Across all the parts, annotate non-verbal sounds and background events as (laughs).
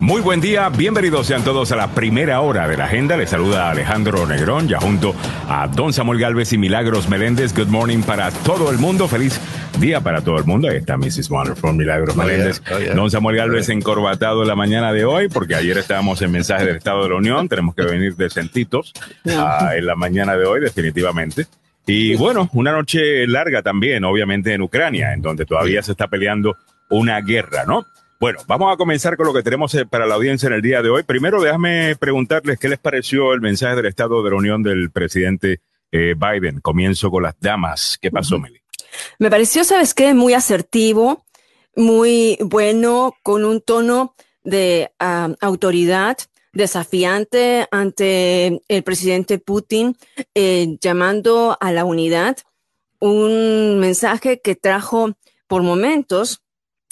Muy buen día, bienvenidos sean todos a la primera hora de la agenda. Les saluda Alejandro Negrón, ya junto a Don Samuel Galvez y Milagros Meléndez. Good morning para todo el mundo. Feliz día para todo el mundo. Ahí está Mrs. Wonderful, Milagros Meléndez. Don Samuel Galvez encorbatado en la mañana de hoy, porque ayer estábamos en mensaje del Estado de la Unión. Tenemos que venir decentitos uh, en la mañana de hoy, definitivamente. Y bueno, una noche larga también, obviamente, en Ucrania, en donde todavía se está peleando una guerra, ¿no? Bueno, vamos a comenzar con lo que tenemos eh, para la audiencia en el día de hoy. Primero, déjame preguntarles qué les pareció el mensaje del Estado de la Unión del presidente eh, Biden. Comienzo con las damas. ¿Qué pasó, Meli? Me pareció, ¿sabes qué? Muy asertivo, muy bueno, con un tono de uh, autoridad desafiante ante el presidente Putin, eh, llamando a la unidad, un mensaje que trajo por momentos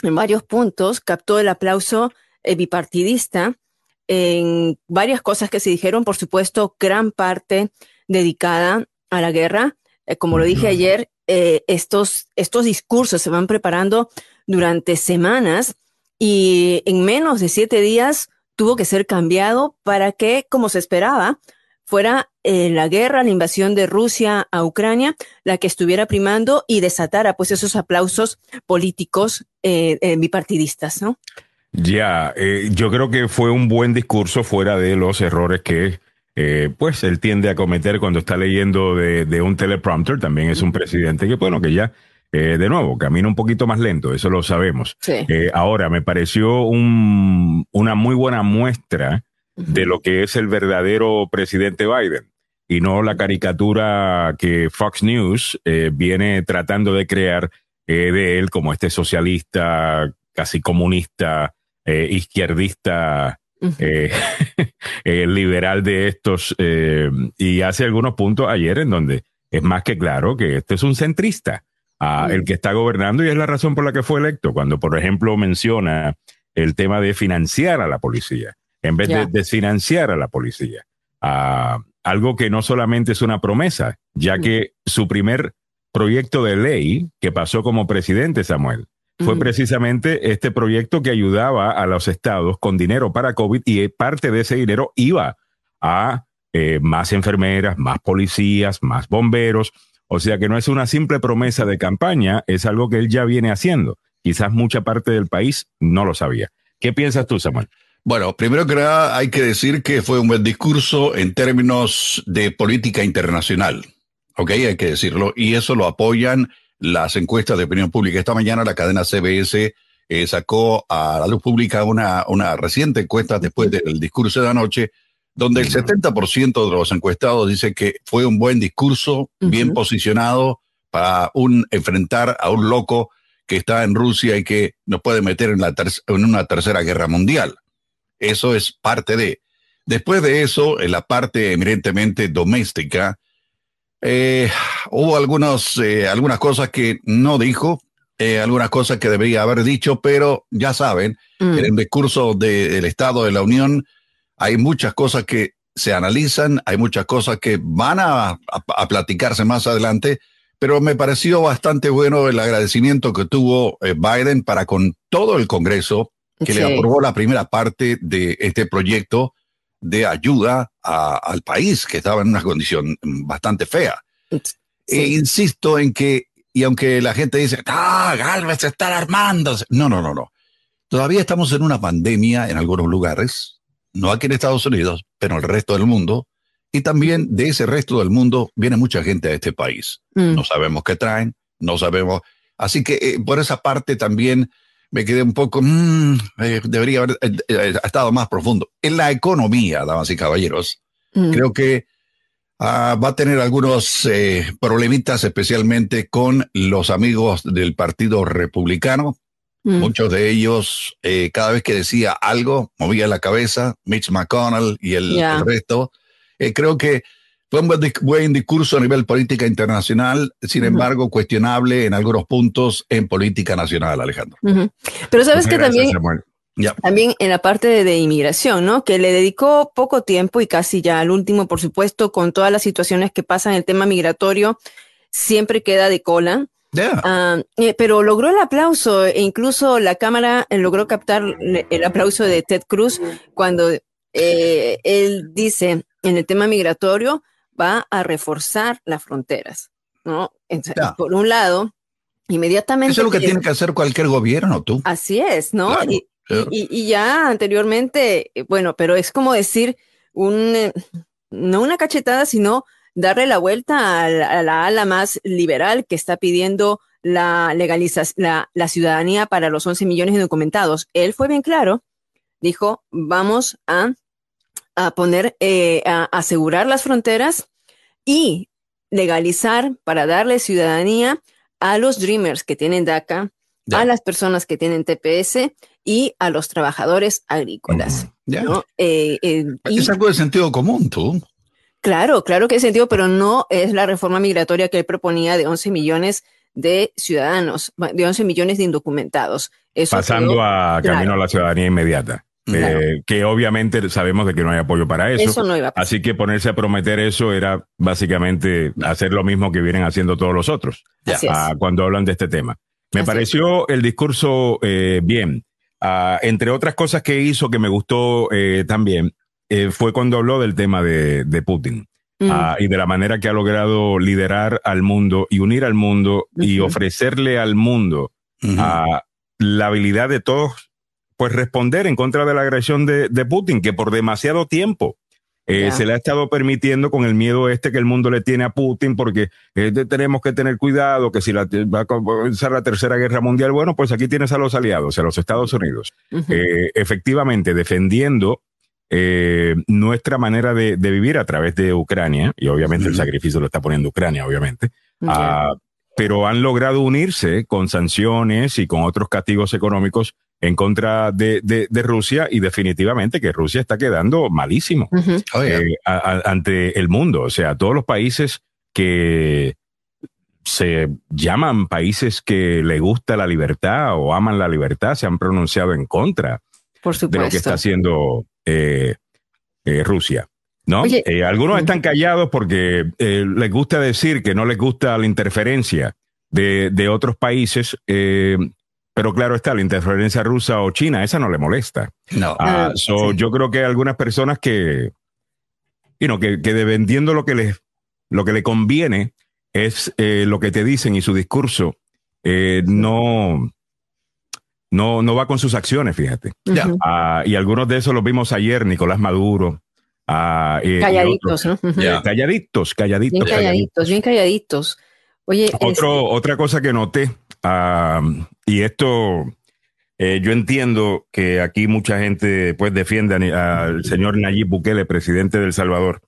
en varios puntos, captó el aplauso eh, bipartidista en varias cosas que se dijeron, por supuesto, gran parte dedicada a la guerra. Eh, como lo dije ayer, eh, estos, estos discursos se van preparando durante semanas y en menos de siete días tuvo que ser cambiado para que, como se esperaba, fuera eh, la guerra, la invasión de Rusia a Ucrania, la que estuviera primando y desatara pues esos aplausos políticos eh, eh, bipartidistas, ¿no? Ya, yo creo que fue un buen discurso fuera de los errores que pues él tiende a cometer cuando está leyendo de, un teleprompter. También es un presidente que, bueno, que ya de nuevo, camina un poquito más lento, eso lo sabemos. ahora, me pareció un, una muy buena muestra de lo que es el verdadero presidente Biden. Y no la caricatura que Fox News eh, viene tratando de crear eh, de él como este socialista, casi comunista, eh, izquierdista, (laughs) liberal de estos, y hace algunos puntos ayer en donde es más que claro que este es un centrista, ah, el que está gobernando y es la razón por la que fue electo, cuando por ejemplo menciona el tema de financiar a la policía en vez de desfinanciar a la policía. Ah, algo que no solamente es una promesa, ya que su primer proyecto de ley que pasó como presidente, Samuel, fue precisamente este proyecto que ayudaba a los estados con dinero para COVID y parte de ese dinero iba a eh, más enfermeras, más policías, más bomberos. O sea que no es una simple promesa de campaña, es algo que él ya viene haciendo. Quizás mucha parte del país no lo sabía. ¿Qué piensas tú, Samuel? Bueno, primero que nada hay que decir que fue un buen discurso en términos de política internacional. ¿Ok? Hay que decirlo. Y eso lo apoyan las encuestas de opinión pública. Esta mañana la cadena CBS eh, sacó a la luz pública una, una reciente encuesta después del discurso de anoche, donde el 70% de los encuestados dice que fue un buen discurso, bien posicionado para un, enfrentar a un loco que está en Rusia y que nos puede meter en, la en una tercera guerra mundial. Eso es parte de. Después de eso, en la parte eminentemente doméstica, eh, hubo algunos, eh, algunas cosas que no dijo, eh, algunas cosas que debería haber dicho, pero ya saben, mm. en el discurso del Estado de la Unión hay muchas cosas que se analizan, hay muchas cosas que van a, a platicarse más adelante, pero me pareció bastante bueno el agradecimiento que tuvo Biden para con todo el Congreso que le aprobó la primera parte de este proyecto de ayuda al país, que estaba en una condición bastante fea. E insisto en que, y aunque la gente dice, ah, Galvez se está armando, no, no, no, no. Todavía estamos en una pandemia en algunos lugares, no aquí en Estados Unidos, pero en el resto del mundo, y también de ese resto del mundo viene mucha gente a este país. Mm. No sabemos qué traen, no sabemos. Así que eh, por esa parte también me quedé un poco, mmm, debería haber eh, eh, estado más profundo. En la economía, damas y caballeros, mm. creo que ah, va a tener algunos problemitas, especialmente con los amigos del Partido Republicano. Mm. Muchos de ellos, cada vez que decía algo, movía la cabeza, Mitch McConnell y el, el resto. creo que fue un buen discurso a nivel política internacional, sin embargo, cuestionable en algunos puntos en política nacional, Alejandro. Pero sabes que también, también en la parte de, inmigración, ¿no? Que le dedicó poco tiempo y casi ya al último, por supuesto, con todas las situaciones que pasan en el tema migratorio, siempre queda de cola. Ah, eh, pero logró el aplauso e incluso la cámara eh, logró captar el aplauso de Ted Cruz cuando eh, él dice en el tema migratorio va a reforzar las fronteras, ¿no? por un lado, inmediatamente. Eso es lo que tiene que hacer cualquier gobierno, tú. Así es, ¿no? y, ya anteriormente, bueno, pero es como decir un, no una cachetada, sino darle la vuelta a la, ala más liberal que está pidiendo la legalización, la, ciudadanía para los 11 millones de documentados. Él fue bien claro, dijo, vamos a, a poner, eh, a asegurar las fronteras y legalizar para darle ciudadanía a los Dreamers que tienen DACA, a las personas que tienen TPS y a los trabajadores agrícolas. Eh, eh, es algo de sentido común, tú. Claro, claro que es sentido, pero no es la reforma migratoria que él proponía de 11 millones de ciudadanos, de 11 millones de indocumentados. Pasando a camino a la ciudadanía inmediata. Eh, que obviamente sabemos de que no hay apoyo para eso. Eso no iba a pasar. Así que ponerse a prometer eso era básicamente hacer lo mismo que vienen haciendo todos los otros ah, cuando hablan de este tema. Me pareció el discurso eh, bien. Ah, entre otras cosas que hizo que me gustó eh, también, eh, fue cuando habló del tema de, Putin. Mm. Ah, y de la manera que ha logrado liderar al mundo y unir al mundo y ofrecerle al mundo la habilidad de todos, pues responder en contra de la agresión de, Putin, que por demasiado tiempo eh, se le ha estado permitiendo con el miedo este que el mundo le tiene a Putin, porque eh, tenemos que tener cuidado que si la, va a comenzar la tercera guerra mundial, bueno, pues aquí tienes a los aliados, a los Estados Unidos, efectivamente defendiendo eh, nuestra manera de, vivir a través de Ucrania, y obviamente el sacrificio lo está poniendo Ucrania, obviamente, ah, pero han logrado unirse con sanciones y con otros castigos económicos en contra de, Rusia y definitivamente que Rusia está quedando malísimo oh, eh, ante el mundo. O sea, todos los países que se llaman países que le gusta la libertad o aman la libertad se han pronunciado en contra de lo que está haciendo eh, eh, Rusia. ¿no? Eh, algunos están callados porque les gusta decir que no les gusta la interferencia de, otros países, pero claro está, la interferencia rusa o china, esa no le molesta. No. Ah, ah, yo creo que hay algunas personas que, you que, que dependiendo lo que les, lo que le conviene es lo que te dicen y su discurso no, no, no va con sus acciones, fíjate. Ah, y algunos de esos los vimos ayer, Nicolás Maduro. Ah, calladitos, ¿no? Calladitos, calladitos. Bien calladitos, bien calladitos. Oye, Otro, este otra cosa que noté, ah, y esto eh, yo entiendo que aquí mucha gente pues defiende al señor Nayib Bukele, presidente del Salvador.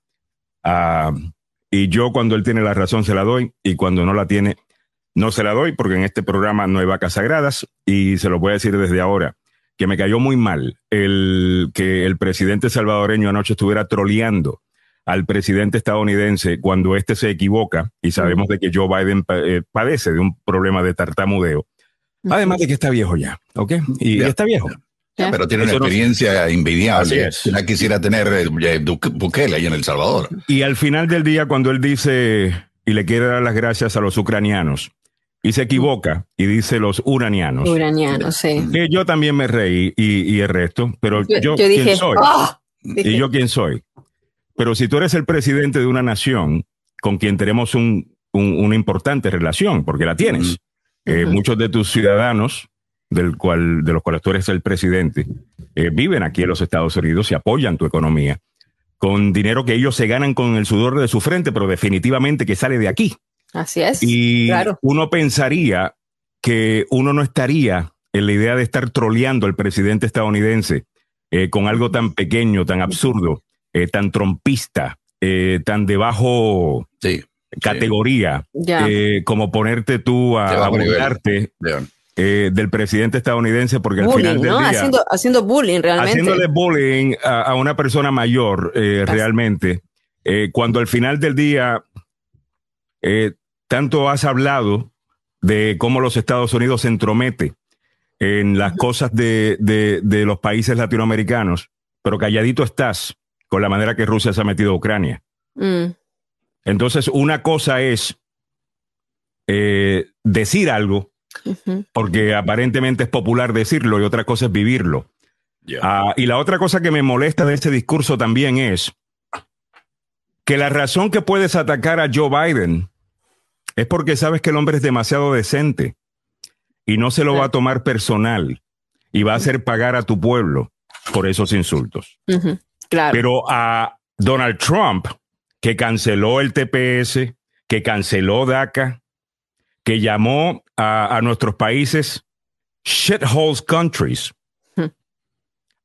y yo cuando él tiene la razón se la doy y cuando no la tiene no se la doy porque en este programa no hay vacas sagradas y se lo voy a decir desde ahora, que me cayó muy mal el que el presidente salvadoreño anoche estuviera troleando al presidente estadounidense cuando éste se equivoca y sabemos de que Joe Biden eh, padece de un problema de tartamudeo. Además de que está viejo ya, ¿ok? Y está viejo. pero tiene una experiencia invidiable. La quisiera tener eh, Bukele ahí en El Salvador. Y al final del día, cuando él dice y le quiere dar las gracias a los ucranianos, y se equivoca y dice los uranianos. Uranianos, sí. Que yo también me reí y, el resto, pero yo, ¿quién soy? ¡Ah! ¿Y yo quién soy? Pero si tú eres el presidente de una nación con quien tenemos un, una importante relación, porque la tienes, eh, muchos de tus ciudadanos, del cual, de los cuales tú eres el presidente, eh, viven aquí en los Estados Unidos y apoyan tu economía con dinero que ellos se ganan con el sudor de su frente, pero definitivamente que sale de aquí. Así es. Y uno pensaría que uno no estaría en la idea de estar troleando al presidente estadounidense eh, con algo tan pequeño, tan absurdo, eh, tan trompista, eh, tan de bajo categoría, como ponerte tú a, burlarte del presidente estadounidense, porque al final del día, haciendo, haciendo bullying realmente. Haciéndole bullying a, una persona mayor realmente, cuando al final del día tanto has hablado de cómo los Estados Unidos se entromete en las cosas de, los países latinoamericanos, pero calladito estás con la manera que Rusia se ha metido a Ucrania. Mm. Entonces, una cosa es eh, decir algo, porque aparentemente es popular decirlo y otra cosa es vivirlo. Ah, y la otra cosa que me molesta de este discurso también es que la razón que puedes atacar a Joe Biden es porque sabes que el hombre es demasiado decente y no se lo va a tomar personal y va a hacer pagar a tu pueblo por esos insultos. Pero a Donald Trump, que canceló el TPS, que canceló DACA, que llamó a, nuestros países shitholes countries.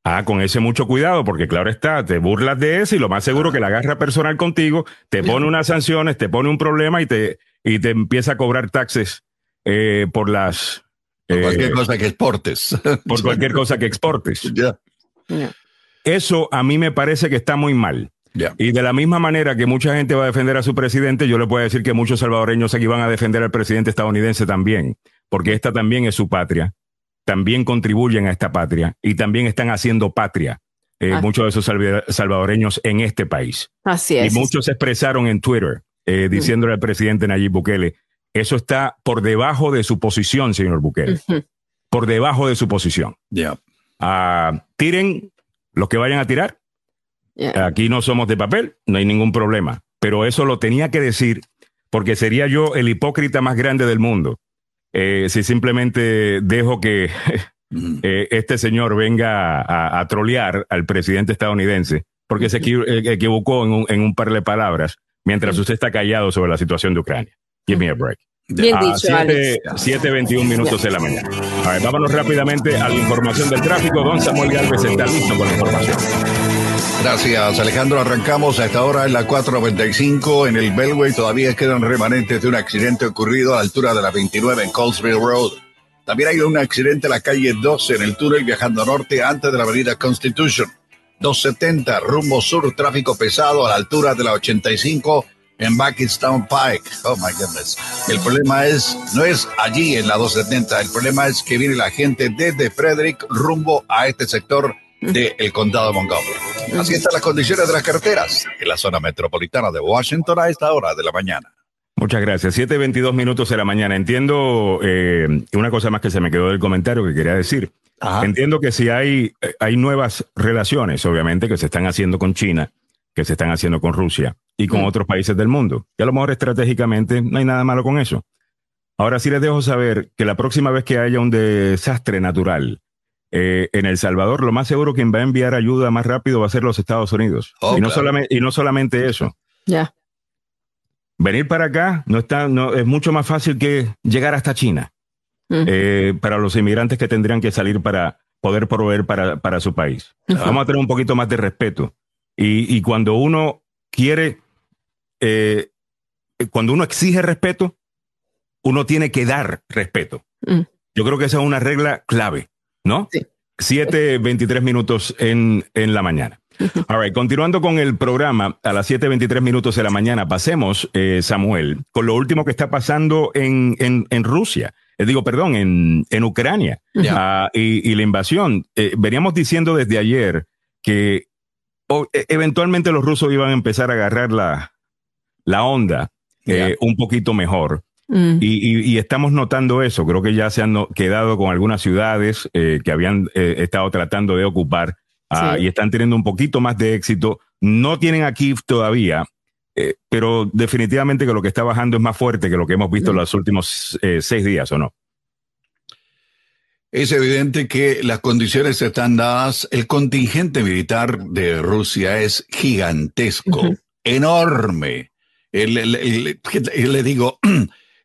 Ah, con ese mucho cuidado, porque claro está, te burlas de eso y lo más seguro que la agarra personal contigo, te pone unas sanciones, te pone un problema y te, y te empieza a cobrar taxes eh, por las... Por cualquier eh, cosa que exportes. Por cualquier cosa que exportes. (laughs) Eso a mí me parece que está muy mal. Y de la misma manera que mucha gente va a defender a su presidente, yo le puedo decir que muchos salvadoreños aquí van a defender al presidente estadounidense también, porque esta también es su patria, también contribuyen a esta patria y también están haciendo patria. Eh, ah. Muchos de esos salvadoreños en este país. Así es. Y muchos expresaron en Twitter, eh, diciéndole al presidente Nayib Bukele, eso está por debajo de su posición, señor Bukele. Por debajo de su posición. Ya. Ah, tiren los que vayan a tirar, Aquí no somos de papel, no hay ningún problema. Pero eso lo tenía que decir porque sería yo el hipócrita más grande del mundo eh, si simplemente dejo que (laughs) eh, este señor venga a, trolear al presidente estadounidense porque se eh, equivocó en un, en un par de palabras mientras usted está callado sobre la situación de Ucrania. Give me a break. Bien dicho, 7.21 minutos de la mañana. A ver, vámonos rápidamente a la información del tráfico. Don Samuel Galvez está listo con la información. Gracias, Alejandro. Arrancamos a esta hora en la 495 en el Belway. Todavía quedan remanentes de un accidente ocurrido a la altura de la 29 en Colesville Road. También hay un accidente en la calle 12 en el túnel viajando norte antes de la avenida Constitution. 270 rumbo sur, tráfico pesado a la altura de la 85 en Buckstown Pike. Oh my goodness. El problema es, no es allí en la 270, el problema es que viene la gente desde Frederick rumbo a este sector del condado de Montgomery. Así están las condiciones de las carreteras en la zona metropolitana de Washington a esta hora de la mañana. Muchas gracias. 7.22 minutos de la mañana. Entiendo eh, una cosa más que se me quedó del comentario que quería decir. Entiendo que si hay, eh, hay nuevas relaciones, obviamente, que se están haciendo con China, que se están haciendo con Rusia y con mm. otros países del mundo. Y a lo mejor estratégicamente no hay nada malo con eso. Ahora sí les dejo saber que la próxima vez que haya un desastre natural, eh, en El Salvador, lo más seguro quien va a enviar ayuda más rápido va a ser los Estados Unidos. Oh, y, no solamente, y no solamente eso. Ya. Venir para acá no está, no, es mucho más fácil que llegar hasta China. Eh, para los inmigrantes que tendrían que salir para poder proveer para, para su país. Vamos a tener un poquito más de respeto. Y, y cuando uno quiere, eh, cuando uno exige respeto, uno tiene que dar respeto. Mm. Yo creo que esa es una regla clave. ¿no? Sí. 7.23 minutos en, en la mañana. All right, continuando con el programa, a las 7.23 minutos de la mañana, pasemos, eh, Samuel, con lo último que está pasando en, en, en Rusia. Eh, digo, perdón, en, en Ucrania ah, y, y, la invasión. Eh, veníamos diciendo desde ayer que e, eventualmente los rusos iban a empezar a agarrar la, la onda un poquito mejor. Mm. Y, estamos notando eso. Creo que ya se han quedado con algunas ciudades eh, que habían eh, estado tratando de ocupar ah, y están teniendo un poquito más de éxito. No tienen aquí todavía, eh, pero definitivamente que lo que está bajando es más fuerte que lo que hemos visto en mm. los últimos seis días, ¿o no? Es evidente que las condiciones están dadas. El contingente militar de Rusia es gigantesco, enorme. le digo, (clears throat)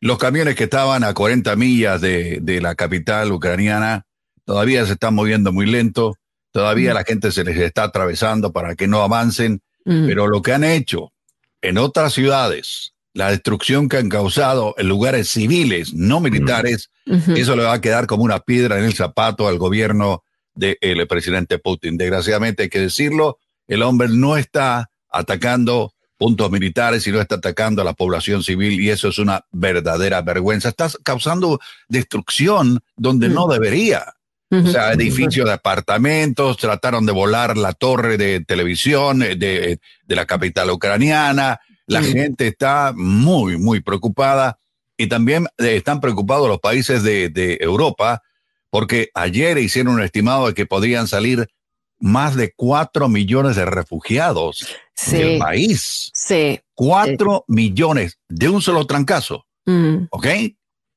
Los camiones que estaban a 40 millas de, de la capital ucraniana todavía se están moviendo muy lento, todavía la gente se les está atravesando para que no avancen, pero lo que han hecho en otras ciudades, la destrucción que han causado en lugares civiles, no militares, eso le va a quedar como una piedra en el zapato al gobierno del presidente Putin. Desgraciadamente hay que decirlo, el hombre no está atacando puntos militares y no está atacando a la población civil y eso es una verdadera vergüenza. Está causando destrucción donde no debería. O sea, edificios de apartamentos, trataron de volar la torre de televisión eh, de, de la capital ucraniana. La gente está muy, muy preocupada y también eh, están preocupados los países de, de, Europa porque ayer hicieron un estimado de que podrían salir más de cuatro millones de refugiados Sí. del país. Sí. Cuatro millones de un solo trancazo. Mm. ¿Ok?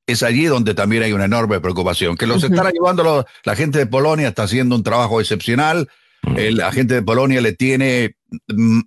Es allí donde también hay una enorme preocupación. Que los están ayudando, los- la gente de Polonia está haciendo un trabajo excepcional. El- la gente de Polonia le tiene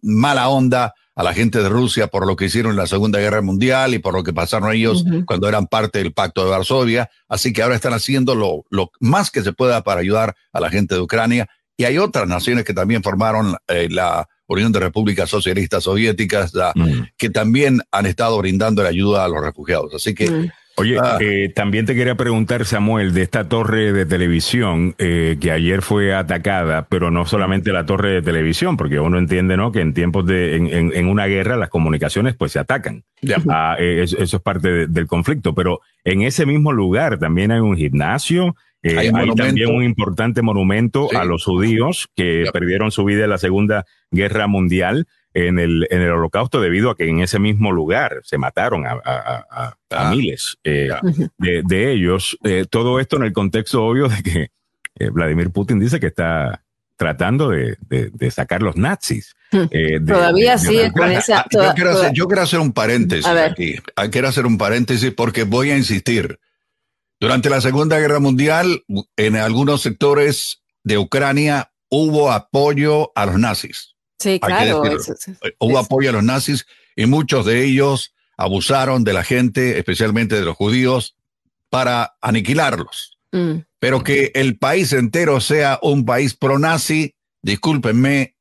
mala onda a la gente de Rusia por lo que hicieron en la Segunda Guerra Mundial y por lo que pasaron ellos cuando eran parte del Pacto de Varsovia. Así que ahora están haciendo lo, lo más que se pueda para ayudar a la gente de Ucrania. Y hay otras naciones que también formaron eh, la Unión de Repúblicas Socialistas Soviéticas, la- Mm. que también han estado brindando la ayuda a los refugiados. Así que Mm. Oye, Ah. eh, también te quería preguntar, Samuel, de esta torre de televisión eh, que ayer fue atacada, pero no solamente la torre de televisión, porque uno entiende, ¿no? Que en tiempos de, en, en- en una guerra, las comunicaciones pues se atacan. Ah, eh, eso, eso es parte de- del conflicto, pero en ese mismo lugar también hay un gimnasio, eh, Hay también un importante monumento Sí. a los judíos que perdieron su vida en la Segunda Guerra Mundial. En el, en el holocausto debido a que en ese mismo lugar se mataron a, a- a- Ah. miles eh, de, de ellos. Eh, todo esto en el contexto obvio de que eh, Vladimir Putin dice que está tratando de, de- de sacar los nazis. Hmm. eh, de- Todavía de- de- sigue con esa. ah, yo, quiero hacer, yo quiero hacer un paréntesis aquí. Ah, Quiero hacer un paréntesis porque voy a insistir. Durante la Segunda Guerra Mundial, en algunos sectores de Ucrania hubo apoyo a los nazis. Sí, claro. eso- Eh, Hubo es- apoyo a los nazis y muchos de ellos abusaron de la gente, especialmente de los judíos, para aniquilarlos. Mm. Pero que el país entero sea un país pro-nazi, discúlpenme,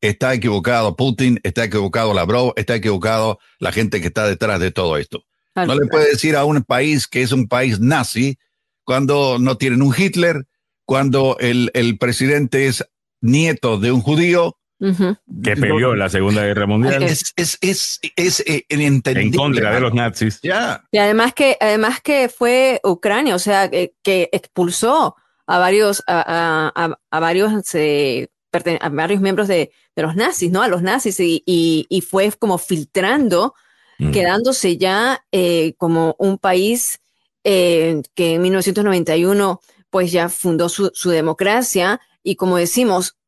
está equivocado Putin, está equivocado Lavrov, está equivocado la gente que está detrás de todo esto. No le puede decir a un país que es un país nazi cuando no tienen un Hitler, cuando el, el presidente es nieto de un judío. Que peleó en la Segunda Guerra Mundial Es, es, es, es, eh, en contra de los nazis. Ya. Y además que, además que fue Ucrania, o sea, que, que expulsó a varios, a, a- a- a varios, eh, a varios miembros de, de los nazis, ¿no? A los nazis y, y, y fue como filtrando, Mm. quedándose ya eh, como un país eh, que en 1991 pues ya fundó su, su democracia y como decimos,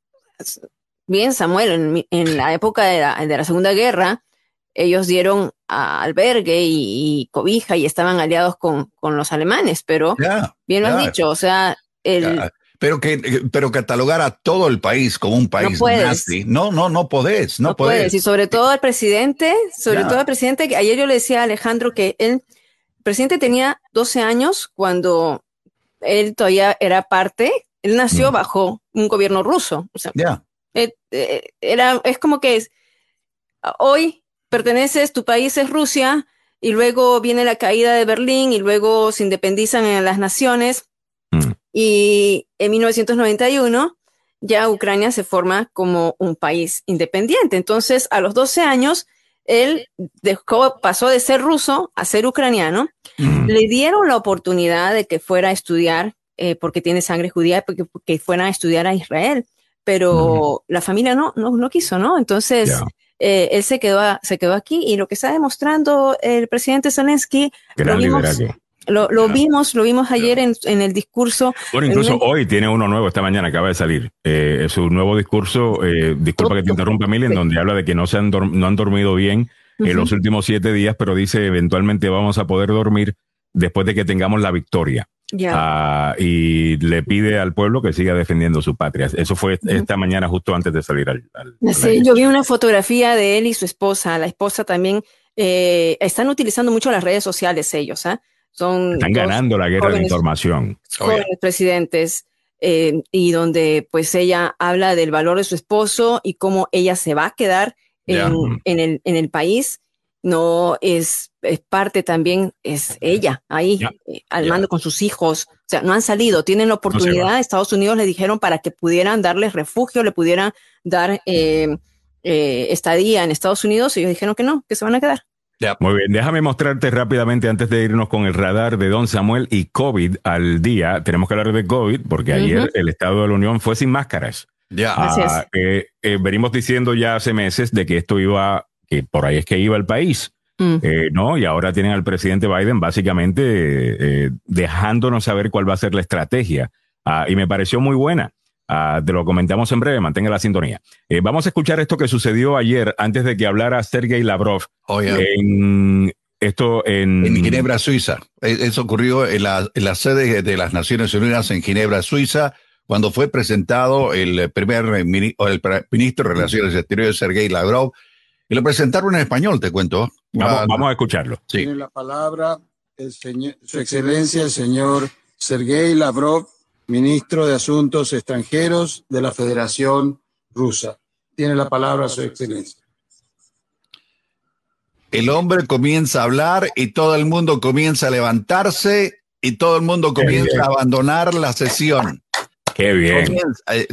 bien Samuel, en, en la época de la, de la Segunda Guerra, ellos dieron a albergue y, y cobija y estaban aliados con, con los alemanes, pero bien lo has dicho, o sea, el, Pero que, pero catalogar a todo el país como un país puedes. nazi, no, no, no podés, no, no puedes. Y sobre todo al presidente, sobre todo al presidente, que ayer yo le decía a Alejandro que él, el presidente tenía 12 años cuando él todavía era parte, él nació Mm. bajo un gobierno ruso, o sea, Ya, eh, eh, era, es como que es, hoy perteneces, tu país es Rusia, y luego viene la caída de Berlín, y luego se independizan en las naciones, Mm. y en 1991 ya Ucrania se forma como un país independiente. Entonces, a los 12 años, él dejó, pasó de ser ruso a ser ucraniano. Mm. Le dieron la oportunidad de que fuera a estudiar, eh, porque tiene sangre judía, porque, que fuera a estudiar a Israel, pero la familia no, no, no quiso, ¿no? Entonces, eh, él se quedó, a- se quedó aquí y lo que está demostrando el presidente Zelensky, Gran lo vimos, lo, vimos, lo vimos ayer en, en el discurso. Bueno, incluso hoy tiene uno nuevo, esta mañana acaba de salir. Eh, su nuevo discurso, eh, disculpa que te interrumpa, Mili, en donde habla de que no, se han, no han dormido bien en los últimos siete días, pero dice eventualmente vamos a poder dormir después de que tengamos la victoria. Ah, y le pide al pueblo que siga defendiendo su patria. Eso fue esta mañana, justo antes de salir al. al- Sí, yo vi una fotografía de él y su esposa. La esposa también eh, están utilizando mucho las redes sociales ellos, ¿ah? Son Están ganando la guerra de jóvenes- información. jóvenes presidentes eh, y donde pues ella habla del valor de su esposo y cómo ella se va a quedar en, en el, en el país. No es, es parte también, es ella ahí eh, al mando con sus hijos. O sea, no han salido, tienen la oportunidad. Estados Unidos les dijeron para que pudieran darles refugio, le pudieran dar eh, eh, estadía en Estados Unidos. Y ellos dijeron que no, que se van a quedar. Muy bien, déjame mostrarte rápidamente antes de irnos con el radar de Don Samuel y COVID al día. Tenemos que hablar de COVID porque ayer el Estado de la Unión fue sin máscaras. ya. Ah, eh, eh, venimos diciendo ya hace meses de que esto iba, que por ahí es que iba el país. Mm. Eh, no, y ahora tienen al presidente Biden básicamente eh, dejándonos saber cuál va a ser la estrategia. Ah, y me pareció muy buena. Ah, te lo comentamos en breve, mantenga la sintonía. Eh, vamos a escuchar esto que sucedió ayer antes de que hablara Sergei Lavrov oh, en esto en... Ginebra, Suiza. E, eso ocurrió en la, en la sede de las Naciones Unidas en Ginebra, Suiza cuando fue presentado el primer el ministro de Relaciones Exteriores, Sergei Lavrov, y lo presentaron en español, te cuento. Vamos, a escucharlo. Sí. Tiene la palabra el señor, Su Excelencia, el señor Sergei Lavrov, ministro de Asuntos Extranjeros de la Federación Rusa. Tiene la palabra Su Excelencia. El hombre comienza a hablar y todo el mundo comienza a levantarse y todo el mundo comienza a abandonar la sesión. Qué bien. Eh,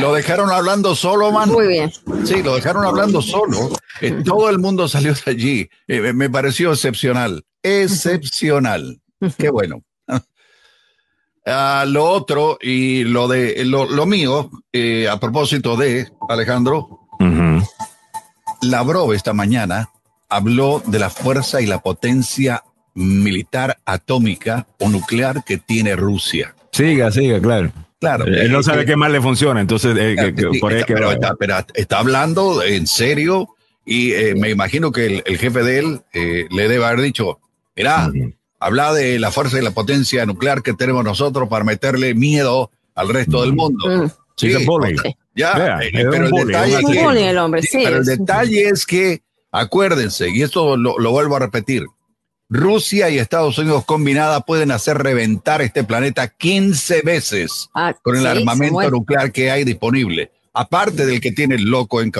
lo dejaron hablando solo, man. Muy bien. Sí, lo dejaron hablando solo. Eh, todo el mundo salió de allí. Eh, me pareció excepcional. Excepcional. Qué bueno. (laughs) Ah, lo otro y lo de lo, mío, a propósito de Alejandro, Lavrov esta mañana habló de la fuerza y la potencia militar atómica o nuclear que tiene Rusia. Siga, siga, claro. Claro. Él no sabe qué más le funciona, entonces eh, pero, está, hablando en serio y eh, me imagino que el, jefe de él eh, le debe haber dicho, mira, habla de la fuerza y la potencia nuclear que tenemos nosotros para meterle miedo al resto del mundo. Mm. Sí, ya, pero, el detalle, es que, pero el detalle es que, acuérdense, y esto lo, lo vuelvo a repetir, Rusia y Estados Unidos combinada pueden hacer reventar este planeta 15 veces ah, con el armamento nuclear que hay disponible. Aparte del que tiene el loco en,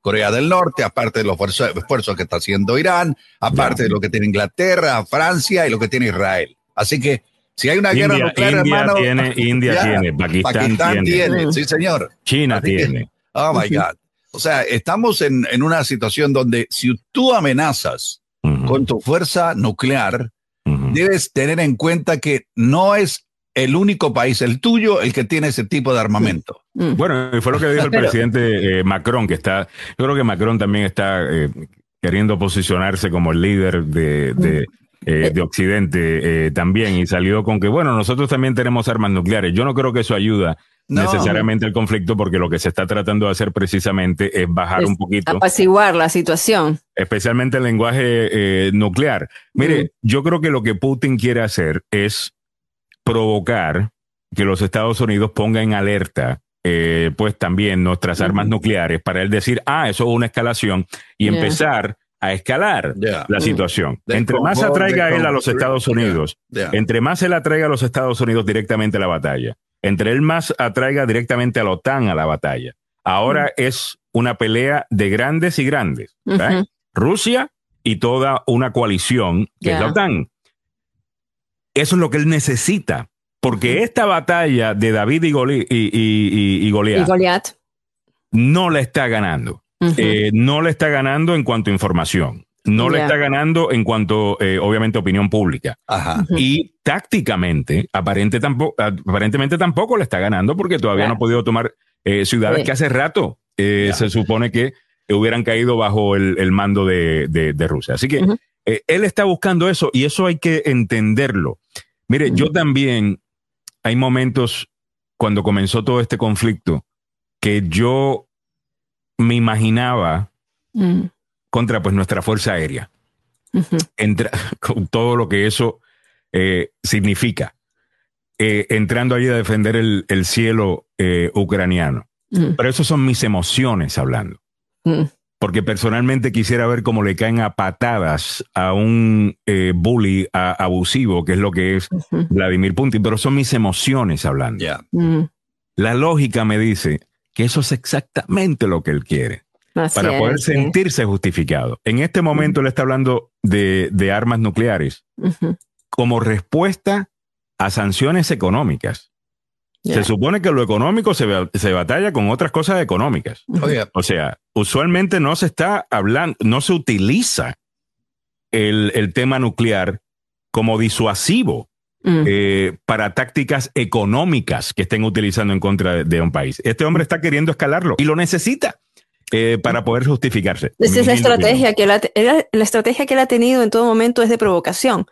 Corea del Norte, aparte de los esfuerzos que está haciendo Irán, aparte de lo que tiene Inglaterra, Francia y lo que tiene Israel. Así que si hay una guerra nuclear, India hermano. Tiene, (laughs) India tiene, Pakistán, tiene. Sí, señor. China tiene. oh my God. O sea, estamos en, en una situación donde si tú amenazas con tu fuerza nuclear, debes tener en cuenta que no es el único país, el tuyo, el que tiene ese tipo de armamento. Mm. Bueno, fue lo que dijo el presidente eh, Macron, que está, yo creo que Macron también está eh, queriendo posicionarse como el líder de, de, mm. Eh, Occidente también y salió con que, bueno, nosotros también tenemos armas nucleares. Yo no creo que eso ayuda necesariamente el conflicto, porque lo que se está tratando de hacer precisamente es bajar un poquito. Apaciguar la situación. Especialmente el lenguaje eh, nuclear. Mire, yo creo que lo que Putin quiere hacer es provocar que los Estados Unidos pongan en alerta eh, pues también nuestras armas nucleares para él decir, ah, eso es una escalación y empezar a escalar la situación. entre más atraiga él a los Estados Unidos, entre más él atraiga a los Estados Unidos directamente a la batalla, entre él más atraiga directamente a la OTAN a la batalla. Ahora es una pelea de grandes y grandes. Rusia y toda una coalición que es la OTAN. Eso es lo que él necesita, porque esta batalla de David y, Goliat, no la está ganando. Eh, no le está ganando en cuanto a información no le está ganando en cuanto, eh, obviamente, opinión pública. Y tácticamente, aparente tampoco, aparentemente tampoco le está ganando porque todavía no ha podido tomar eh, ciudades que hace rato eh, se supone que hubieran caído bajo el, mando de, Rusia. Así que él está buscando eso y eso hay que entenderlo. Mire, yo también, hay momentos cuando comenzó todo este conflicto que yo me imaginaba mm contra pues nuestra Fuerza Aérea. Entra, (laughs) con todo lo que eso eh, significa. Eh, entrando allí a defender el, cielo eh, ucraniano. Pero eso son mis emociones hablando. Porque personalmente quisiera ver cómo le caen a patadas a un bully abusivo, que es lo que es Vladimir Putin, pero son mis emociones hablando. La lógica me dice que eso es exactamente lo que él quiere para poder sentirse justificado. En este momento él está hablando de, armas nucleares como respuesta a sanciones económicas. Se supone que lo económico se, se batalla con otras cosas económicas. O sea, usualmente no se está hablando, no se utiliza el, tema nuclear como disuasivo mm. eh, para tácticas económicas que estén utilizando en contra de un país. Este hombre está queriendo escalarlo y lo necesita. eh, para poder justificarse. Esa es la estrategia, que la, la estrategia que él ha tenido en todo momento es de provocación.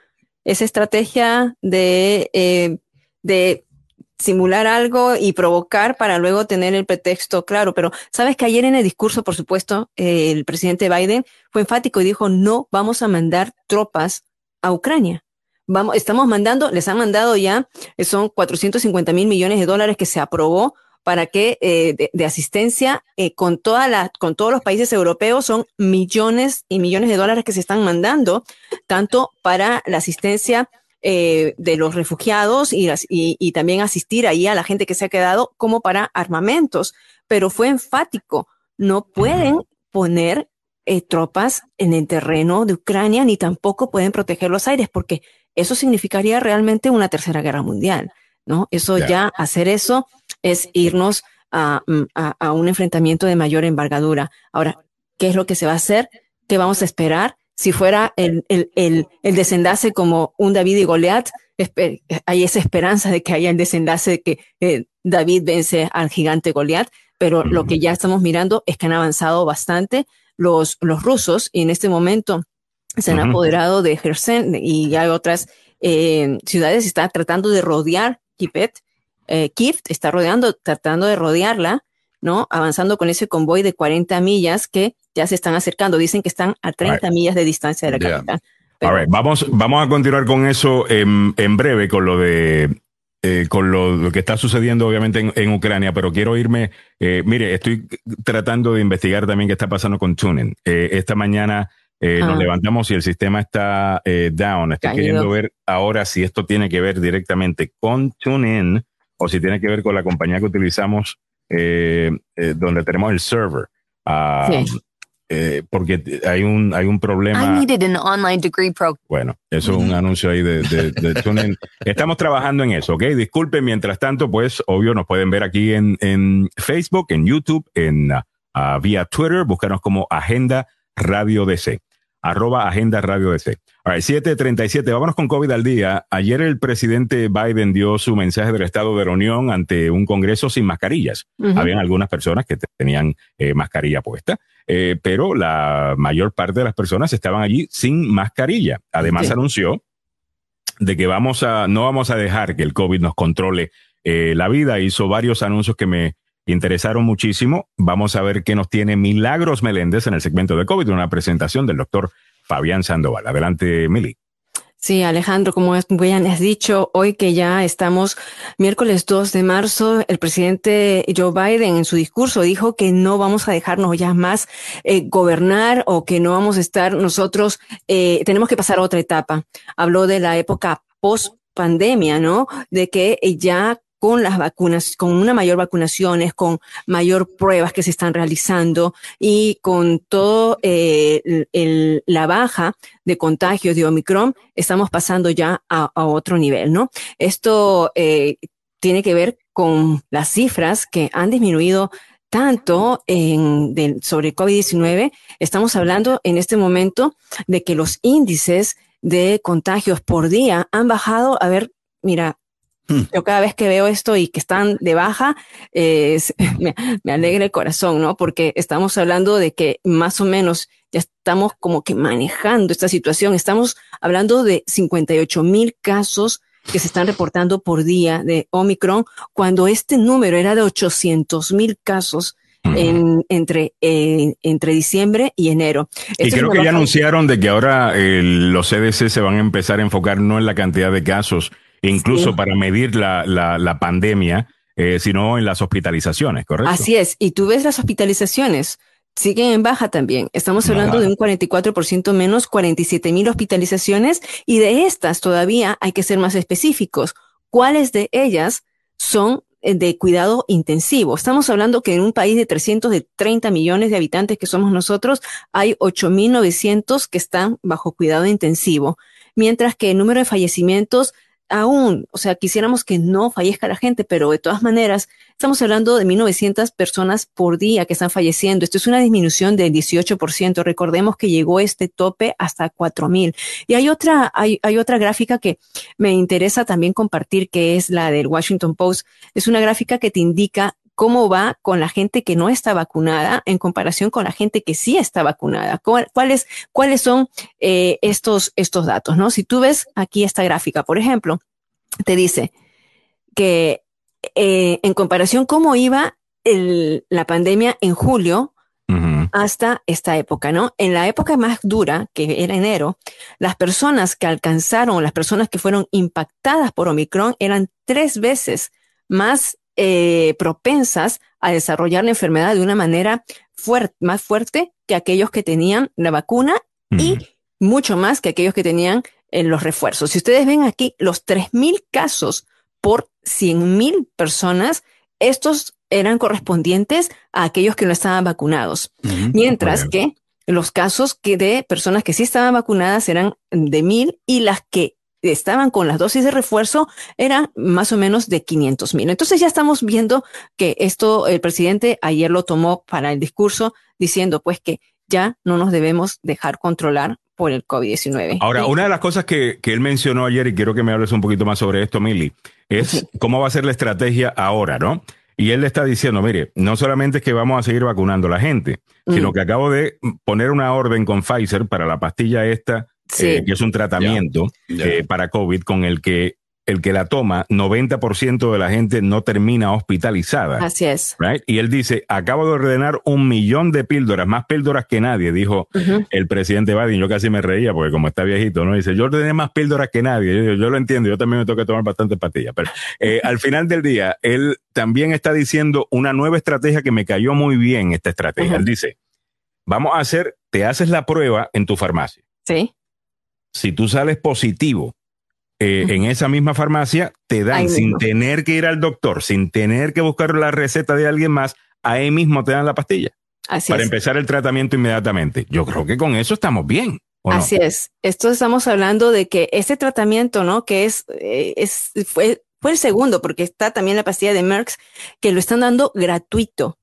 Esa estrategia de, eh, de simular algo y provocar para luego tener el pretexto claro. Pero sabes que ayer en el discurso, por supuesto, eh, el presidente Biden fue enfático y dijo, no vamos a mandar tropas a Ucrania. Vamos, estamos mandando, les han mandado ya, son 450 mil millones de dólares que se aprobó para que eh, de, asistencia eh, con toda la, con todos los países europeos son millones y millones de dólares que se están mandando tanto para la asistencia eh, de los refugiados y, y, también asistir ahí a la gente que se ha quedado como para armamentos. Pero fue enfático, no pueden poner tropas en el terreno de Ucrania ni tampoco pueden proteger los aires porque eso significaría realmente una tercera guerra mundial. ¿no? Eso ya, hacer eso es irnos mm, a, a, un enfrentamiento de mayor envergadura. Ahora, ¿qué es lo que se va a hacer? ¿Qué vamos a esperar? Si fuera el, el, el, el desenlace como un David y Goliat, hay esa esperanza de que haya el desenlace de que eh, David vence al gigante Goliat, pero lo que ya estamos mirando es que han avanzado bastante los, los rusos y en este momento se han apoderado de Kherson y hay otras eh, ciudades, está tratando de rodear Kipet, eh, está rodeando, tratando de rodearla, ¿no? Avanzando con ese convoy de 40 millas que ya se están acercando. Dicen que están a 30 millas de distancia de la capital. vamos, vamos a continuar con eso en, breve, con lo de eh, con lo, que está sucediendo obviamente en, Ucrania, pero quiero irme, eh, mire, estoy tratando de investigar también qué está pasando con Tunen. Eh, esta mañana nos ah. levantamos y el sistema está down. Estoy queriendo ver ahora si esto tiene que ver directamente con TuneIn o si tiene que ver con la compañía que utilizamos eh, eh, donde tenemos el server. Ah, eh, porque hay un, hay un problema. Bueno, eso es un anuncio ahí de, de, (laughs) Estamos trabajando en eso, ¿ok? Disculpen, mientras tanto, pues obvio nos pueden ver aquí en, en Facebook, en YouTube, en uh, vía Twitter, búscanos como Agenda Radio DC arroba Agenda Radio DC. All 737, vámonos con COVID al día. Ayer el presidente Biden dio su mensaje del Estado de la Unión ante un Congreso sin mascarillas. Habían algunas personas que tenían eh, mascarilla puesta, eh, pero la mayor parte de las personas estaban allí sin mascarilla. Además anunció de que vamos a, no vamos a dejar que el COVID nos controle eh, la vida. Hizo varios anuncios que me interesaron muchísimo. Vamos a ver qué nos tiene Milagros Meléndez en el segmento de COVID, una presentación del doctor Fabián Sandoval. Adelante, Mili. Sí, Alejandro, como bien has dicho, hoy que ya estamos miércoles 2 de marzo, el presidente Joe Biden en su discurso dijo que no vamos a dejarnos ya más eh, gobernar o que no vamos a estar nosotros, eh, tenemos que pasar a otra etapa. Habló de la época post pandemia, ¿no? De que ya con las vacunas, con una mayor vacunaciones, con mayor pruebas que se están realizando y con todo eh, la baja de contagios de Omicron, estamos pasando ya a, otro nivel, ¿no? Esto eh, tiene que ver con las cifras que han disminuido tanto en, sobre COVID-19. Estamos hablando en este momento de que los índices de contagios por día han bajado, a ver, mira. Yo cada vez que veo esto y que están de baja, (laughs) me, me, alegra el corazón, ¿no? Porque estamos hablando de que más o menos ya estamos como que manejando esta situación. Estamos hablando de 58 mil casos que se están reportando por día de Omicron, cuando este número era de 800 mil casos en, entre, entre diciembre y enero. y creo que ya anunciaron de que ahora los CDC se van a empezar a enfocar no en la cantidad de casos, incluso para medir la, la, pandemia, eh, sino en las hospitalizaciones, ¿correcto? Así es. Y tú ves las hospitalizaciones siguen en baja también. Estamos hablando de un 44% menos, 47 mil hospitalizaciones y de estas todavía hay que ser más específicos. ¿Cuáles de ellas son eh, de cuidado intensivo? Estamos hablando que en un país de 330 millones de habitantes que somos nosotros, hay 8.900 que están bajo cuidado intensivo, mientras que el número de fallecimientos aún, o sea, quisiéramos que no fallezca la gente, pero de todas maneras, estamos hablando de 1.900 personas por día que están falleciendo. Esto es una disminución del 18%. Recordemos que llegó este tope hasta 4.000. Y hay otra, hay, hay otra gráfica que me interesa también compartir, que es la del Washington Post. Es una gráfica que te indica cómo va con la gente que no está vacunada en comparación con la gente que sí está vacunada. ¿Cuáles, cuáles son eh, estos, estos datos? ¿no? Si tú ves aquí esta gráfica, por ejemplo, te dice que eh, en comparación cómo iba la pandemia en julio, hasta esta época, ¿no? En la época más dura, que era enero, las personas que alcanzaron, las personas que fueron impactadas por Omicron eran tres veces más eh, propensas a desarrollar la enfermedad de una manera fuerte, más fuerte que aquellos que tenían la vacuna y mucho más que aquellos que tenían eh, los refuerzos. Si ustedes ven aquí los 3.000 casos por 100.000 personas, estos eran correspondientes a aquellos que no estaban vacunados. Mientras que los casos que de personas que sí estaban vacunadas eran de mil y las que estaban con las dosis de refuerzo eran más o menos de 500 mil. Entonces ya estamos viendo que esto el presidente ayer lo tomó para el discurso diciendo pues que ya no nos debemos dejar controlar por el COVID-19. Ahora, una de las cosas que, que, él mencionó ayer, y quiero que me hables un poquito más sobre esto, Mili, es cómo va a ser la estrategia ahora, ¿no? Y él le está diciendo, mire, no solamente es que vamos a seguir vacunando a la gente, sino mm. que acabo de poner una orden con Pfizer para la pastilla esta, eh, que es un tratamiento eh, para COVID con el que el que la toma, 90% de la gente no termina hospitalizada. Así es. Y él dice, acabo de ordenar un millón de píldoras, más píldoras que nadie, dijo el presidente Biden. Yo casi me reía porque como está viejito, ¿no? Dice, yo ordené más píldoras que nadie. Yo, lo entiendo, yo también me tengo que tomar bastantes pastillas. Pero eh, al final del día, él también está diciendo una nueva estrategia que me cayó muy bien, esta estrategia. Él dice, vamos a hacer, te haces la prueba en tu farmacia. Sí. Si tú sales positivo, eh, en esa misma farmacia te dan sin tener que ir al doctor, sin tener que buscar la receta de alguien más, ahí mismo te dan la pastilla. Así para empezar el tratamiento inmediatamente. Yo creo que con eso estamos bien. Así es. Esto estamos hablando de que este tratamiento, ¿no? Que es, eh, es fue, fue el segundo, porque está también la pastilla de Merck, que lo están dando gratuito,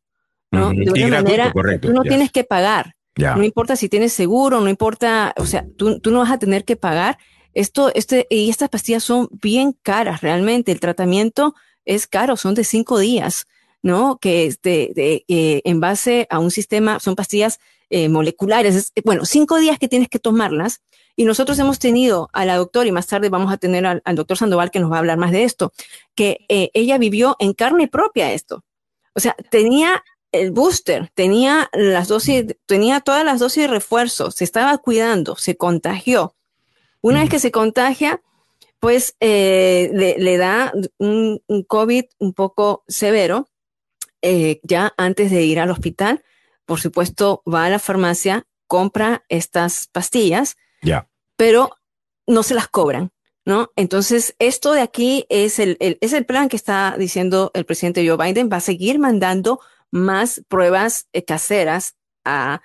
¿no? De una manera, correcto, tú no tienes que pagar. No importa si tienes seguro, no importa, o sea, tú, tú no vas a tener que pagar esto, este, y estas pastillas son bien caras realmente. El tratamiento es caro, son de cinco días, ¿no? Que es de, en base a un sistema, son pastillas eh, moleculares. bueno, cinco días que tienes que tomarlas. Y nosotros hemos tenido a la doctora, y más tarde vamos a tener al, doctor Sandoval que nos va a hablar más de esto, que eh, ella vivió en carne propia esto. O sea, tenía el booster, tenía las dosis, tenía todas las dosis de refuerzo, se estaba cuidando, se contagió una vez que se contagia, pues eh, le, da un, COVID un poco severo, eh, ya antes de ir al hospital. Por supuesto, va a la farmacia, compra estas pastillas, pero no se las cobran. ¿No? Entonces, esto de aquí es el, es el plan que está diciendo el presidente Joe Biden. Va a seguir mandando más pruebas eh, caseras a,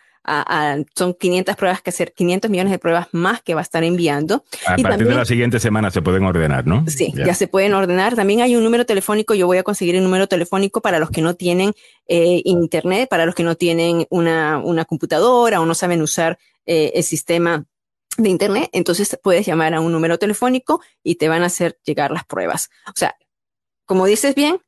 son 500 pruebas que hacer, 500 millones de pruebas más que va a estar enviando. A partir de la siguiente semana se pueden ordenar, ¿no? Sí, ya. se pueden ordenar. También hay un número telefónico, yo voy a conseguir el número telefónico para los que no tienen eh, internet, para los que no tienen una, una computadora o no saben usar eh, el sistema de internet. Entonces puedes llamar a un número telefónico y te van a hacer llegar las pruebas. O sea, como dices bien,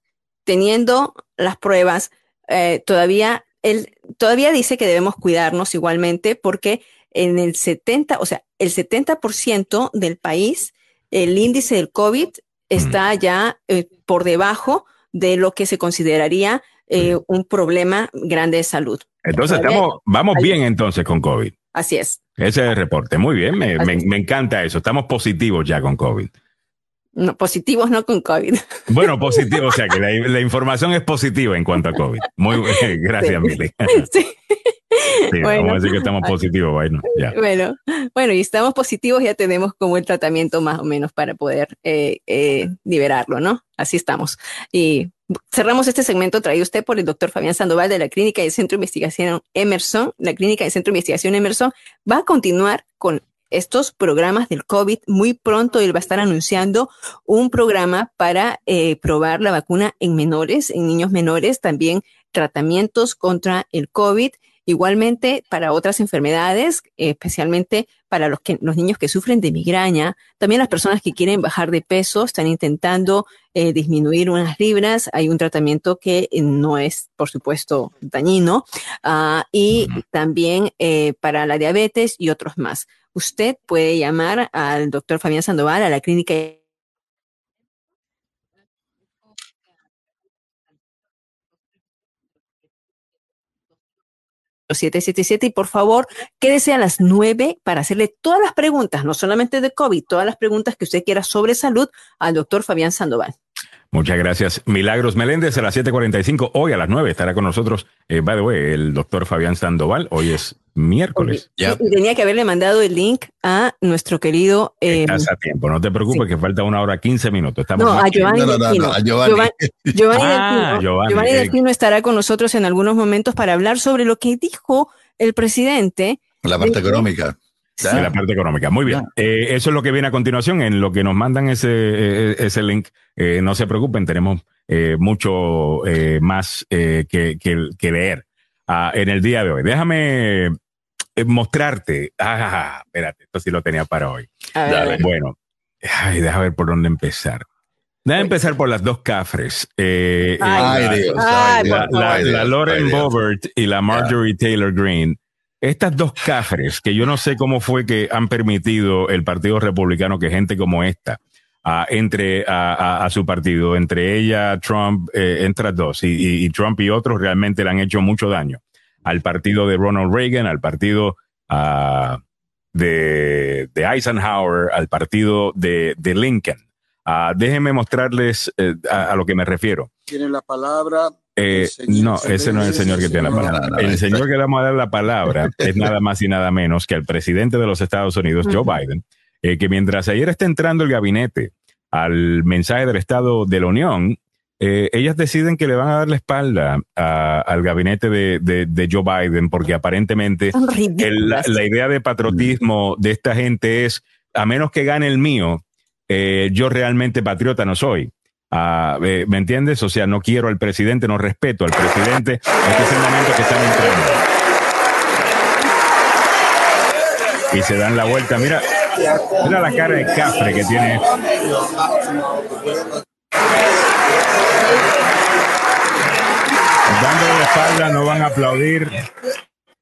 teniendo las pruebas, eh, todavía él todavía dice que debemos cuidarnos igualmente porque en el 70, o sea, el 70% del país, el índice del COVID está ya eh, por debajo de lo que se consideraría eh, un problema grande de salud. Entonces, estamos, vamos bien entonces con COVID. Así es. Ese es el reporte. Muy bien, me, me encanta eso. Estamos positivos ya con COVID. No, positivos no con COVID. (laughs) Bueno, positivo, o sea que la, información es positiva en cuanto a COVID. Muy (laughs) gracias, Mili. (laughs) Sí. bueno, vamos a decir que estamos positivos, bueno, ya. Bueno, bueno, y estamos positivos, ya tenemos como el tratamiento más o menos para poder eh, eh, liberarlo, ¿no? Así estamos. Y cerramos este segmento traído usted por el doctor Fabián Sandoval de la Clínica del Centro de Investigación Emerson. La Clínica del Centro de Investigación Emerson va a continuar con estos programas del COVID. Muy pronto él va a estar anunciando un programa para eh, probar la vacuna en menores, en niños menores, también tratamientos contra el COVID Igualmente para otras enfermedades, especialmente para los, que, los niños que sufren de migraña, también las personas que quieren bajar de peso están intentando eh, disminuir unas libras. Hay un tratamiento que eh, no es, por supuesto, dañino. Uh, y también eh, para la diabetes y otros más. Usted puede llamar al doctor Fabián Sandoval a la clínica 777 y por favor quédese a las 9 para hacerle todas las preguntas, no solamente de COVID, todas las preguntas que usted quiera sobre salud al doctor Fabián Sandoval. Muchas gracias. Milagros Meléndez a las 7:45. Hoy a las 9 estará con nosotros, eh, by the way, el doctor Fabián Sandoval. Hoy es miércoles. Ya. Y tenía que haberle mandado el link a nuestro querido. Eh, Estás a tiempo, no te preocupes, sí. que falta una hora 15 minutos. Estamos no, a Giovanni, no, no, no, a Giovanni. Giovanni, ah, Giovanni, Giovanni Delfino estará con nosotros en algunos momentos para hablar sobre lo que dijo el presidente. La parte económica. Sí. La parte económica. Muy bien. Eh, eso es lo que viene a continuación. En lo que nos mandan ese, eh, ese link, eh, no se preocupen, tenemos eh, mucho eh, más que, que, que, leer uh, en el día de hoy. Déjame mostrarte. Ah, espérate, esto sí lo tenía para hoy. Dale. Bueno, ay, déjame ver por dónde empezar. Déjame empezar por las dos cafres. Eh, ay, la, Dios, ay, la, la, la, Lauren Bobert y la Marjorie Taylor Greene estas dos cafres que yo no sé cómo fue que han permitido el Partido Republicano que gente como esta uh, entre a, a, a, su partido, entre ella, Trump, eh, entre dos, y, y, y, Trump y otros realmente le han hecho mucho daño al partido de Ronald Reagan, al partido uh, de, de, Eisenhower, al partido de, de Lincoln. Uh, déjenme mostrarles eh, a, a, lo que me refiero. Tiene la palabra eh, no, ese no es el señor que tiene la palabra. El señor que le vamos a dar la palabra es nada más y nada menos que el presidente de los Estados Unidos, Joe Biden, eh, que mientras ayer está entrando el gabinete al mensaje del Estado de la Unión, eh, ellas deciden que le van a dar la espalda a, al gabinete de, de, de, Joe Biden porque aparentemente el, la, la, idea de patriotismo de esta gente es, a menos que gane el mío, eh, yo realmente patriota no soy. Uh, eh, ¿Me entiendes? O sea, no quiero al presidente, no respeto al presidente. Este es el momento que están entrando. Y se dan la vuelta. Mira, mira la cara de cafre que tiene. La espalda, no van a aplaudir.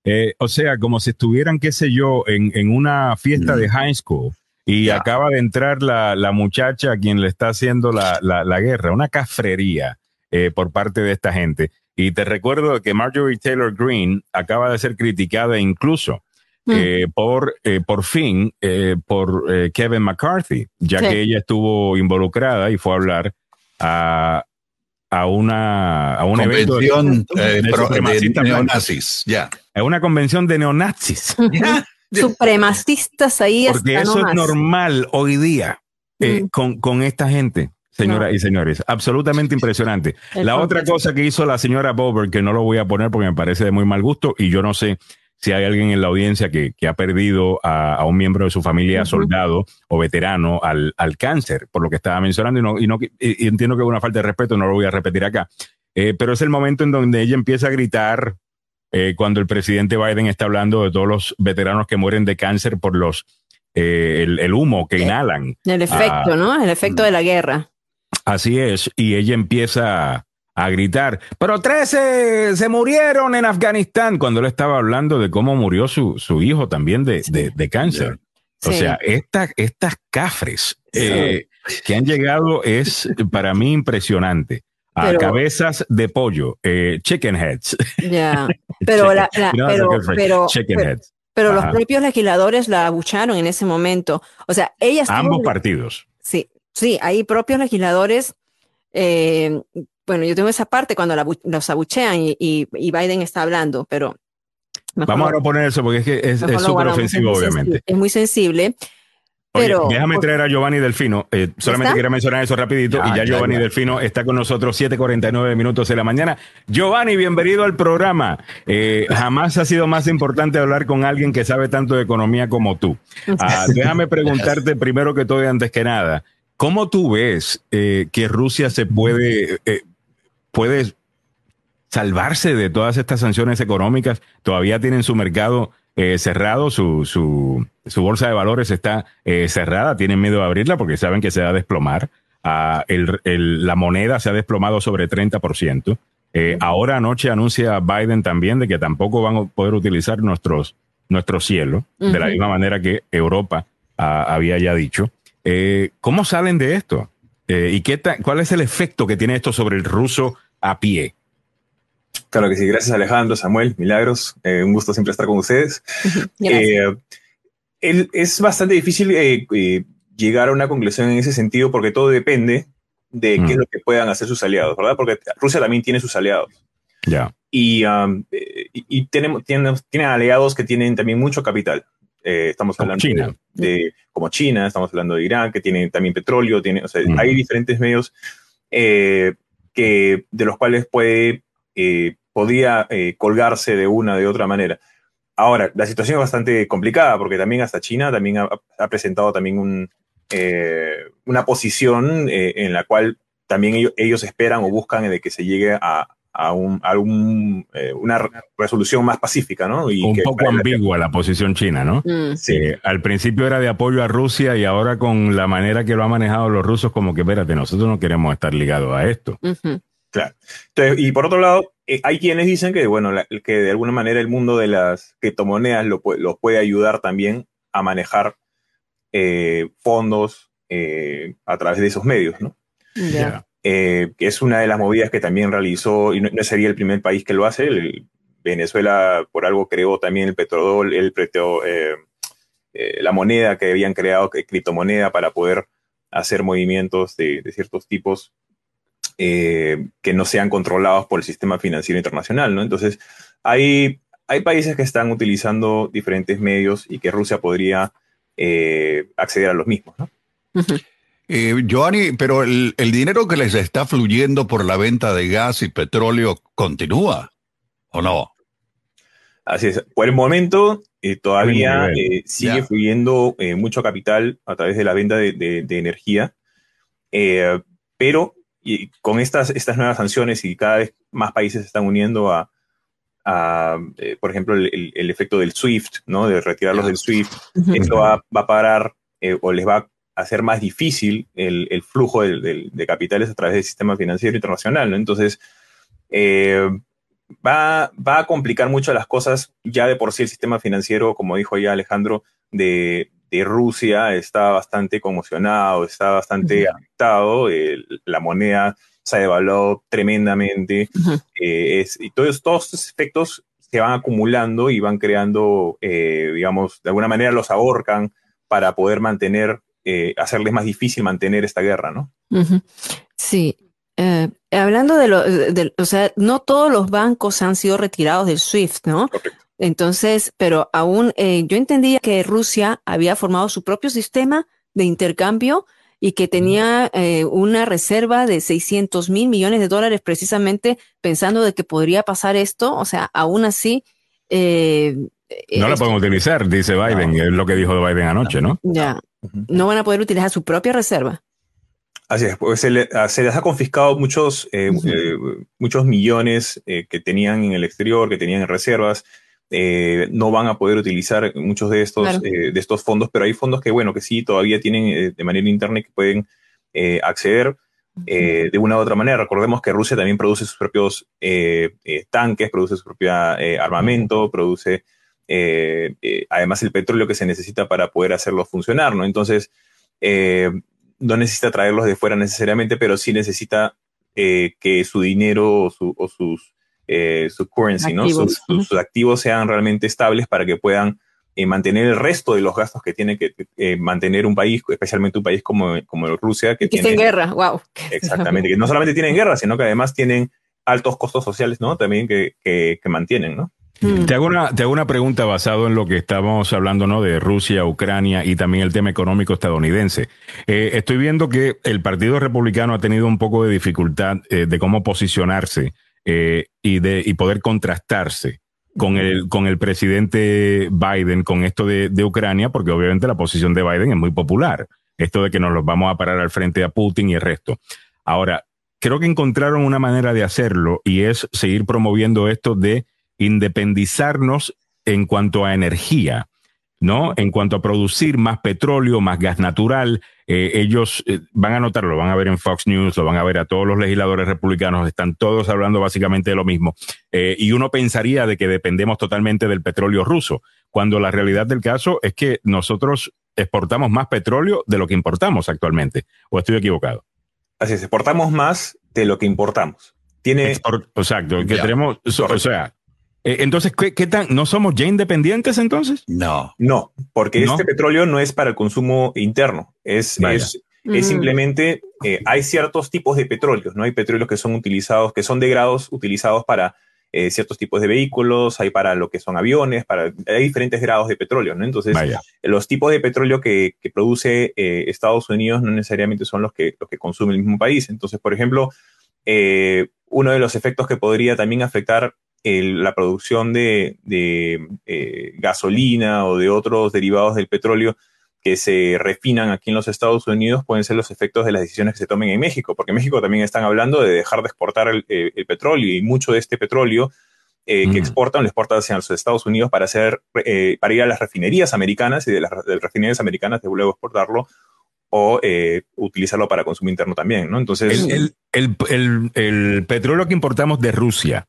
Eh, o sea, como si estuvieran, qué sé yo, en, en una fiesta de high school y yeah. acaba de entrar la, la, muchacha a quien le está haciendo la, la, la guerra, una cafrería eh, por parte de esta gente. Y te recuerdo que Marjorie Taylor Greene acaba de ser criticada incluso mm. eh, por, eh, por fin, eh, por eh, Kevin McCarthy, ya sí. que ella estuvo involucrada y fue a hablar a, a una, a un convención evento de, de, de, de neonazis, ya. A una convención de neonazis. (laughs) supremacistas ahí. Porque eso es normal hoy día eh, mm. con, con esta gente, señoras no. y señores. Absolutamente impresionante. El la otra cosa que hizo la señora Bober, que no lo voy a poner porque me parece de muy mal gusto y yo no sé si hay alguien en la audiencia que, que ha perdido a, a, un miembro de su familia, uh -huh. soldado o veterano, al, al, cáncer, por lo que estaba mencionando, y, no, y, no, y, entiendo que es una falta de respeto, no lo voy a repetir acá. Eh, pero es el momento en donde ella empieza a gritar eh, cuando el presidente Biden está hablando de todos los veteranos que mueren de cáncer por los eh, el, el, humo que inhalan. El efecto, ah, ¿no? El efecto de la guerra. Así es, y ella empieza a, gritar, pero 13 se murieron en Afganistán, cuando él estaba hablando de cómo murió su, su hijo también de, de, de cáncer. Sí. O sea, esta, estas cafres eh, que han llegado es para mí impresionante a pero, cabezas de pollo, eh, chicken heads. Ya, (laughs) pero, la, la, pero, pero, chicken pero, heads. pero los propios legisladores la abucharon en ese momento. O sea, ellas. Ambos partidos. Sí, sí, hay propios legisladores. Eh, bueno, yo tengo esa parte cuando la, los abuchean y, y, y, Biden está hablando, pero. Vamos a poner eso porque es que es súper ofensivo, obviamente. Es muy sensible. Pero, Oye, déjame traer a Giovanni Delfino. Eh, solamente quería mencionar eso rapidito. Ya, y ya, ya Giovanni ya. Delfino está con nosotros 7:49 minutos de la mañana. Giovanni, bienvenido al programa. Eh, jamás ha sido más importante hablar con alguien que sabe tanto de economía como tú. Uh, déjame preguntarte primero que todo y antes que nada, ¿cómo tú ves eh, que Rusia se puede, eh, puede salvarse de todas estas sanciones económicas. Todavía tienen su mercado eh, cerrado, su, su, su, bolsa de valores está eh, cerrada, tienen miedo de abrirla porque saben que se va a desplomar. Ah, el, el, la moneda se ha desplomado sobre 30%. Eh, ahora anoche anuncia Biden también de que tampoco van a poder utilizar nuestros, nuestro cielo, uh -huh. de la misma manera que Europa ah, había ya dicho. Eh, ¿Cómo salen de esto? ¿Y qué cuál es el efecto que tiene esto sobre el ruso a pie? Claro que sí, gracias Alejandro, Samuel, Milagros, eh, un gusto siempre estar con ustedes. (laughs) Eh, el, es bastante difícil eh, eh, llegar a una conclusión en ese sentido porque todo depende de mm. qué es lo que puedan hacer sus aliados, ¿verdad? Porque Rusia también tiene sus aliados. Ya. Yeah. Y, um, y, y, tenemos, tienen, tienen aliados que tienen también mucho capital. Eh, estamos como hablando China. De, de, como China, estamos hablando de Irán, que tienen también petróleo, tiene, o sea, mm. hay diferentes medios eh, que, de los cuales puede, eh, podría eh, colgarse de una de otra manera. Ahora, la situación es bastante complicada porque también hasta China también ha, presentado también eh, una posición en la cual también ellos, ellos, esperan o buscan de que se llegue a, a, un, a un, eh, una resolución más pacífica, ¿no? Y un que, poco ambigua la, la, posición china, ¿no? Mm. Sí. Eh, al principio era de apoyo a Rusia y ahora con la manera que lo han manejado los rusos, como que, espérate, nosotros no queremos estar ligados a esto. Uh -huh. Claro. Entonces, y por otro lado, eh, hay quienes dicen que, bueno, la, que de alguna manera el mundo de las criptomonedas lo, lo puede ayudar también a manejar eh, fondos eh, a través de esos medios, ¿no? Yeah eh, es una de las movidas que también realizó, y no, sería el primer país que lo hace, el, Venezuela por algo creó también el petrodol, el eh, eh, la moneda que habían creado, criptomoneda, para poder hacer movimientos de, ciertos tipos eh, que no sean controlados por el sistema financiero internacional, ¿no? Entonces, hay, hay países que están utilizando diferentes medios y que Rusia podría acceder a los mismos, ¿no? Eh, Joanny, pero el, el, dinero que les está fluyendo por la venta de gas y petróleo continúa, ¿o no? Así es. Por el momento, eh, todavía eh, sigue yeah. fluyendo eh, mucho capital a través de la venta de, de, de energía, eh, pero y con estas, estas nuevas sanciones y cada vez más países se están uniendo a, a eh, por ejemplo, el, el, efecto del SWIFT, ¿no? De retirarlos yeah. del SWIFT, esto va, va, a parar o les va a hacer más difícil el, el flujo de, de, de, capitales a través del sistema financiero internacional. ¿no? Entonces, eh, va, va, a complicar mucho las cosas. Ya de por sí el sistema financiero, como dijo ya Alejandro, de, de Rusia está bastante conmocionado, está bastante uh -huh. afectado. Eh, la moneda se ha devaluado tremendamente. Uh -huh. eh, es, y todos, todos estos efectos se van acumulando y van creando, eh, digamos, de alguna manera los ahorcan para poder mantener eh, hacerles más difícil mantener esta guerra, ¿no? Uh -huh. Sí. Eh, hablando de lo, de, o sea, no todos los bancos han sido retirados del SWIFT, ¿no? Correcto. Entonces, pero aún eh, yo entendía que Rusia había formado su propio sistema de intercambio y que tenía eh, una reserva de 600 mil millones de dólares precisamente pensando de que podría pasar esto. O sea, aún así, eh, no la pueden utilizar, dice Biden, no. es lo que dijo Biden anoche, ¿no? Ya no van a poder utilizar su propia reserva. Así es, pues se, le, se les ha confiscado muchos, eh, uh -huh. eh, muchos millones eh, que tenían en el exterior, que tenían en reservas. No van a poder utilizar muchos de estos, claro. Eh, de estos fondos, pero hay fondos que, bueno, que sí todavía tienen de manera interna que pueden acceder. Uh -huh. de una u otra manera. Recordemos que Rusia también produce sus propios tanques, produce su propio armamento, produce eh, eh, además el petróleo que se necesita para poder hacerlo funcionar, ¿no? Entonces, eh, no necesita traerlos de fuera necesariamente, pero sí necesita eh, que su dinero o, su, o sus eh, su currency, activos. ¿no? Sus, sus, sus, activos sean realmente estables para que puedan mantener el resto de los gastos que tiene que mantener un país, especialmente un país como, como Rusia, que, que tiene... en guerra, wow. (laughs) Exactamente, que no solamente tienen guerra, sino que además tienen altos costos sociales, ¿no? También que, que, que mantienen, ¿no? Mm. Te, hago una, te hago una pregunta basado en lo que estábamos hablando, ¿no? De Rusia, Ucrania y también el tema económico estadounidense. Eh, estoy viendo que el Partido Republicano ha tenido un poco de dificultad eh, de cómo posicionarse eh, y, de, y poder contrastarse con el, con el presidente Biden con esto de, de Ucrania, porque obviamente la posición de Biden es muy popular. Esto de que nos los vamos a parar al frente a Putin y el resto. Ahora, creo que encontraron una manera de hacerlo y es seguir promoviendo esto de independizarnos en cuanto a energía. ¿no? En cuanto a producir más petróleo, más gas natural, eh, ellos eh, van a notarlo, lo van a ver en Fox News, lo van a ver a todos los legisladores republicanos, están todos hablando básicamente de lo mismo. Eh, y uno pensaría de que dependemos totalmente del petróleo ruso, cuando la realidad del caso es que nosotros exportamos más petróleo de lo que importamos actualmente. ¿O estoy equivocado? Así es, exportamos más de lo que importamos. Tiene... exacto, que tenemos, o sea, entonces, ¿qué, tan, ¿no somos ya independientes entonces? No. No, porque este petróleo no es para el consumo interno. Es, es, simplemente, eh, hay ciertos tipos de petróleos, ¿no? Hay petróleos que son utilizados, que son de grados utilizados para eh, ciertos tipos de vehículos, hay para lo que son aviones, para, hay diferentes grados de petróleo, ¿no? Entonces, los tipos de petróleo que, que produce Estados Unidos no necesariamente son los que, los que consume el mismo país. Entonces, por ejemplo, uno de los efectos que podría también afectar la producción de, eh, gasolina o de otros derivados del petróleo que se refinan aquí en los Estados Unidos pueden ser los efectos de las decisiones que se tomen en México, porque en México también están hablando de dejar de exportar el, eh, petróleo y mucho de este petróleo eh, que exportan lo exportan hacia los Estados Unidos para, hacer, para ir a las refinerías americanas y de las, refinerías americanas de luego exportarlo o utilizarlo para consumo interno también, ¿no? Entonces... el petróleo que importamos de Rusia,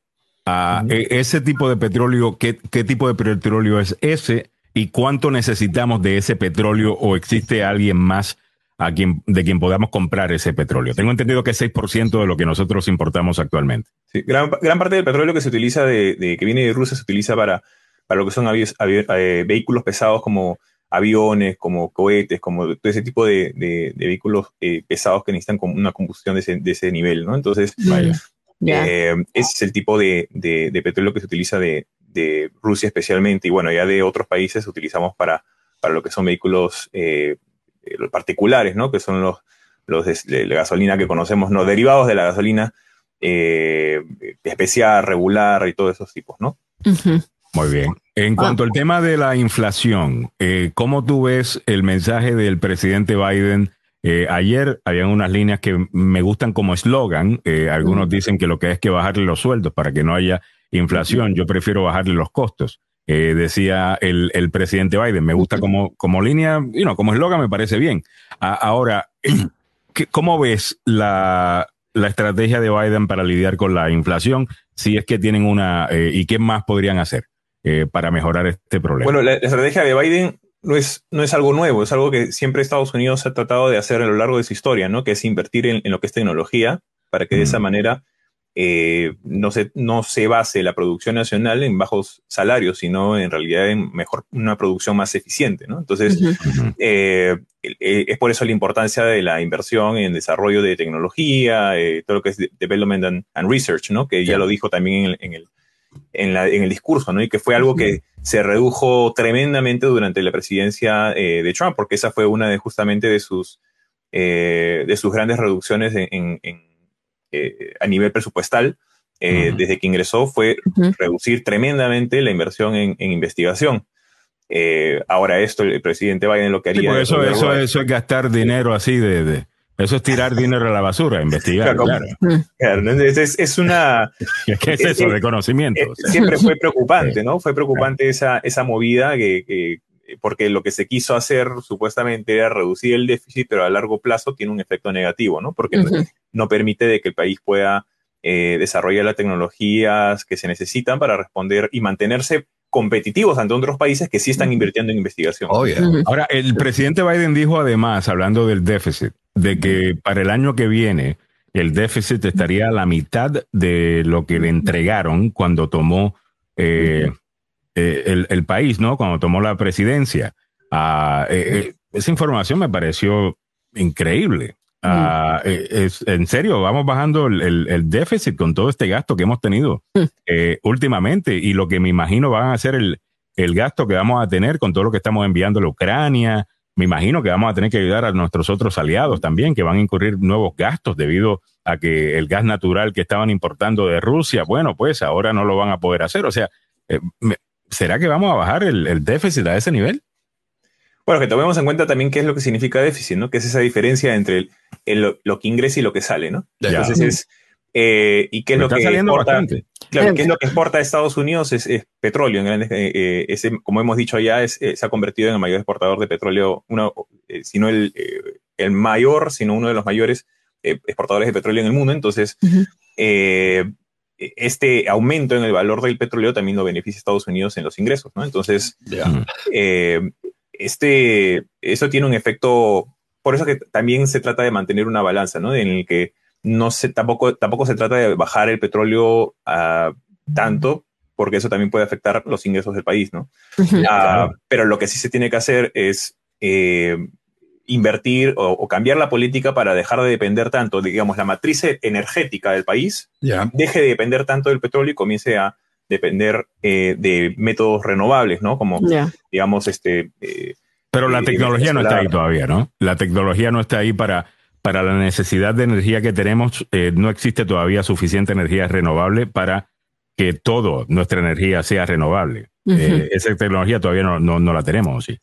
e, ese tipo de petróleo, ¿qué, tipo de petróleo es ese y cuánto necesitamos de ese petróleo o existe alguien más a quien, de quien podamos comprar ese petróleo? Tengo entendido que es 6% de lo que nosotros importamos actualmente. Sí, gran, parte del petróleo que se utiliza, de, que viene de Rusia, se utiliza para, para lo que son eh, vehículos pesados como aviones, como cohetes, como todo ese tipo de, vehículos eh, pesados que necesitan una combustión de ese, de ese nivel, ¿no? Entonces, vaya. Eh, ese es el tipo de, petróleo que se utiliza de, Rusia especialmente y bueno, ya de otros países utilizamos para, para lo que son vehículos eh, eh, particulares, ¿no? Que son los, los de, la gasolina que conocemos, no derivados de la gasolina especial, regular y todos esos tipos, ¿no? Muy bien. En cuanto al tema de la inflación, ¿cómo tú ves el mensaje del presidente Biden eh, ayer habían unas líneas que me gustan como eslogan. Eh, algunos dicen que lo que es que bajarle los sueldos para que no haya inflación. Yo prefiero bajarle los costos. Eh, decía el, presidente Biden. Me gusta como, como línea, y no, como eslogan me parece bien. ahora, (clears throat) ¿cómo ves la, estrategia de Biden para lidiar con la inflación? Si es que tienen una, ¿y qué más podrían hacer para mejorar este problema? Bueno, la estrategia de Biden no es, no es algo nuevo, es algo que siempre Estados Unidos ha tratado de hacer a lo largo de su historia, ¿no? Que es invertir en, lo que es tecnología para que de esa manera eh, no, se, no se base la producción nacional en bajos salarios, sino en realidad en mejor, una producción más eficiente, ¿no? Entonces, eh, eh, es por eso la importancia de la inversión en desarrollo de tecnología, todo lo que es Development and, Research, ¿no? Que ya lo dijo también en, el, en, la, en el discurso, ¿no? Y que fue algo que se redujo tremendamente durante la presidencia eh, de Trump, porque esa fue una de justamente de sus, eh, de sus grandes reducciones en, eh, a nivel presupuestal. Desde que ingresó fue reducir tremendamente la inversión en, investigación. ahora esto, el presidente Biden lo que haría... eso, eso, eso, es gastar dinero así de eso es tirar dinero a la basura, investigar. Claro, Es, una. (laughs) ¿Qué es eso de conocimiento? Eh, siempre fue preocupante, ¿no? Fue preocupante esa, esa movida que, porque lo que se quiso hacer supuestamente era reducir el déficit, pero a largo plazo tiene un efecto negativo, ¿no? Porque no permite de que el país pueda eh, desarrollar las tecnologías que se necesitan para responder y mantenerse competitivos ante otros países que sí están invirtiendo en investigación. Ahora, el presidente Biden dijo además, hablando del déficit, de que para el año que viene el déficit estaría a la mitad de lo que le entregaron cuando tomó eh, eh, el, país, ¿no? Cuando tomó la presidencia. Ah, eh, esa información me pareció increíble. Ah, es, en serio, vamos bajando el, déficit con todo este gasto que hemos tenido últimamente y lo que me imagino van a ser el, el gasto que vamos a tener con todo lo que estamos enviando a Ucrania, me imagino que vamos a tener que ayudar a nuestros otros aliados también, que van a incurrir nuevos gastos debido a que el gas natural que estaban importando de Rusia, bueno, pues ahora no lo van a poder hacer. O sea, eh, ¿será que vamos a bajar el, déficit a ese nivel? Bueno, que tomemos en cuenta también qué es lo que significa déficit, ¿no? Que es esa diferencia entre lo que ingresa y lo que sale, ¿no? Entonces es eh, ¿Y qué es, lo que exporta, claro, ¿qué es (laughs) lo que exporta a Estados Unidos? Es, petróleo. En eh, ese, como hemos dicho ya, es, eh, se ha convertido en el mayor exportador de petróleo, uno, si no el, el, mayor, sino uno de los mayores exportadores de petróleo en el mundo. Entonces, este aumento en el valor del petróleo también lo beneficia a Estados Unidos en los ingresos. ¿no? Entonces, este, eso tiene un efecto, por eso que también se trata de mantener una balanza, ¿no? En el que no se, tampoco, tampoco se trata de bajar el petróleo uh, tanto, porque eso también puede afectar los ingresos del país, ¿no? Uh, pero lo que sí se tiene que hacer es eh, invertir o, o, cambiar la política para dejar de depender tanto, digamos, la matriz energética del país yeah. deje de depender tanto del petróleo y comience a depender eh, de métodos renovables, ¿no? Como, yeah. digamos, este... Eh, pero la tecnología no está ahí todavía, ¿no? La tecnología no está ahí para para la necesidad de energía que tenemos, eh, no existe todavía suficiente energía renovable para que toda nuestra energía sea renovable. Uh -huh. eh, esa tecnología todavía no, no, no la tenemos, ¿sí?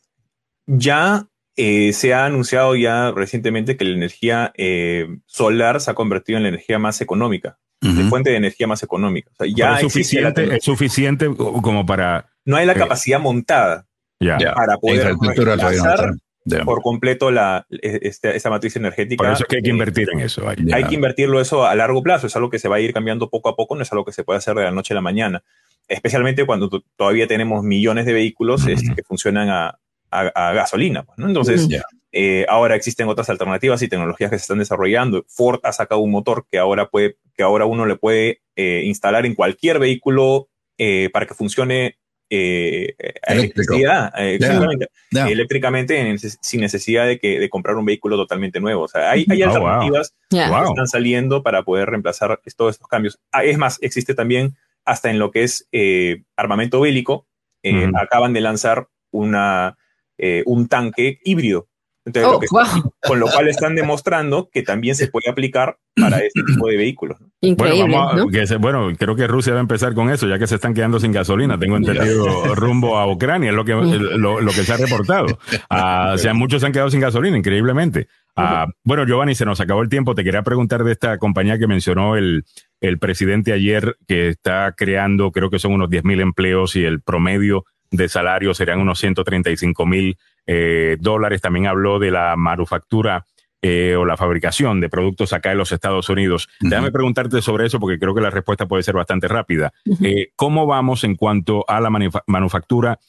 Ya eh, se ha anunciado ya recientemente que la energía eh, solar se ha convertido en la energía más económica, uh -huh. la fuente de energía más económica. O sea, ya es suficiente, es suficiente como para... No hay la capacidad montada para poder reemplazar por completo la, esta, esta, matriz energética. Por eso es que hay que invertir en eso. Hay, hay, que invertirlo eso a largo plazo, es algo que se va a ir cambiando poco a poco, no es algo que se puede hacer de la noche a la mañana, especialmente cuando todavía tenemos millones de vehículos uh -huh. este, que funcionan a, a, a gasolina. Pues, ¿no? Entonces, eh, ahora existen otras alternativas y tecnologías que se están desarrollando. Ford ha sacado un motor que ahora, puede, que ahora uno le puede eh, instalar en cualquier vehículo eh, para que funcione eh, electricidad, eh, yeah. Yeah. eléctricamente en, sin necesidad de, que, de comprar un vehículo totalmente nuevo. O sea, hay, hay oh, alternativas wow. Yeah. que están saliendo para poder reemplazar todos estos cambios. Ah, es más, existe también hasta en lo que es eh, armamento bélico. Mm. Acaban de lanzar una, eh, un tanque híbrido. Entonces, oh, lo que, wow. Con lo cual están demostrando que también se puede aplicar para este (clears throat) tipo de vehículos. Increíble, bueno, vamos a, ¿no? que se, bueno, creo que Rusia va a empezar con eso, ya que se están quedando sin gasolina. Tengo entendido (laughs) rumbo a Ucrania, es lo que, lo, lo que se ha reportado. Uh, o sea, muchos se han quedado sin gasolina, increíblemente. Uh, bueno, Giovanni, se nos acabó el tiempo. Te quería preguntar de esta compañía que mencionó el, el presidente ayer, que está creando, creo que son unos 10 mil empleos y el promedio de salario serían unos 135 mil eh, dólares. También habló de la manufactura eh, o la fabricación de productos acá en los Estados Unidos. Uh -huh. Déjame preguntarte sobre eso porque creo que la respuesta puede ser bastante rápida. Uh -huh. eh, ¿Cómo vamos en cuanto a la manuf manufactura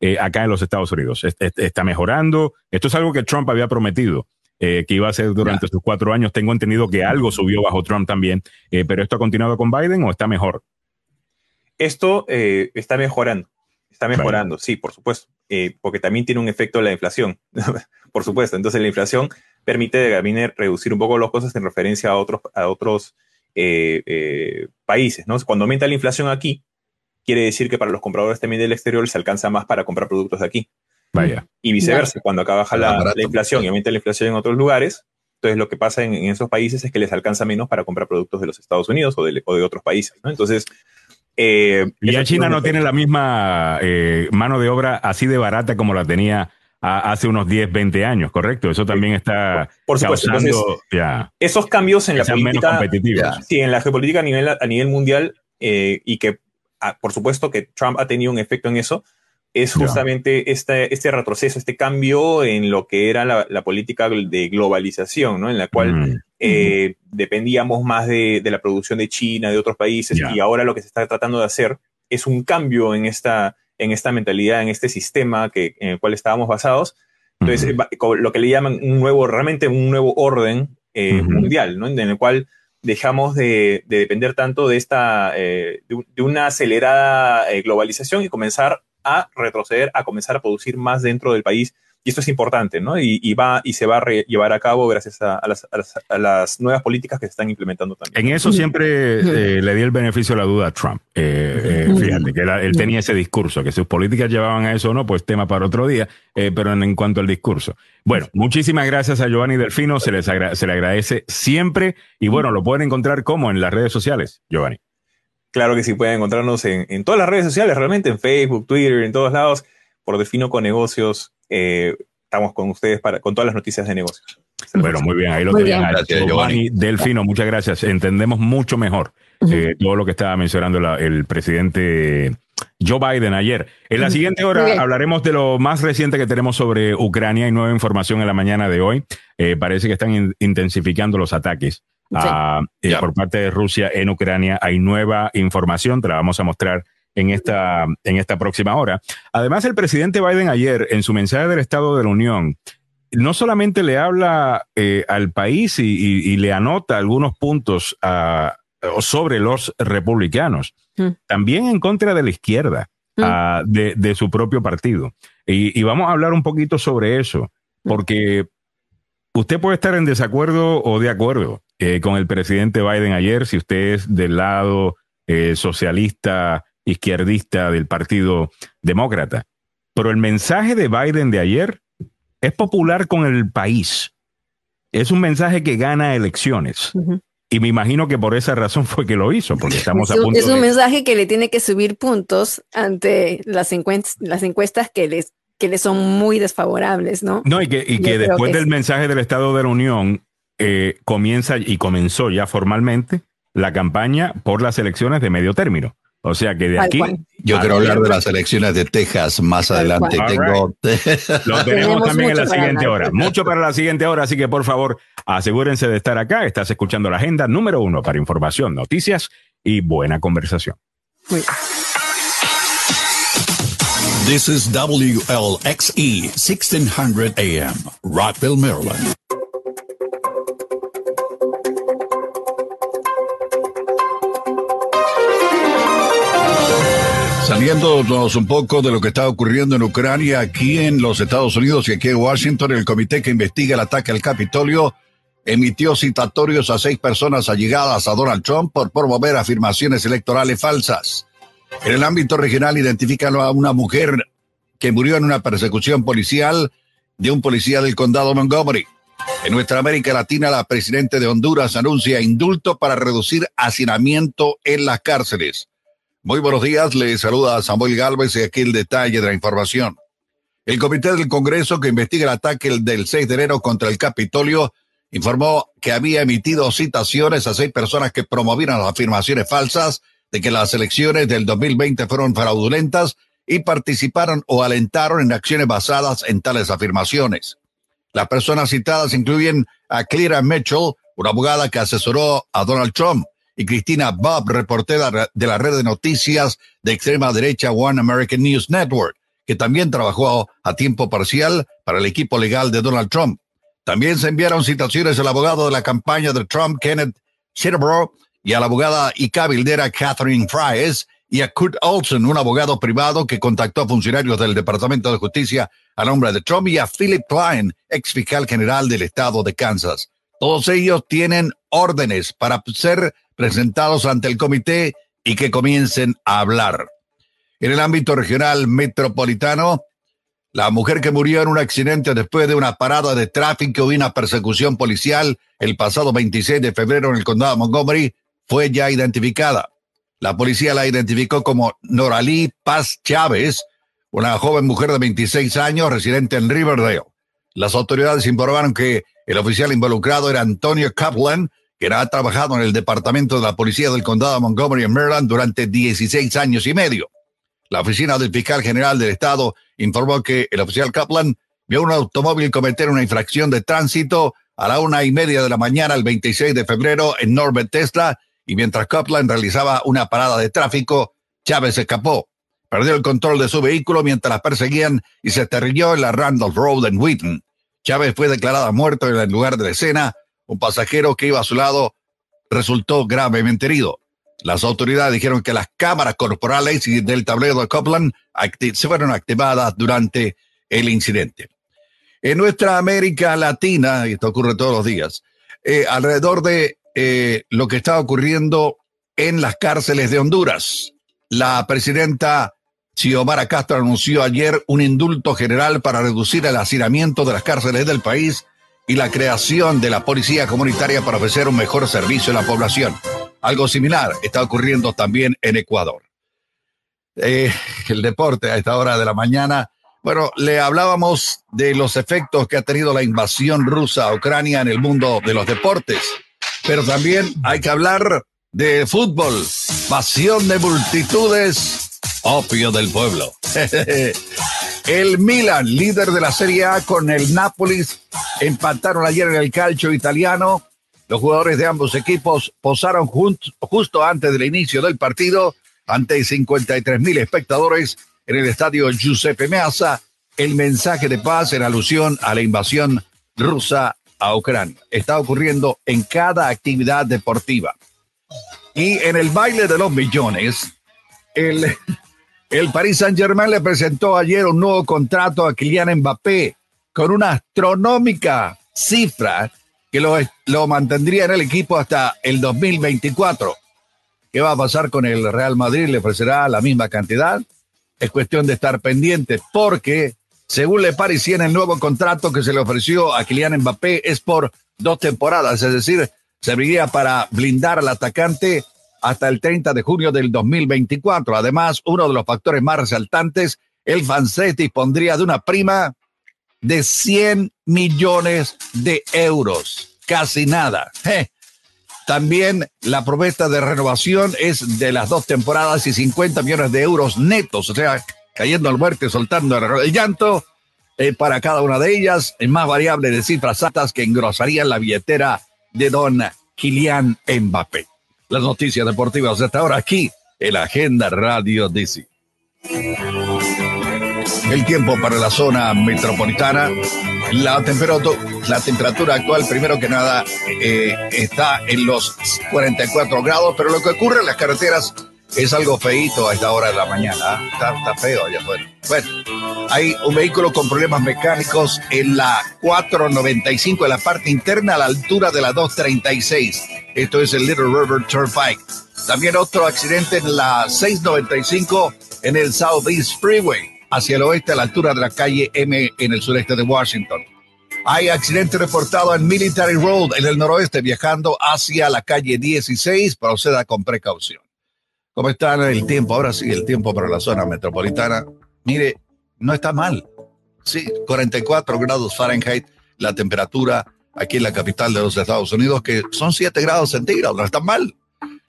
eh, acá en los Estados Unidos? ¿Está mejorando? Esto es algo que Trump había prometido. Eh, que iba a hacer durante yeah. sus cuatro años. Tengo entendido que algo subió bajo Trump también, eh, pero ¿esto ha continuado con Biden o está mejor? Esto eh, está mejorando. Está mejorando, vale. sí, por supuesto, eh, porque también tiene un efecto la inflación, (laughs) por supuesto. Entonces la inflación permite también reducir un poco las cosas en referencia a otros, a otros eh, eh, países. ¿no? Cuando aumenta la inflación aquí, quiere decir que para los compradores también del exterior se alcanza más para comprar productos de aquí. Vaya. Y viceversa, Vaya. cuando acá baja la, la, inflación y aumenta la inflación en otros lugares, entonces lo que pasa en, en, esos países es que les alcanza menos para comprar productos de los Estados Unidos o de, o de otros países. ¿no? Entonces, eh, y ya China no tiene la misma eh, mano de obra así de barata como la tenía a, hace unos 10, 20 años, ¿correcto? Eso también está por, por supuesto. causando Entonces, ya, esos cambios en la política, menos sí, en la geopolítica a nivel, a nivel mundial eh, y que, a, ah, por supuesto, que Trump ha tenido un efecto en eso, es justamente yeah. este, este retroceso, este cambio en lo que era la, la política de globalización, ¿no? En la cual mm. Eh, dependíamos más de, de, la producción de China, de otros países, yeah. y ahora lo que se está tratando de hacer es un cambio en esta, en esta mentalidad, en este sistema que, en el cual estábamos basados. Entonces, lo que le llaman un nuevo, realmente un nuevo orden eh, mundial, ¿no? En el cual dejamos de, de depender tanto de esta, eh, de, de, una acelerada globalización y comenzar a retroceder, a comenzar a producir más dentro del país. Y esto es importante, ¿no? Y, y va y se va a llevar a cabo gracias a, a, las, a, las, a, las, nuevas políticas que se están implementando también. En eso siempre eh, le di el beneficio de la duda a Trump. Eh, eh, fíjate que él, él, tenía ese discurso, que sus políticas llevaban a eso o no, pues tema para otro día, eh, pero en, en, cuanto al discurso. Bueno, muchísimas gracias a Giovanni Delfino, se, les se le agradece siempre y bueno, lo pueden encontrar como en las redes sociales, Giovanni. Claro que sí, pueden encontrarnos en, en, todas las redes sociales, realmente en Facebook, Twitter, en todos lados, por Defino con Negocios. Eh, estamos con ustedes para, con todas las noticias de negocios. Bueno, muy bien, ahí lo tenían. Giovanni Delfino, muchas gracias. Entendemos mucho mejor eh, todo lo que estaba mencionando el presidente Joe Biden ayer. En la siguiente hora hablaremos de lo más reciente que tenemos sobre Ucrania. Hay nueva información en la mañana de hoy. Eh, parece que están intensificando los ataques eh, por parte de Rusia en Ucrania. Hay nueva información, te la vamos a mostrar en esta, en esta próxima hora. Además, el presidente Biden ayer, en su mensaje del Estado de la Unión, no solamente le habla eh, al país y, le anota algunos puntos sobre los republicanos, mm. también en contra de la izquierda mm. de, su propio partido. Y, y, vamos a hablar un poquito sobre eso, mm. porque usted puede estar en desacuerdo o de acuerdo eh, con el presidente Biden ayer, si usted es del lado eh, socialista, izquierdista del Partido Demócrata. Pero el mensaje de Biden de ayer es popular con el país. Es un mensaje que gana elecciones. Y me imagino que por esa razón fue que lo hizo, porque estamos a punto Es un mensaje que le tiene que subir puntos ante las, las encuestas que les que le son muy desfavorables, ¿no? No, y que, y que después del mensaje del Estado de la Unión eh, comienza y comenzó ya formalmente la campaña por las elecciones de medio término. O sea que de aquí. Yo quiero hablar de las elecciones de Texas más adelante. Tengo... (laughs) Lo tenemos también en la siguiente hora. Mucho para la siguiente hora, así que por favor, asegúrense de estar acá. Estás escuchando la agenda número uno para información, noticias y buena conversación. This is WLXE 1600 AM, Rockville, Maryland. Saliéndonos un poco de lo que está ocurriendo en Ucrania, aquí en los Estados Unidos y aquí en Washington, el comité que investiga el ataque al Capitolio emitió citatorios a seis personas allegadas a Donald Trump por promover afirmaciones electorales falsas. En el ámbito regional identifican a una mujer que murió en una persecución policial de un policía del condado Montgomery. En nuestra América Latina, la presidenta de Honduras anuncia indulto para reducir hacinamiento en las cárceles. Muy buenos días, le saluda Samuel Galvez y aquí el detalle de la información. El Comité del Congreso que investiga el ataque del 6 de enero contra el Capitolio informó que había emitido citaciones a seis personas que promovieron las afirmaciones falsas de que las elecciones del 2020 fueron fraudulentas y participaron o alentaron en acciones basadas en tales afirmaciones. Las personas citadas incluyen a Clara Mitchell, una abogada que asesoró a Donald Trump, y Cristina Bob, reportera de la red de noticias de extrema derecha One American News Network, que también trabajó a tiempo parcial para el equipo legal de Donald Trump. También se enviaron citaciones al abogado de la campaña de Trump, Kenneth Shitterborough, y a la abogada y cabildera Catherine Fries y a Kurt Olson, un abogado privado que contactó a funcionarios del Departamento de Justicia a nombre de Trump y a Philip Klein, ex fiscal general del estado de Kansas. Todos ellos tienen órdenes para ser presentados ante el comité y que comiencen a hablar. En el ámbito regional metropolitano, la mujer que murió en un accidente después de una parada de tráfico y una persecución policial el pasado 26 de febrero en el condado de Montgomery fue ya identificada. La policía la identificó como Noralí Paz Chávez, una joven mujer de 26 años residente en Riverdale. Las autoridades informaron que el oficial involucrado era Antonio Kaplan, que ha trabajado en el departamento de la policía del condado de Montgomery en Maryland durante 16 años y medio. La oficina del fiscal general del estado informó que el oficial Kaplan vio un automóvil cometer una infracción de tránsito a la una y media de la mañana el 26 de febrero en Norbert Tesla y mientras Kaplan realizaba una parada de tráfico, Chávez escapó. Perdió el control de su vehículo mientras perseguían y se estrelló en la Randolph Road en Wheaton. Chávez fue declarada muerto en el lugar de la escena. Un pasajero que iba a su lado resultó gravemente herido. Las autoridades dijeron que las cámaras corporales y del tablero de Copland se fueron activadas durante el incidente. En nuestra América Latina, y esto ocurre todos los días, eh, alrededor de eh, lo que está ocurriendo en las cárceles de Honduras. La presidenta Xiomara Castro anunció ayer un indulto general para reducir el hacinamiento de las cárceles del país y la creación de la policía comunitaria para ofrecer un mejor servicio a la población. Algo similar está ocurriendo también en Ecuador. Eh, el deporte a esta hora de la mañana. Bueno, le hablábamos de los efectos que ha tenido la invasión rusa a Ucrania en el mundo de los deportes, pero también hay que hablar de fútbol, pasión de multitudes, opio del pueblo. (laughs) el Milan, líder de la Serie A con el Nápoles, empataron ayer en el calcio italiano. Los jugadores de ambos equipos posaron justo antes del inicio del partido ante 53 mil espectadores en el estadio Giuseppe Meazza el mensaje de paz en alusión a la invasión rusa a Ucrania. Está ocurriendo en cada actividad deportiva. Y en el baile de los millones, el, el Paris Saint Germain le presentó ayer un nuevo contrato a Kylian Mbappé con una astronómica cifra que lo, lo mantendría en el equipo hasta el 2024. ¿Qué va a pasar con el Real Madrid? ¿Le ofrecerá la misma cantidad? Es cuestión de estar pendiente porque, según le parecía el nuevo contrato que se le ofreció a Kylian Mbappé es por dos temporadas, es decir, serviría para blindar al atacante hasta el 30 de junio del 2024. Además, uno de los factores más resaltantes, el francés dispondría de una prima de 100 millones de euros. Casi nada. También la promesa de renovación es de las dos temporadas y 50 millones de euros netos, o sea, cayendo al muerte, soltando el llanto eh, para cada una de ellas, es más variable de cifras altas que engrosarían la billetera de don Kylian Mbappé. Las noticias deportivas de esta hora aquí en Agenda Radio DC. El tiempo para la zona metropolitana. La temperatura, la temperatura actual, primero que nada, eh, está en los 44 grados, pero lo que ocurre en las carreteras es algo feito a esta hora de la mañana. ¿ah? Está, feo allá afuera. Bueno, hay un vehículo con problemas mecánicos en la 495, en la parte interna, a la altura de la 236. Esto es el Little River Turnpike. También otro accidente en la 695 en el Southeast Freeway hacia el oeste a la altura de la calle M en el sureste de Washington. Hay accidente reportado en Military Road en el noroeste viajando hacia la calle 16. Proceda con precaución. ¿Cómo está el tiempo? Ahora sí, el tiempo para la zona metropolitana. Mire, no está mal. Sí, 44 grados Fahrenheit, la temperatura aquí en la capital de los Estados Unidos, que son 7 grados centígrados, no está mal.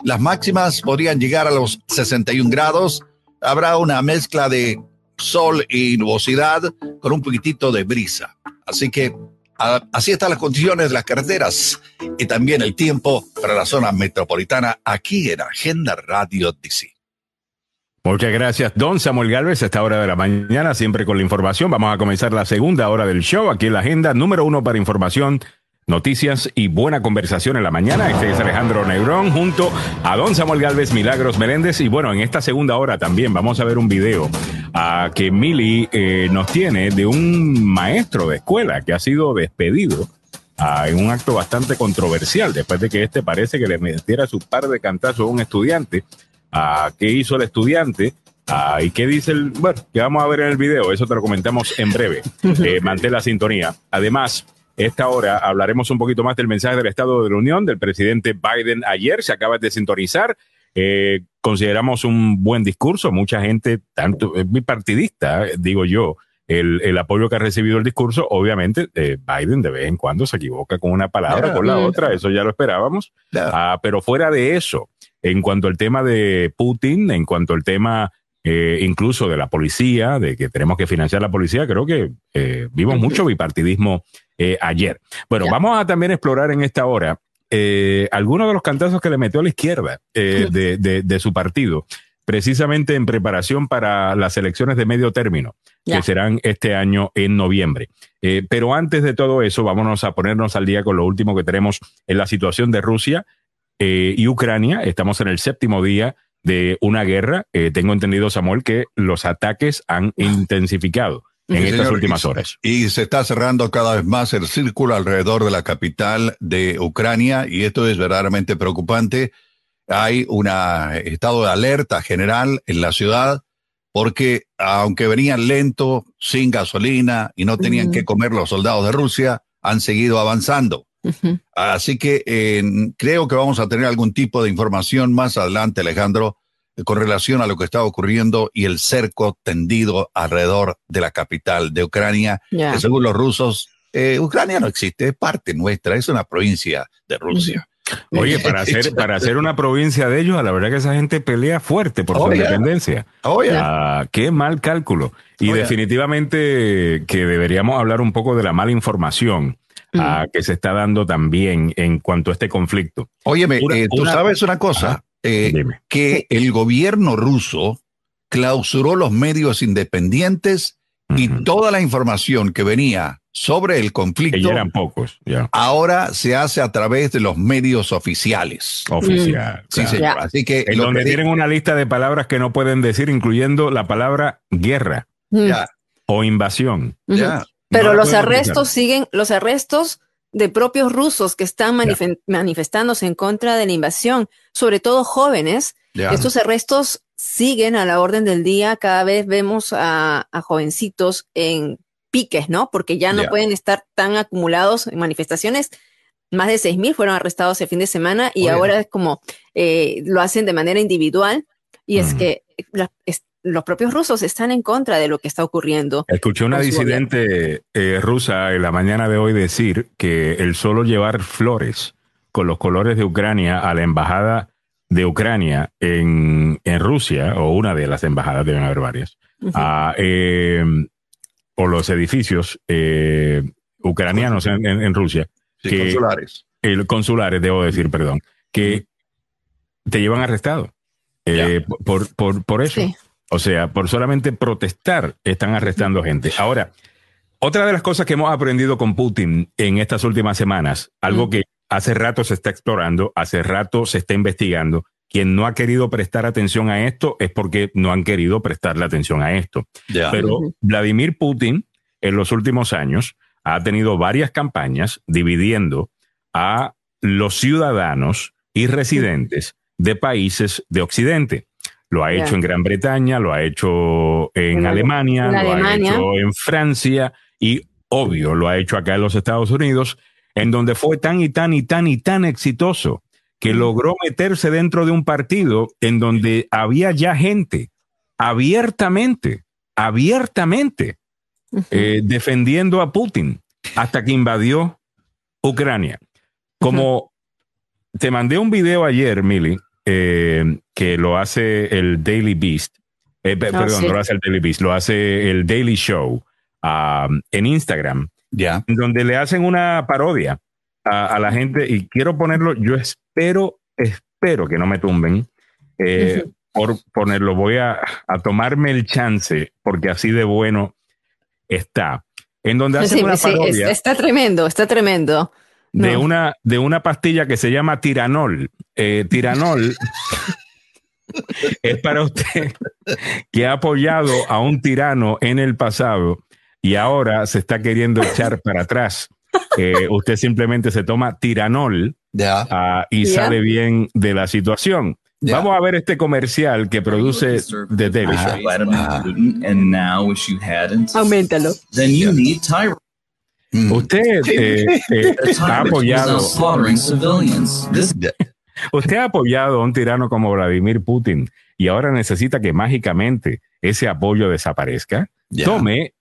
Las máximas podrían llegar a los 61 grados. Habrá una mezcla de sol y nubosidad con un poquitito de brisa. Así que así están las condiciones de las carreteras y también el tiempo para la zona metropolitana aquí en Agenda Radio DC. Muchas gracias, don Samuel Galvez, a esta hora de la mañana, siempre con la información. Vamos a comenzar la segunda hora del show, aquí en la agenda número uno para información Noticias y buena conversación en la mañana. Este es Alejandro Negrón junto a don Samuel Galvez Milagros Meléndez. Y bueno, en esta segunda hora también vamos a ver un video a que Mili eh, nos tiene de un maestro de escuela que ha sido despedido en un acto bastante controversial después de que este parece que le metiera su par de cantazos a un estudiante. ¿Qué hizo el estudiante? ¿Y qué dice el...? Bueno, que vamos a ver en el video, eso te lo comentamos en breve. (laughs) Eh, mantén la sintonía. Además, esta hora hablaremos un poquito más del mensaje del Estado de la Unión del presidente Biden ayer. Se acaba de sintonizar. Eh, consideramos un buen discurso. Mucha gente, tanto es bipartidista, digo yo, el, apoyo que ha recibido el discurso. Obviamente, eh, Biden de vez en cuando se equivoca con una palabra, con la otra. Eso ya lo esperábamos. Ah, pero fuera de eso, en cuanto al tema de Putin, en cuanto al tema eh, incluso de la policía, de que tenemos que financiar la policía, creo que eh, vimos mucho bipartidismo eh, ayer. Bueno, vamos a también explorar en esta hora eh, algunos de los cantazos que le metió a la izquierda de, de, su partido, precisamente en preparación para las elecciones de medio término, que serán este año en noviembre. pero antes de todo eso, vámonos a ponernos al día con lo último que tenemos en la situación de Rusia y Ucrania. Estamos en el séptimo día de una guerra. Eh, tengo entendido, Samuel, que los ataques han intensificado en estas últimas horas. Y se está cerrando cada vez más el círculo alrededor de la capital de Ucrania y esto es verdaderamente preocupante. Hay un estado de alerta general en la ciudad porque aunque venían lento, sin gasolina y no tenían que comer los soldados de Rusia, han seguido avanzando. Así que creo que vamos a tener algún tipo de información más adelante, Alejandro, con relación a lo que está ocurriendo y el cerco tendido alrededor de la capital de Ucrania. Que según los rusos, eh, Ucrania no existe, es parte nuestra, es una provincia de Rusia. Oye, para hacer, (laughs) para hacer una provincia de ellos, la verdad que esa gente pelea fuerte por su Oh, yeah. independencia. Oh, yeah. Ah, qué mal cálculo. Y Oh, yeah. definitivamente que deberíamos hablar un poco de la mala información ah, que se está dando también en cuanto a este conflicto. Óyeme, Una- eh, tú una- sabes una cosa, eh, que el gobierno ruso clausuró los medios independientes y Ujú. toda la información que venía sobre el Que conflicto ya eran pocos, ya. ahora se hace a través de los medios oficiales. Oficial. Sí, claro. señor. Así que En donde que tienen una lista de palabras que no pueden decir, incluyendo la palabra guerra Mm. o invasión. Ujú. ya. Pero No la los arrestos siguen, los arrestos de propios rusos que están manife- manifestándose en contra de la invasión, sobre todo jóvenes. Estos arrestos siguen a la orden del día. Cada vez vemos a, a jovencitos en piques, ¿no? Porque ya no pueden estar tan acumulados en manifestaciones. Más de 6.000 fueron arrestados el fin de semana y Oye. ahora es como eh, lo hacen de manera individual. Y es que la- es- los propios rusos están en contra de lo que está ocurriendo. Escuché una disidente eh, rusa en la mañana de hoy decir que el solo llevar flores con los colores de Ucrania a la embajada de Ucrania en, en Rusia, o una de las embajadas, deben haber varias, a, eh, o los edificios eh, ucranianos en, en- en Rusia, Sí, que- consulares. el consulares, debo decir, perdón, que te llevan arrestado eh, por, por, por eso. Sí. O sea, por solamente protestar están arrestando gente. Ahora, otra de las cosas que hemos aprendido con Putin en estas últimas semanas, algo que hace rato se está explorando, hace rato se está investigando, quien no ha querido prestar atención a esto es porque no han querido prestarle atención a esto. Pero. Vladimir Putin en los últimos años ha tenido varias campañas dividiendo a los ciudadanos y residentes de países de Occidente. Lo ha hecho en Gran Bretaña, lo ha hecho en En Ale- Alemania, en lo Alemania. ha hecho en Francia y obvio lo ha hecho acá en los Estados Unidos, en donde fue tan y tan y tan y tan exitoso que Mm. logró meterse dentro de un partido en donde había ya gente abiertamente, abiertamente eh, defendiendo a Putin hasta que invadió Ucrania. Como te mandé un video ayer, Mili, eh, que lo hace el Daily Beast, eh, Ah, perdón, sí. no lo hace el Daily Beast, lo hace el Daily Show ah, en Instagram, Ya. en donde le hacen una parodia a, a la gente y quiero ponerlo, yo espero, espero que no me tumben eh, por ponerlo, voy a, a tomarme el chance porque así de bueno está, en donde hacen Sí, una sí, parodia está tremendo, está tremendo. De, No. una, de una pastilla que se llama tiranol. Eh, tiranol es para usted que ha apoyado a un tirano en el pasado y ahora se está queriendo echar para atrás. Eh, usted simplemente se toma tiranol ah, y Ya. sale bien de la situación. Vamos a ver este comercial que produce The Daily. Show. Vladimir Putin and now wish you hadn't, Aumentalo. then you need. Mm. Usted eh, eh, (laughs) ha apoyado now slaughtering civilians. This Ya. Usted ha apoyado a un tirano como Vladimir Putin y ahora necesita que mágicamente ese apoyo desaparezca. Tome,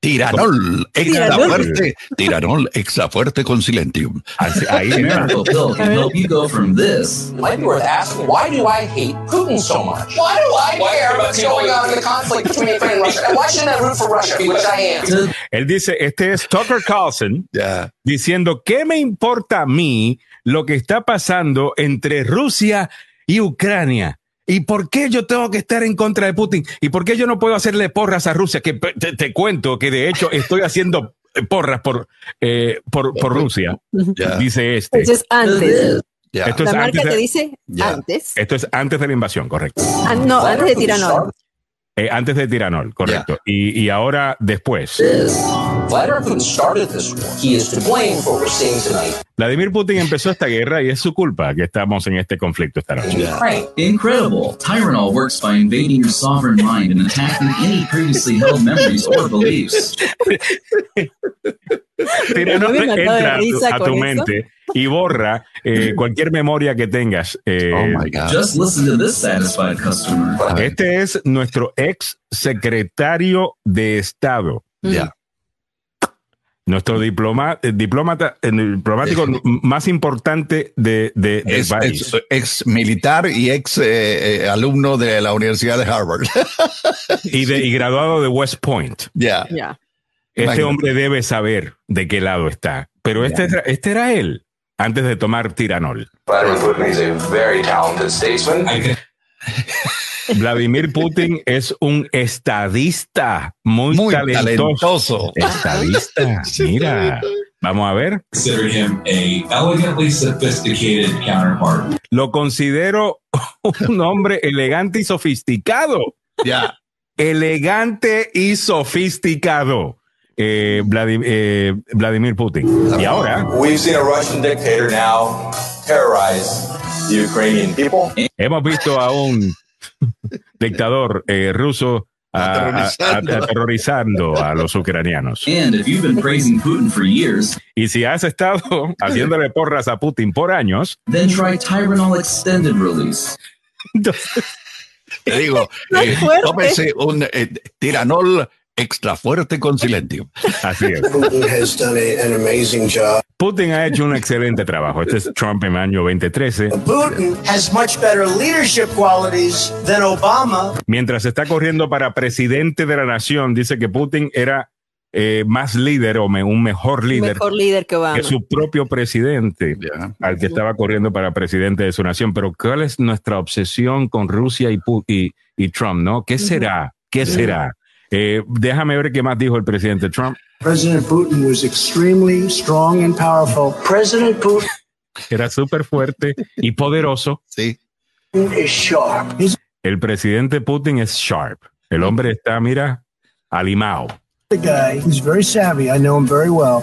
Tiranol, extra Tiranol. fuerte. Tiranol, extra fuerte con Silentium. así- ahí (laughs) you go from this might be worth asking why do I hate Putin so much? Why do I care what's going on in the conflict between Ukraine and Russia? And why shouldn't I root for Russia, which I am? él dice, este es Tucker Carlson Ya. diciendo, ¿qué me importa a mí lo que está pasando entre Rusia y Ucrania? ¿Y por qué yo tengo que estar en contra de Putin? ¿Y por qué yo no puedo hacerle porras a Rusia? Que te, te cuento que de hecho estoy haciendo eh, porras por, eh, por, por Rusia, Ya. dice este. Eso es antes. Ya. Esto es La antes marca de- te dice antes. Esto es antes de la invasión, correcto. Ah, no, antes de Tiranol. Eh, antes de Tiranol, correcto. Y, y ahora después. Vladimir Putin started this war. He is to blame for what we're seeing tonight Vladimir Putin empezó esta guerra y es su culpa que estamos en este conflicto esta noche. Ukraine. incredible. Tyranol works by invading your sovereign mind and attacking any previously held memories or beliefs. (laughs) (laughs) Tiranol me mató de entra a tu, risa a tu mente y borra eh, (laughs) cualquier memoria que tengas. Eh, Oh my God. Just listen to this satisfied customer. este es nuestro ex secretario de Estado. Ya. Nuestro diploma, eh, diplomata, eh, diplomático más importante de, de- del Es, país. es ex militar y ex eh, eh, alumno de la Universidad de Harvard. y, de, y graduado de West Point. Ya. Ya. Este hombre debe saber de qué lado está. Pero este, era- este era él antes de tomar tiranol. Vladimir Putin es un estadista muy, Muy talentoso. talentoso. Estadista, (laughs) mira. Vamos a ver. Consider him a elegantly sophisticated counterpart. Lo considero (laughs) un hombre elegante y sofisticado. Ya. Elegante y sofisticado. Eh, eh, Vladimir Putin. Y ahora We've seen a Russian dictator now terrorize the Ukrainian people. hemos visto a un dictador eh, ruso a- a- a- Aterrorizando. aterrorizando a los ucranianos. And if you've been praising Putin for years, Y si has estado (laughs) haciéndole porras a Putin por años, then try Tylenol Extended Release. entonces (laughs) Te digo, eh, tómese un eh, tiranol extra fuerte con silentio. así es. Putin has done a, an amazing job. Putin ha hecho un excelente trabajo. Este es Trump en el año 2013. Putin has much better leadership qualities than Obama. Mientras está corriendo para presidente de la nación, dice que Putin era eh, más líder o me- un mejor líder Mejor líder que Obama. que su propio presidente, Ya. al que estaba corriendo para presidente de su nación. Pero ¿cuál es nuestra obsesión con Rusia y, y, y Trump? ¿No? ¿Qué será? ¿Qué será? Eh, déjame ver qué más dijo el presidente Trump. President Putin was extremely strong and powerful. President Putin Era súper fuerte y poderoso. Sí. is sharp. El presidente Putin es sharp. El hombre está, mira, alimado. The guy. He's very savvy. I know him very well.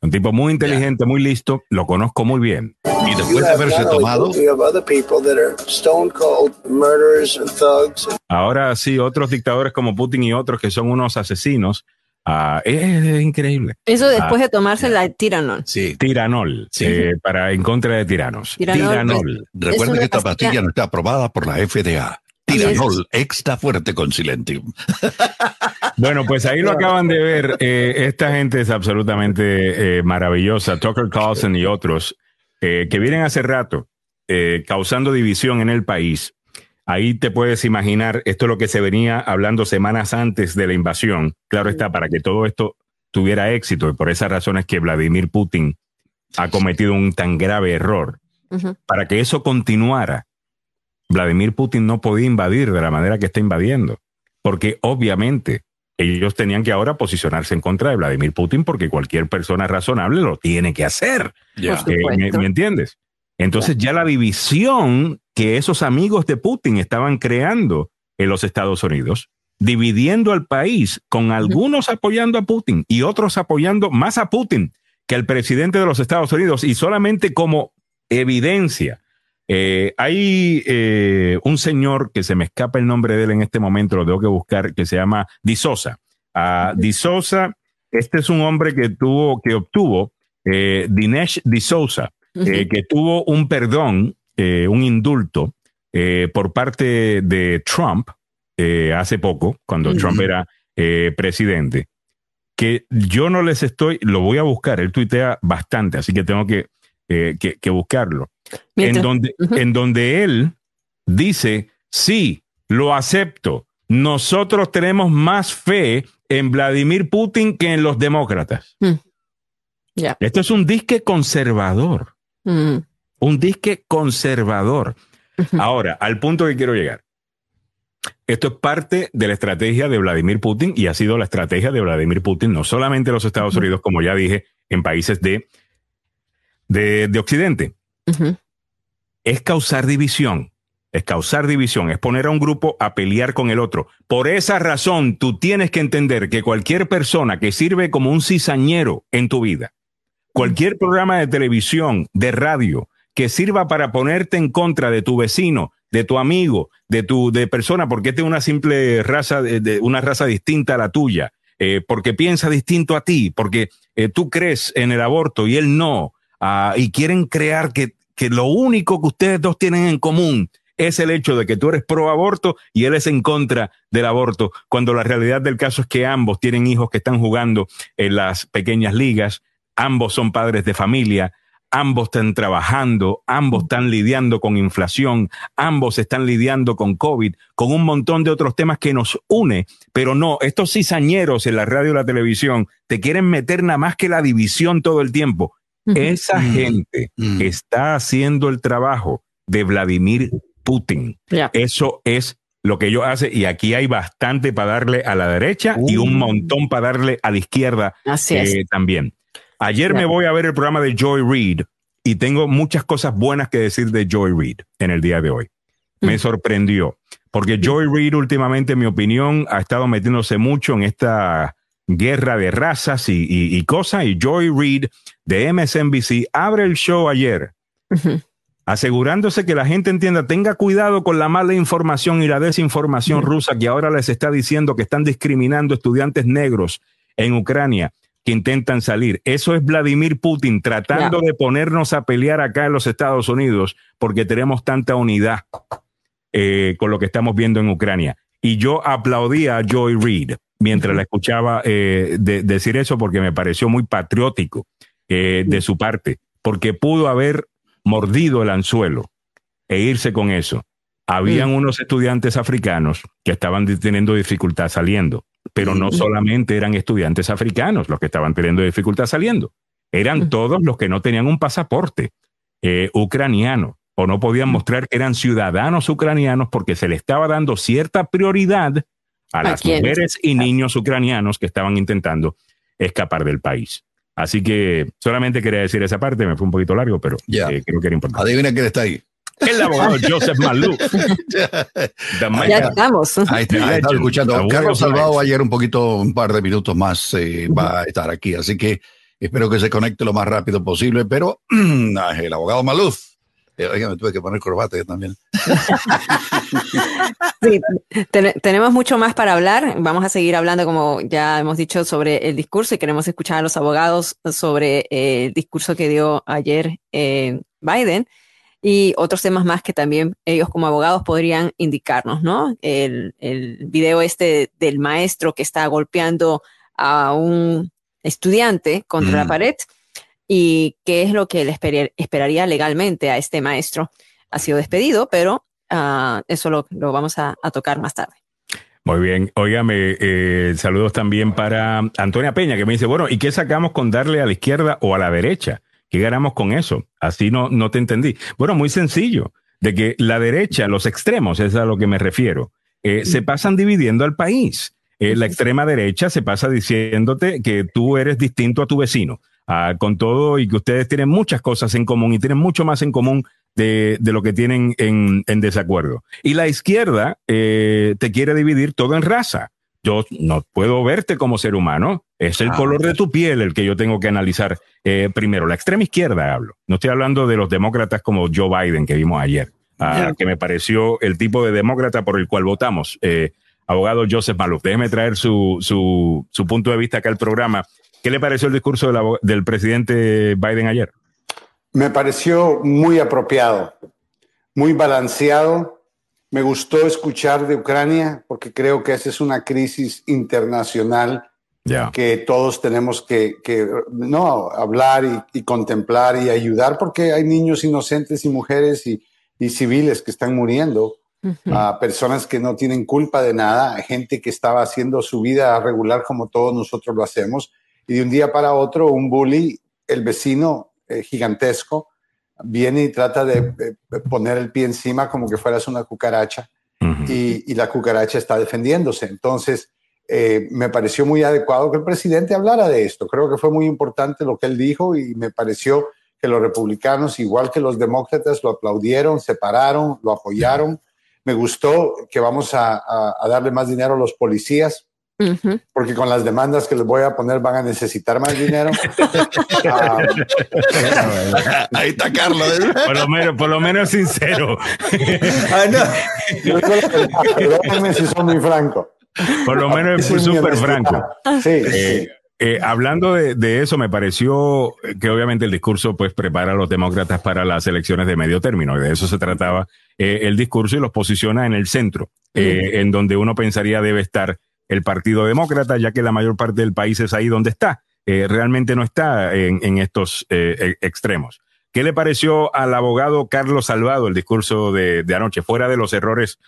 Un tipo muy inteligente, muy listo. Lo conozco muy bien. Y después de have haberse tomado, Putin, you have other people that are stone cold murderers and thugs. Ahora sí, otros dictadores como Putin y otros que son unos asesinos. ah, es, es increíble. Eso Ah, después de tomarse la Tiranon. sí. Tiranol, Sí. eh, para en contra de tiranos. Tiranol, Tiranol. Recuerda una que esta pastilla- pastilla no está aprobada por la FDA. Tiranol extra fuerte con silentio. (laughs) Bueno, pues ahí lo acaban de ver. Eh, esta gente es absolutamente eh, maravillosa. Tucker Carlson y otros eh, que vienen hace rato eh, causando división en el país. Ahí te puedes imaginar, esto es lo que se venía hablando semanas antes de la invasión. Claro está, para que todo esto tuviera éxito y por esa razón es que Vladimir Putin ha cometido un tan grave error. Para que eso continuara, Vladimir Putin no podía invadir de la manera que está invadiendo, porque obviamente ellos tenían que ahora posicionarse en contra de Vladimir Putin porque cualquier persona razonable lo tiene que hacer. Eh, ¿me, supuesto. me entiendes? Entonces ya la división que esos amigos de Putin estaban creando en los Estados Unidos, dividiendo al país con algunos apoyando a Putin y otros apoyando más a Putin que al presidente de los Estados Unidos y solamente como evidencia. Eh, hay eh, un señor que se me escapa el nombre de él en este momento, lo tengo que buscar, que se llama Di Sosa. Ah, Di Sosa, este es un hombre que tuvo, que obtuvo, eh, Dinesh Di Souza, eh, que tuvo un perdón, eh, un indulto eh, por parte de Trump eh, hace poco, cuando. Trump era eh, presidente, que yo no les estoy, lo voy a buscar, él tuitea bastante, así que tengo que, eh, que, que buscarlo, en donde, en donde él dice, sí, lo acepto, nosotros tenemos más fe en Vladimir Putin que en los demócratas. Mm. Ya. Esto es un disque conservador Mm. un disque conservador. Ahora, al punto que quiero llegar. Esto es parte de la estrategia de Vladimir Putin y ha sido la estrategia de Vladimir Putin, no solamente en los Estados Unidos, como ya dije, en países de, de, de Occidente. Es causar división. Es causar división, es poner a un grupo a pelear con el otro. Por esa razón, tú tienes que entender que cualquier persona que sirve como un cizañero en tu vida, cualquier programa de televisión, de radio, que sirva para ponerte en contra de tu vecino, de tu amigo, de tu de persona, porque esta es una simple raza, una raza distinta a la tuya, eh, porque piensa distinto a ti, porque eh, tú crees en el aborto y él no, ah, y quieren crear que, que lo único que ustedes dos tienen en común es el hecho de que tú eres pro aborto y él es en contra del aborto, cuando la realidad del caso es que ambos tienen hijos que están jugando en las pequeñas ligas, ambos son padres de familia, ambos están trabajando, ambos están lidiando con inflación, ambos están lidiando con COVID, con un montón de otros temas que nos une, pero no, estos cizañeros en la radio y la televisión te quieren meter nada más que la división todo el tiempo. Esa gente está haciendo el trabajo de Vladimir Putin. Eso es lo que ellos hacen y aquí hay bastante para darle a la derecha y un montón para darle a la izquierda eh, también. Ayer me voy a ver el programa de Joy Reid y tengo muchas cosas buenas que decir de Joy Reid en el día de hoy. Me sorprendió porque Joy Reid últimamente, en mi opinión, ha estado metiéndose mucho en esta guerra de razas y, cosas y Joy Reid de MSNBC abre el show ayer asegurándose que la gente entienda, tenga cuidado con la mala información y la desinformación rusa que ahora les está diciendo que están discriminando estudiantes negros en Ucrania que intentan salir. Eso es Vladimir Putin tratando de ponernos a pelear acá en los Estados Unidos porque tenemos tanta unidad eh, con lo que estamos viendo en Ucrania. Y yo aplaudía a Joy Reid mientras la escuchaba eh, decir eso porque me pareció muy patriótico eh, de su parte, porque pudo haber mordido el anzuelo e irse con eso. Habían mm. unos estudiantes africanos que estaban teniendo dificultad saliendo, pero no solamente eran estudiantes africanos los que estaban teniendo dificultad saliendo, eran todos los que no tenían un pasaporte eh, ucraniano o no podían mostrar que eran ciudadanos ucranianos porque se le estaba dando cierta prioridad a las mujeres y niños ucranianos que estaban intentando escapar del país. Así que solamente quería decir esa parte, me fue un poquito largo, pero eh, creo que era importante. Adivina quién está ahí. El abogado (laughs) Joseph Malú. ya estamos. Ahí está, escuchando. Carlos Salvado ayer un poquito, un par de minutos más eh, va a estar aquí, así que espero que se conecte lo más rápido posible, pero (clears throat) el abogado Maluz eh, me tuve que poner corbata también. (laughs) sí, tenemos mucho más para hablar. Vamos a seguir hablando, como ya hemos dicho, sobre el discurso y queremos escuchar a los abogados sobre eh, el discurso que dio ayer eh, Biden y otros temas más que también ellos como abogados podrían indicarnos, ¿no? El, el video este del maestro que está golpeando a un estudiante contra la mm. pared y qué es lo que le esperaría legalmente a este maestro. Ha sido despedido, pero ah, eso lo, vamos a, tocar más tarde. Muy bien, óigame, eh, saludos también para Antonia Peña, que me dice, bueno, ¿y qué sacamos con darle a la izquierda o a la derecha? ¿Qué ganamos con eso? Así no, no te entendí. Bueno, muy sencillo, de que la derecha, los extremos, es a lo que me refiero, eh, se pasan dividiendo al país. Eh, la extrema derecha se pasa diciéndote que tú eres distinto a tu vecino. Ah, con todo y que ustedes tienen muchas cosas en común y tienen mucho más en común de, lo que tienen en, desacuerdo. Y la izquierda eh, te quiere dividir todo en raza. Yo no puedo verte como ser humano. Es el ah, color de tu piel el que yo tengo que analizar eh, primero. La extrema izquierda hablo. No estoy hablando de los demócratas como Joe Biden que vimos ayer, ah, que me pareció el tipo de demócrata por el cual votamos. Eh, abogado Joseph Maluf, déjeme traer su, su, su punto de vista acá al programa ¿Qué le pareció el discurso del presidente Biden ayer? Me pareció muy apropiado, muy balanceado. Me gustó escuchar de Ucrania porque creo que esa es una crisis internacional que todos tenemos que, no hablar y, contemplar y ayudar porque hay niños inocentes y mujeres y, civiles que están muriendo, a personas que no tienen culpa de nada, gente que estaba haciendo su vida regular como todos nosotros lo hacemos y de un día para otro un bully, el vecino eh, gigantesco, viene y trata de, poner el pie encima como que fueras una cucaracha y, la cucaracha está defendiéndose. Entonces, eh, me pareció muy adecuado que el presidente hablara de esto. Creo que fue muy importante lo que él dijo y me pareció que los republicanos, igual que los demócratas, lo aplaudieron, se pararon, lo apoyaron. Me gustó que vamos a darle más dinero a los policías porque con las demandas que les voy a poner van a necesitar más dinero. (laughs) Ah, ahí está Carlos. ¿eh? Por lo menos, por lo menos sincero. ah, no. si son muy franco. Por lo menos fue súper franco. Sí, eh, eh, hablando de, eso, me pareció que obviamente el discurso pues prepara a los demócratas para las elecciones de medio término. De eso se trataba eh, el discurso y los posiciona en el centro, en donde uno pensaría debe estar el Partido Demócrata, ya que la mayor parte del país es ahí donde está. realmente no está en, estos e, extremos. ¿Qué le pareció al abogado Carlos Salvado el discurso de, de anoche, fuera de los errores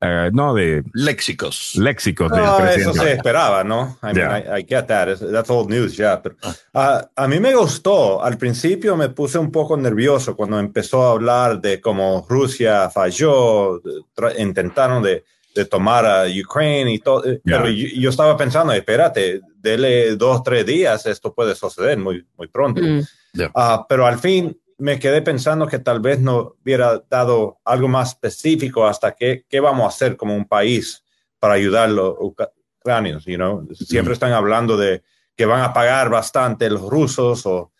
Uh, no, de léxicos. Léxicos. No, eso se esperaba, ¿no? I, mean, I, I get that. That's old news, ya. Yeah. Pero, uh, a mí me gustó. Al principio me puse un poco nervioso cuando empezó a hablar de cómo Rusia falló, intentaron de, de, tomar a Ucrania y todo. Yeah. Pero yo, yo, estaba pensando, espérate, dele dos, tres días, esto puede suceder muy, muy pronto. Mm. Yeah. Uh, pero al fin me quedé pensando que tal vez no hubiera dado algo más específico hasta qué, qué vamos a hacer como un país para ayudar a los ucranianos. You know? Siempre están hablando de que van a pagar bastante los rusos o,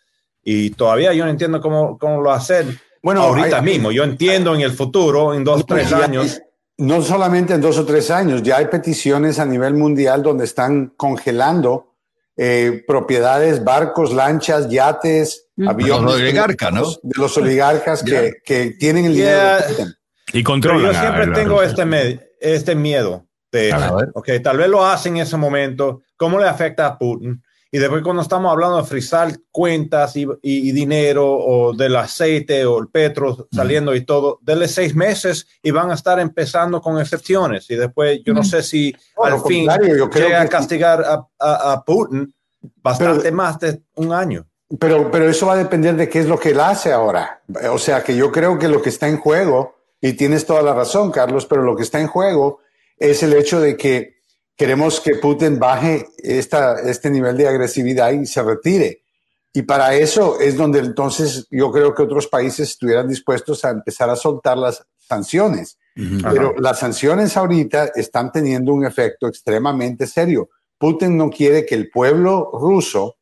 y todavía yo no entiendo cómo, cómo lo hacen bueno, ahorita hay, mismo. Yo entiendo en el futuro, en dos, tres años. No solamente en dos o tres años, ya hay peticiones a nivel mundial donde están congelando eh, propiedades, barcos, lanchas, yates, aviones. Los oligarcas, ¿no? De los oligarcas yeah. que, que, tienen el dinero. Yeah. Y controlan. Pero yo siempre tengo este, me este miedo de, okay, tal vez lo hacen en ese momento, ¿cómo le afecta a Putin? Y después cuando estamos hablando de frisar cuentas y, y, y, dinero o del aceite o el petro saliendo mm. y todo, denle seis meses y van a estar empezando con excepciones. Y después yo no sé si bueno, al fin llega a castigar a, a, a, Putin bastante pero, más de un año. Pero, pero eso va a depender de qué es lo que él hace ahora. O sea que yo creo que lo que está en juego, y tienes toda la razón, Carlos, pero lo que está en juego es el hecho de que queremos que Putin baje esta, este nivel de agresividad y se retire. Y para eso es donde entonces yo creo que otros países estuvieran dispuestos a empezar a soltar las sanciones. Uh -huh. Pero las sanciones ahorita están teniendo un efecto extremadamente serio. Putin no quiere que el pueblo ruso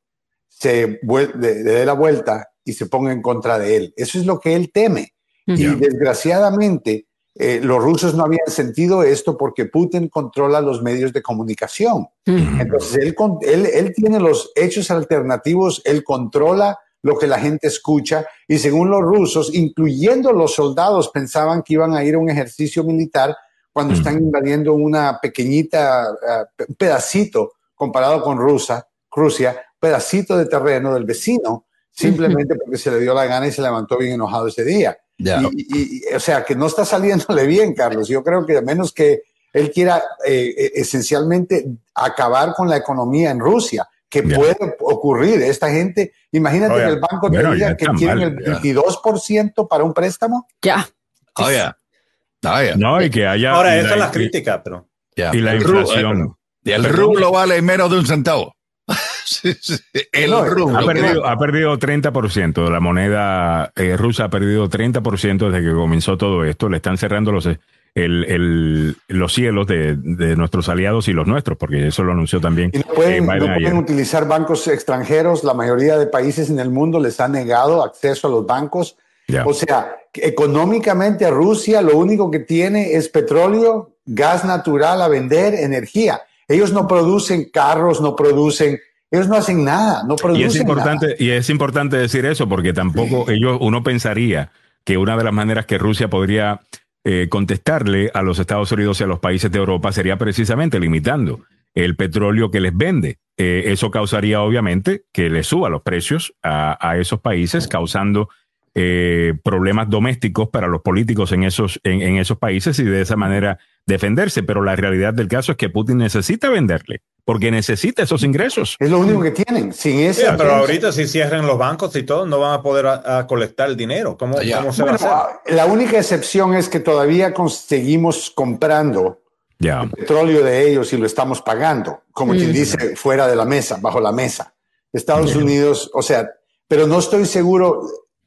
se dé la vuelta y se ponga en contra de él. Eso es lo que él teme. Uh -huh. Y desgraciadamente, eh, los rusos no habían sentido esto porque Putin controla los medios de comunicación. Entonces, él, él, él, tiene los hechos alternativos, él controla lo que la gente escucha y según los rusos, incluyendo los soldados, pensaban que iban a ir a un ejercicio militar cuando están invadiendo una pequeñita, uh, pedacito comparado con Rusia, Rusia, pedacito de terreno del vecino, simplemente porque se le dio la gana y se levantó bien enojado ese día. Yeah. Y, y, o sea, que no está saliéndole bien, Carlos. Yo creo que a menos que él quiera eh, esencialmente acabar con la economía en Rusia, que yeah. puede ocurrir. Esta gente, imagínate oh, yeah. que el banco te bueno, diga que quieren el 22% para un préstamo. Ya. Oh, yeah. Oh, yeah. No, y que haya. Ahora, esa es la crítica, pero. Y la inflación. Y el rublo vale menos de un centavo. El no, rublo. Ha perdido, ha perdido 30%. La moneda eh, rusa ha perdido 30% desde que comenzó todo esto. Le están cerrando los, el, el, los cielos de, de, nuestros aliados y los nuestros, porque eso lo anunció también. Y no pueden, eh, no pueden utilizar bancos extranjeros. La mayoría de países en el mundo les ha negado acceso a los bancos. Yeah. O sea, económicamente Rusia lo único que tiene es petróleo, gas natural a vender, energía. Ellos no producen carros, no producen ellos no hacen nada, no producen y es importante, nada. Y es importante decir eso porque tampoco sí. ellos, uno pensaría que una de las maneras que Rusia podría eh, contestarle a los Estados Unidos y a los países de Europa sería precisamente limitando el petróleo que les vende. Eh, eso causaría obviamente que le suba los precios a, a esos países, causando eh, problemas domésticos para los políticos en esos, en, en esos países y de esa manera defenderse. Pero la realidad del caso es que Putin necesita venderle porque necesita esos ingresos. Es lo único que tienen. Sin ese yeah, pero ahorita si cierran los bancos y todo, no van a poder a, a colectar el dinero. ¿Cómo, yeah. ¿cómo se bueno, va a hacer? La única excepción es que todavía seguimos comprando yeah. el petróleo de ellos y lo estamos pagando, como mm. quien dice, fuera de la mesa, bajo la mesa. Estados Unidos, o sea, pero no estoy seguro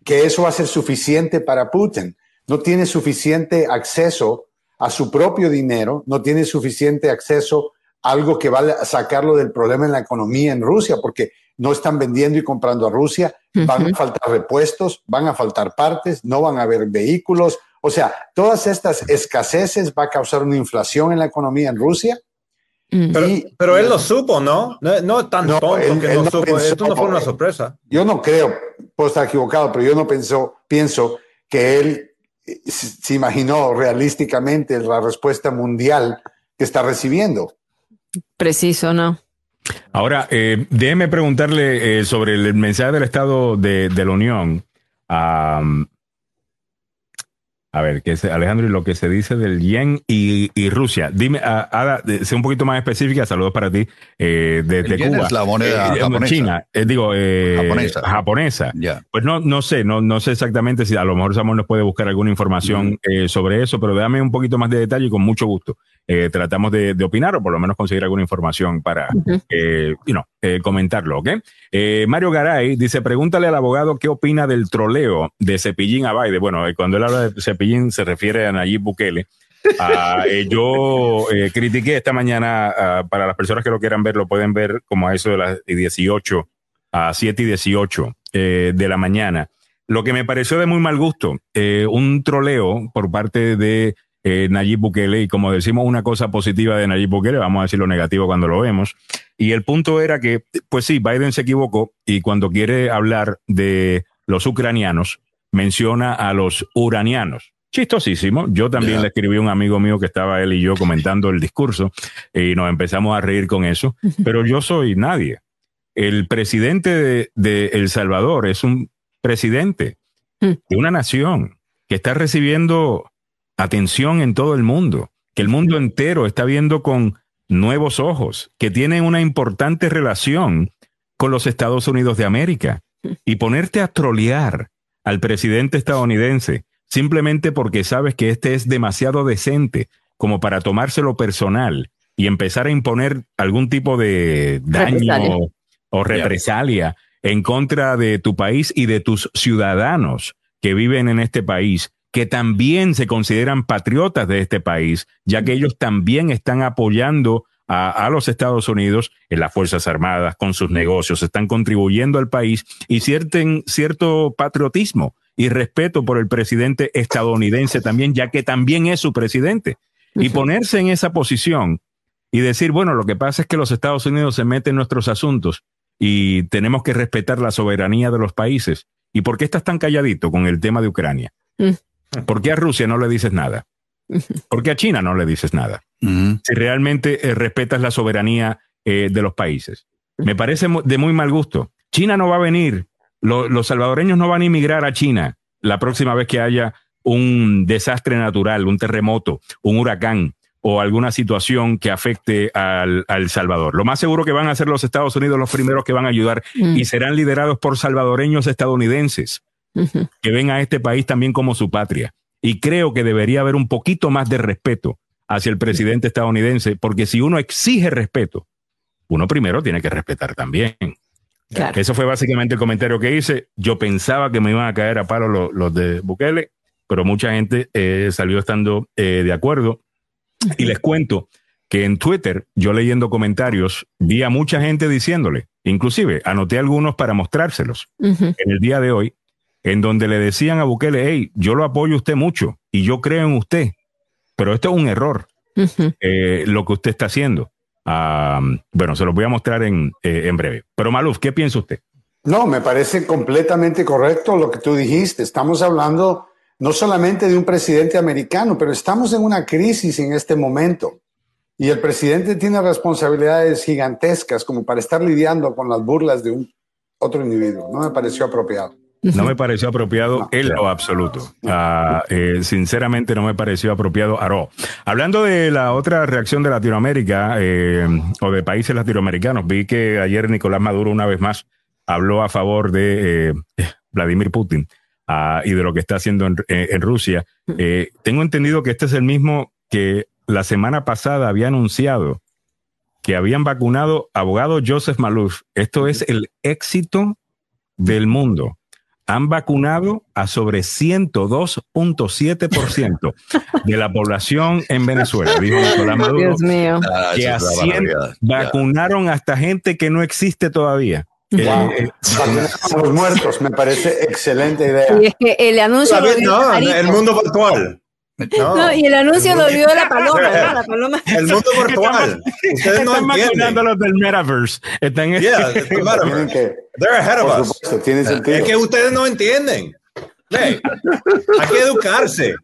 que eso va a ser suficiente para Putin. No tiene suficiente acceso a su propio dinero, no tiene suficiente acceso algo que va a sacarlo del problema en la economía en Rusia, porque no están vendiendo y comprando a Rusia, van uh -huh. a faltar repuestos, van a faltar partes, no van a haber vehículos. O sea, todas estas escaseces va a causar una inflación en la economía en Rusia Mm. Pero, él lo supo, ¿no? No, tan tonto que no, supo. Esto no fue una sorpresa. Yo no creo, puedo estar equivocado, pero yo no pienso, pienso que él eh, se imaginó realísticamente la respuesta mundial que está recibiendo. Preciso, ¿no? Ahora, eh, déjeme preguntarle eh, sobre el mensaje del Estado de, la Unión. A ver, que es, Alejandro, y lo que se dice del yen y, Rusia. Dime, ah, Ada, sé un poquito más específica. Saludos para ti eh, desde Cuba. Es la moneda eh, japonesa. China, eh, digo, japonesa. japonesa. Pues no, no sé, no, no sé exactamente si a lo mejor Samuel nos puede buscar alguna información sobre eso, pero dame un poquito más de detalle y con mucho gusto. tratamos de, opinar o por lo menos conseguir alguna información para comentarlo, ¿ok? Mario Garay dice, pregúntale al abogado qué opina del troleo de Cepillín a Baide. Bueno, cuando él habla de Cepillín se refiere a Nayib Bukele. Ah, eh, yo eh, critiqué esta mañana, ah, para las personas que lo quieran ver, lo pueden ver como a eso de las 18, a 7 y 18 eh, de la mañana. Lo que me pareció de muy mal gusto, un troleo por parte de Nayib Bukele, y como decimos una cosa positiva de Nayib Bukele, vamos a decir lo negativo cuando lo vemos. Y el punto era que, pues sí, Biden se equivocó y cuando quiere hablar de los ucranianos, menciona a los uranianos. Chistosísimo. Yo también le escribí a un amigo mío que estaba él y yo comentando el discurso y nos empezamos a reír con eso, pero yo soy nadie. El presidente de, El Salvador es un presidente mm. de una nación que está recibiendo atención en todo el mundo, que el mundo entero está viendo con nuevos ojos, que tiene una importante relación con los Estados Unidos de América. Mm. Y ponerte a trolear al presidente estadounidense simplemente porque sabes que este es demasiado decente como para tomárselo personal y empezar a imponer algún tipo de daño o represalia en contra de tu país y de tus ciudadanos que viven en este país, que también se consideran patriotas de este país, ya que ellos también están apoyando a, los Estados Unidos en las Fuerzas Armadas, con sus negocios, están contribuyendo al país y cierten, cierto patriotismo y respeto por el presidente estadounidense también, ya que también es su presidente. Y ponerse en esa posición y decir, bueno, lo que pasa es que los Estados Unidos se meten en nuestros asuntos y tenemos que respetar la soberanía de los países. ¿Y por qué estás tan calladito con el tema de Ucrania? Mm. ¿Por qué a Rusia no le dices nada? ¿Por qué a China no le dices nada? Si realmente eh, respetas la soberanía eh, de los países. Me parece de muy mal gusto. China no va a venir, los salvadoreños no van a inmigrar a China la próxima vez que haya un desastre natural, un terremoto, un huracán o alguna situación que afecte al, Salvador. Lo más seguro que van a ser los Estados Unidos los primeros que van a ayudar mm. y serán liderados por salvadoreños estadounidenses que ven a este país también como su patria. Y creo que debería haber un poquito más de respeto hacia el presidente estadounidense, porque si uno exige respeto, uno primero tiene que respetar también. Eso fue básicamente el comentario que hice. Yo pensaba que me iban a caer a palo los, de Bukele, pero mucha gente eh, salió estando eh, de acuerdo. Y les cuento que en Twitter, yo leyendo comentarios, vi a mucha gente diciéndole, inclusive anoté algunos para mostrárselos en el día de hoy, en donde le decían a Bukele, hey, yo lo apoyo a usted mucho y yo creo en usted, pero esto es un error, eh, lo que usted está haciendo. bueno, se los voy a mostrar en, eh, en breve. Pero Maluf, ¿qué piensa usted? No, me parece completamente correcto lo que tú dijiste. Estamos hablando no solamente de un presidente americano, pero estamos en una crisis en este momento. Y el presidente tiene responsabilidades gigantescas como para estar lidiando con las burlas de un otro individuo. No me pareció apropiado. No me pareció apropiado en lo absoluto. Ah, eh, sinceramente no me pareció apropiado Aró. Hablando de la otra reacción de Latinoamérica eh, o de países latinoamericanos, vi que ayer Nicolás Maduro una vez más habló a favor de eh, Vladimir Putin ah, y de lo que está haciendo en, Rusia. tengo entendido que este es el mismo que la semana pasada había anunciado que habían vacunado abogado Joseph Maluf. Esto es el éxito del mundo han vacunado a sobre 102.7% de la población en Venezuela, dijo Nicolás Maduro. Dios mío. Ah, que vacunaron hasta gente que no existe todavía. Eh, eh, a los muertos, me parece excelente idea. Y es que el anuncio. el mundo virtual. No, y el anuncio lo dio la paloma, ¿no? La (laughs) paloma. El mundo virtual. Ustedes no Están entienden. los del metaverse. Están en Yeah, it's the (laughs) metaverse. They're ahead of us. supuesto, tiene sentido. Es que ustedes no entienden. Hey, hay que educarse.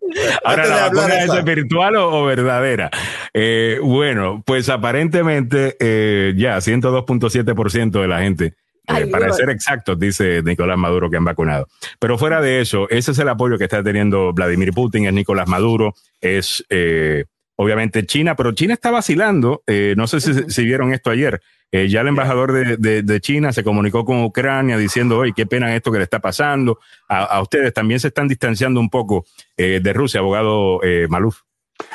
Ahora, ¿la vacuna es virtual o, o verdadera? Eh, bueno, pues aparentemente eh, ya 102.7% de la gente, Ay, para Dios. ser exactos, dice Nicolás Maduro que han vacunado. Pero fuera de eso, ese es el apoyo que está teniendo Vladimir Putin, es Nicolás Maduro, es eh, obviamente China, pero China está vacilando. eh, no sé si, si vieron esto ayer. Eh, ya el embajador de, de- de China se comunicó con Ucrania diciendo, oye, qué pena esto que le está pasando. A, a ustedes también se están distanciando un poco eh, de Rusia, abogado eh, Maluf.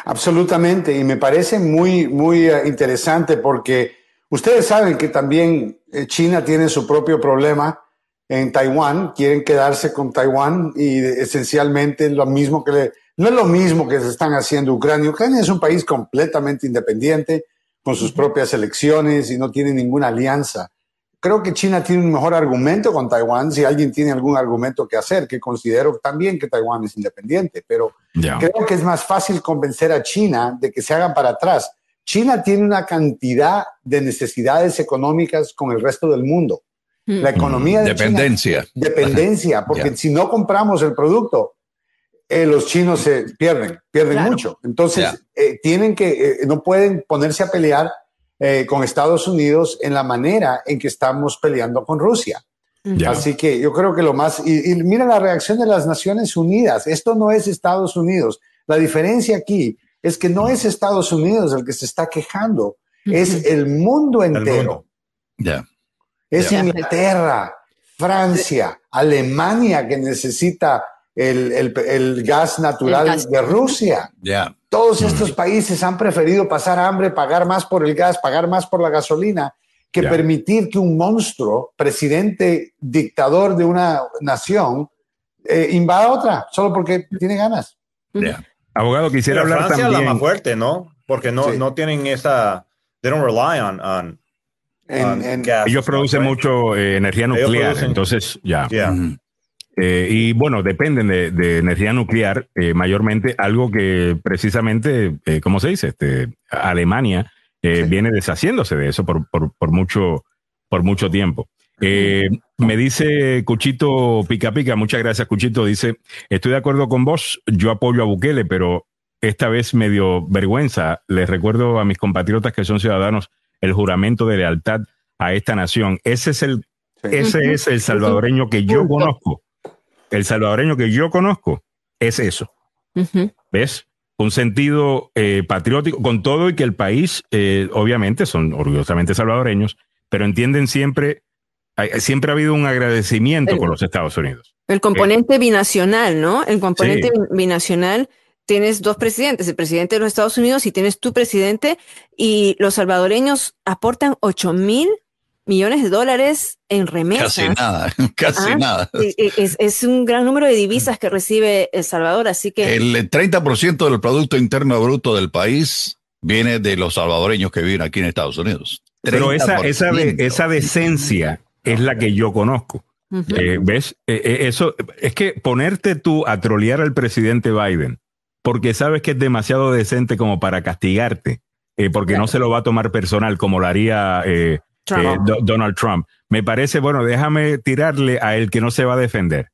Absolutamente, y me parece muy, muy eh, interesante porque ustedes saben que también eh, China tiene su propio problema en Taiwán, quieren quedarse con Taiwán y eh, esencialmente lo mismo que le, no es lo mismo que se están haciendo Ucrania. Ucrania es un país completamente independiente, con sus propias elecciones y no tiene ninguna alianza. Creo que China tiene un mejor argumento con Taiwán, si alguien tiene algún argumento que hacer, que considero también que Taiwán es independiente, pero. Creo que es más fácil convencer a China de que se hagan para atrás. China tiene una cantidad de necesidades económicas con el resto del mundo. Mm. La economía de Dependencia. China, dependencia, porque si no compramos el producto, eh, los chinos se pierden, pierden Claro. mucho. Entonces, eh, tienen que, eh, no pueden ponerse a pelear eh, con Estados Unidos en la manera en que estamos peleando con Rusia. Así que yo creo que lo más, y, y mira la reacción de las Naciones Unidas, esto no es Estados Unidos. La diferencia aquí es que no es Estados Unidos el que se está quejando, es el mundo entero. mundo. Es. Inglaterra, Francia, Alemania que necesita el, el- el gas natural El gas. de Rusia. Todos estos países han preferido pasar hambre, pagar más por el gas, pagar más por la gasolina, que permitir que un monstruo, presidente dictador de una nación, eh, invada otra, solo porque tiene ganas. Abogado, quisiera Pero hablar Francia es la más fuerte, ¿no? Porque no, Sí. no tienen esa. They don't rely on, on, En- on en- gas, Ellos producen right? mucho eh, energía nuclear, producen- entonces ya. Yeah. Eh, y bueno, dependen de, de energía nuclear, eh, mayormente algo que precisamente, eh, ¿cómo se dice? Este, Alemania eh, Sí. viene deshaciéndose de eso por, por, por mucho, por mucho tiempo. Eh, me dice Cuchito Pica Pica, muchas gracias Cuchito, dice, estoy de acuerdo con vos, yo apoyo a Bukele, pero esta vez me dio vergüenza. Les recuerdo a mis compatriotas que son ciudadanos el juramento de lealtad a esta nación. Ese es el, Sí. ese es el salvadoreño que yo conozco. El salvadoreño que yo conozco es eso. ¿Ves? Un sentido eh, patriótico, con todo y que el país, eh, obviamente, son orgullosamente salvadoreños, pero entienden siempre, siempre ha habido un agradecimiento El- con los Estados Unidos. El componente binacional, ¿no? El componente Sí. binacional, tienes dos presidentes, el presidente de los Estados Unidos y tienes tu presidente, y los salvadoreños aportan 8 mil millones de dólares en remesas. Casi nada, (laughs) casi Ah, nada. Es, es un gran número de divisas que recibe El Salvador, así que El 30% del Producto Interno Bruto del país viene de los salvadoreños que viven aquí en Estados Unidos. Pero esa, esa, de- 30%. esa decencia es la que yo conozco. Eh, ¿Ves? Eh, eh, eso es que ponerte tú a trolear al presidente Biden porque sabes que es demasiado decente como para castigarte, eh, porque no se lo va a tomar personal como lo haría eh, Trump. eh, Do- Donald Trump. Me parece, bueno, déjame tirarle a el que no se va a defender.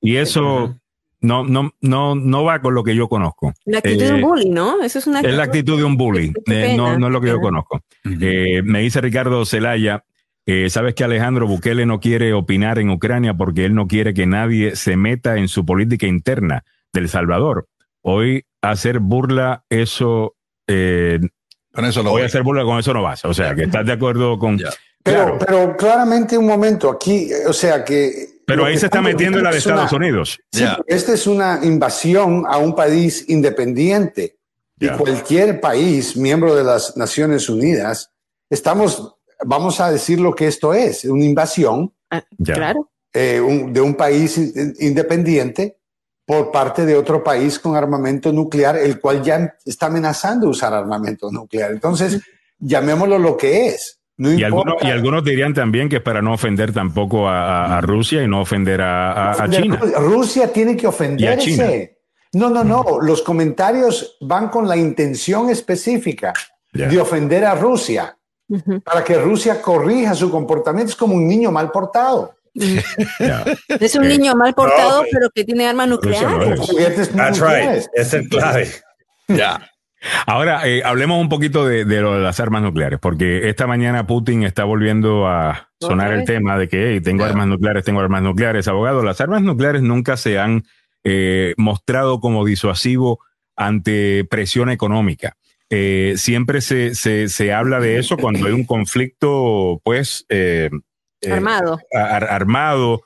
Y eso no, no, no, no va con lo que yo conozco. la actitud de un bully, ¿no? Eso es una es la actitud de un bully, eh, no, no es lo que yo conozco. Eh, me dice Ricardo Zelaya, eh, sabes que Alejandro Bukele no quiere opinar en Ucrania porque él no quiere que nadie se meta en su política interna del Salvador. Hoy hacer burla, eso, eh, Con eso hoy voy. hacer burla con eso no vas. O sea, que estás de acuerdo con... Ya. Pero, Claro. pero claramente un momento aquí, o sea que... Pero ahí que se está metiendo en la de es una- Estados Unidos. Sí, porque esta es una invasión a un país independiente. Ya. Y cualquier país, miembro de las Naciones Unidas, estamos, vamos a decir lo que esto es, una invasión Ah. Claro. eh, un- de un país in- independiente por parte de otro país con armamento nuclear, el cual ya está amenazando usar armamento nuclear. Entonces, llamémoslo lo que es. No Y algunos, y algunos dirían también que es para no ofender tampoco a, a- a Rusia y no ofender a, a- a De China. Rusia tiene que ofenderse. China. No, no, no. Los comentarios van con la intención específica de ofender a Rusia para que Rusia corrija su comportamiento. Es como un niño mal portado. (laughs) Es un niño mal portado, pero que tiene armas nucleares. That's right. Es el clave. Ya. Ahora, eh, hablemos un poquito de, lo de las armas nucleares, porque esta mañana Putin está volviendo a sonar el tema de que tengo armas nucleares, tengo armas nucleares. Abogado, las armas nucleares nunca se han eh, mostrado como disuasivo ante presión económica. Eh, siempre se, se, habla de eso cuando hay un conflicto, pues... armado. armado,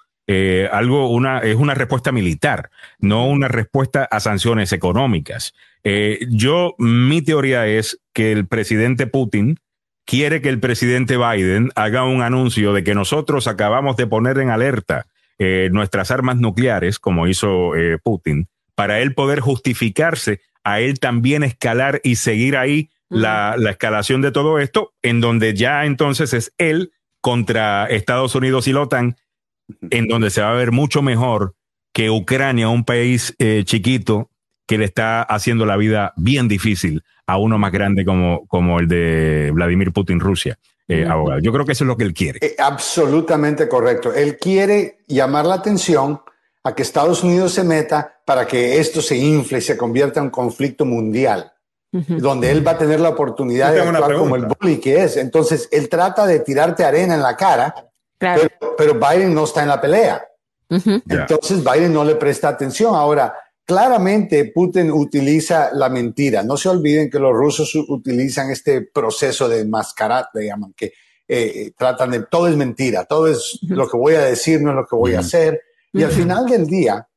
algo, una, es una respuesta militar, no una respuesta a sanciones económicas. Eh, yo, mi teoría es que el presidente Putin quiere que el presidente Biden haga un anuncio de que nosotros acabamos de poner en alerta eh, nuestras armas nucleares, como hizo eh, Putin, para él poder justificarse a él también escalar y seguir ahí la, la, escalación de todo esto, en donde ya entonces es él contra Estados Unidos y la OTAN, en donde se va a ver mucho mejor que Ucrania, un país chiquito que le está haciendo la vida bien difícil a uno más grande como, como el de Vladimir Putin, Rusia. Eh, abogado. Yo creo que eso es lo que él quiere. Eh, absolutamente correcto. Él quiere llamar la atención a que Estados Unidos se meta para que esto se infle y se convierta en un conflicto mundial, donde él va a tener la oportunidad de actuar como el bully que es. Entonces, él trata de tirarte arena en la cara, pero, pero, Biden no está en la pelea. Entonces, Biden no le presta atención. Ahora, Claramente Putin utiliza la mentira. No se olviden que los rusos utilizan este proceso de enmascarar, le llaman, que eh, tratan de todo es mentira, todo es lo que voy a decir, no es lo que voy a hacer. Y al final del día,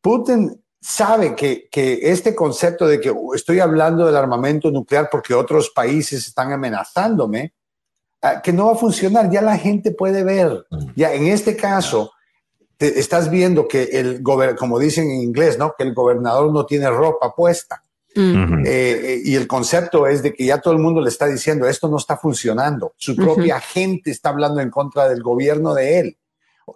Putin sabe que, que, este concepto de que estoy hablando del armamento nuclear porque otros países están amenazándome, ah, que no va a funcionar. Ya la gente puede ver. Ya en este caso, estás viendo que el como dicen en inglés, ¿no? Que el gobernador no tiene ropa puesta. Mm. Eh, eh, y el concepto es de que ya todo el mundo le está diciendo esto no está funcionando. Su propia gente está hablando en contra del gobierno de él.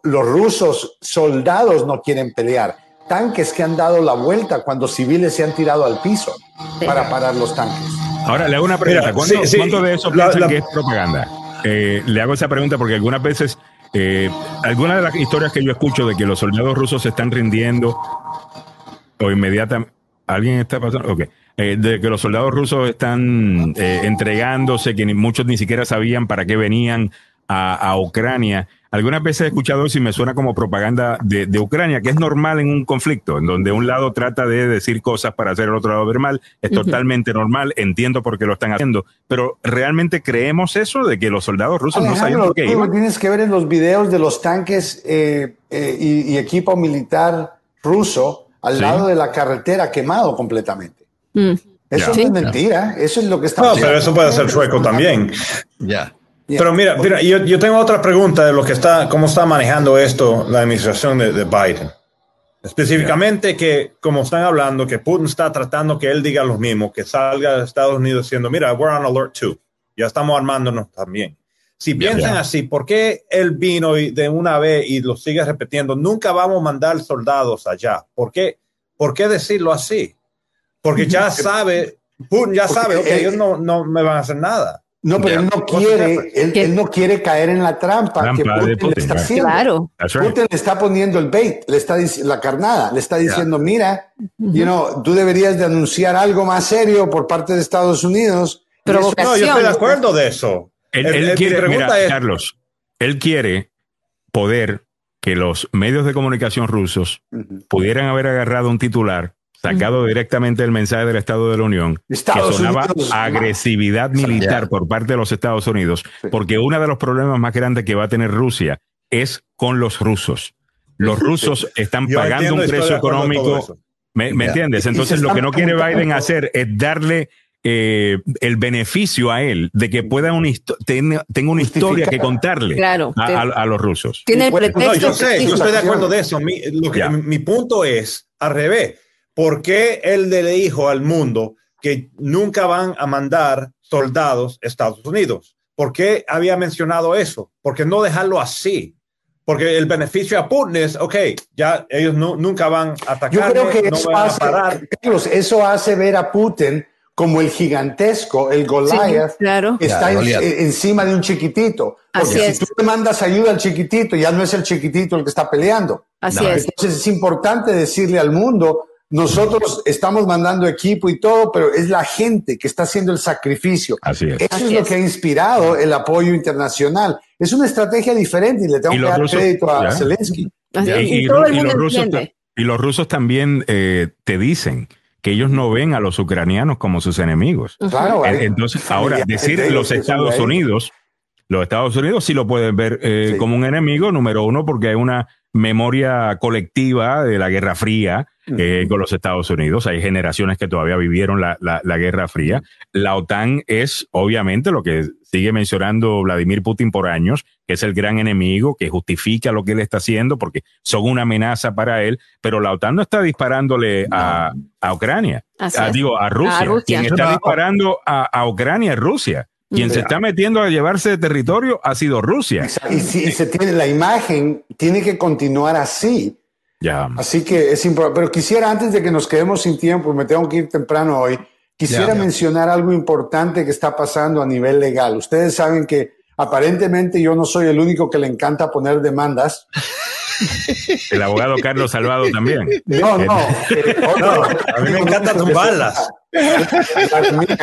Los rusos soldados no quieren pelear. Tanques que han dado la vuelta cuando civiles se han tirado al piso para parar los tanques. Ahora le hago una pregunta. ¿Cuánto, de eso piensan que es propaganda? Eh, le hago esa pregunta porque algunas veces eh, algunas de las historias que yo escucho de que los soldados rusos se están rindiendo o inmediatamente. ¿Alguien está pasando? Ok. Eh, de que los soldados rusos están eh, entregándose, que muchos ni siquiera sabían para qué venían a, Ucrania. Algunas veces he escuchado eso y me suena como propaganda de, Ucrania, que es normal en un conflicto, en donde un lado trata de decir cosas para hacer el otro lado ver mal. Es totalmente normal, entiendo por qué lo están haciendo, pero ¿realmente creemos eso de que los soldados rusos no saben por qué iban? Tienes que ver en los videos de los tanques eh, eh, y, equipo militar ruso al lado de la carretera quemado completamente. Mm. Eso no es mentira, eso es lo que está No, pero eso puede ser sueco también. Ya. Pero mira, mira yo, yo, tengo otra pregunta de lo que está, cómo está manejando esto la administración de, de Biden. Específicamente que, como están hablando, que Putin está tratando que él diga lo mismo, que salga de Estados Unidos diciendo, mira, we're on alert too. Ya estamos armándonos también. Si piensan así, ¿por qué él vino y de una vez y lo sigue repitiendo? Nunca vamos a mandar soldados allá. ¿Por qué, ¿Por qué decirlo así? Porque ya (laughs) sabe, Putin ya sabe, que ellos no, no me van a hacer nada. No, pero él no quiere, él, no quiere caer en la trampa, que Putin, le está haciendo. Claro. Putin le está poniendo el bait, le está la carnada, le está diciendo, mira, you know, tú deberías de anunciar algo más serio por parte de Estados Unidos. Pero no, yo estoy de acuerdo de eso. Él, quiere, mira, Carlos, él quiere poder que los medios de comunicación rusos pudieran haber agarrado un titular sacado directamente del mensaje del Estado de la Unión, que sonaba agresividad militar por parte de los Estados Unidos, porque uno de los problemas más grandes que va a tener Rusia es con los rusos. Los rusos están pagando un precio económico. ¿Me, entiendes? Entonces, lo que no quiere Biden hacer es darle eh, el beneficio a él de que pueda un tenga, una historia que contarle a, los rusos. Tiene yo sé, yo estoy de acuerdo de eso. mi punto es al revés ¿Por qué él le dijo al mundo que nunca van a mandar soldados a Estados Unidos? ¿Por qué había mencionado eso? ¿Por qué no dejarlo así? Porque el beneficio a Putin es, ok, ya ellos nunca van a atacar. Yo creo que eso, hace, Carlos, eso hace ver a Putin como el gigantesco, el Goliath, que está encima de un chiquitito. Porque si tú le mandas ayuda al chiquitito, ya no es el chiquitito el que está peleando. Así es. Entonces es importante decirle al mundo, nosotros estamos mandando equipo y todo, pero es la gente que está haciendo el sacrificio. Así es. Eso es lo que ha inspirado el apoyo internacional. Es una estrategia diferente y le tengo que dar crédito a Zelensky. Y, los rusos, y, los rusos, también eh, te dicen que ellos no ven a los ucranianos como sus enemigos. Claro, Entonces, ahora, decir los Estados Unidos, los Estados Unidos sí lo pueden ver eh, como un enemigo, número uno, porque hay una memoria colectiva de la Guerra Fría eh, con los Estados Unidos. Hay generaciones que todavía vivieron la, la, Guerra Fría. La OTAN es obviamente lo que sigue mencionando Vladimir Putin por años, que es el gran enemigo, que justifica lo que él está haciendo porque son una amenaza para él, pero la OTAN no está disparándole a, a, Ucrania, a, digo, a Rusia. Quien está disparando a, Ucrania es Rusia. Quien se está metiendo a llevarse de territorio ha sido Rusia. Y si se tiene la imagen, tiene que continuar así. Ya. Así que es importante. Pero quisiera, antes de que nos quedemos sin tiempo, me tengo que ir temprano hoy, quisiera mencionar algo importante que está pasando a nivel legal. Ustedes saben que aparentemente yo no soy el único que le encanta poner demandas. (laughs) El abogado Carlos Salvado también. No, no. Eh, (laughs) a mí me encanta tumbarlas. Vladimir,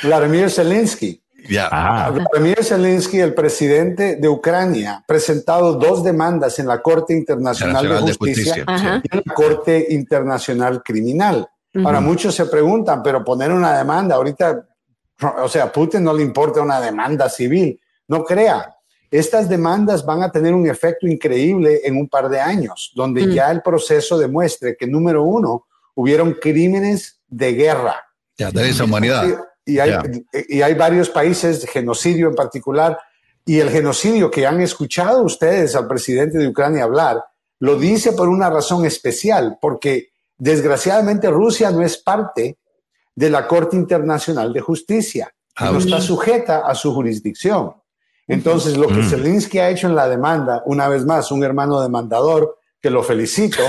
Vladimir Zelensky. Yeah. Vladimir Zelensky, el presidente de Ucrania, presentado dos demandas en la Corte Internacional, de Justicia, y en la Corte Internacional Criminal. Ahora, muchos se preguntan, pero poner una demanda, ahorita, o sea, a Putin no le importa una demanda civil. No crea, estas demandas van a tener un efecto increíble en un par de años, donde ya el proceso demuestre que, número uno, hubieron crímenes de guerra. Ya, de esa humanidad y hay, y hay varios países, genocidio en particular, y el genocidio que han escuchado ustedes al presidente de Ucrania hablar, lo dice por una razón especial, porque desgraciadamente Rusia no es parte de la Corte Internacional de Justicia, ah, no está sujeta a su jurisdicción. Entonces, lo que mm. Zelensky ha hecho en la demanda, una vez más, un hermano demandador, que lo felicito,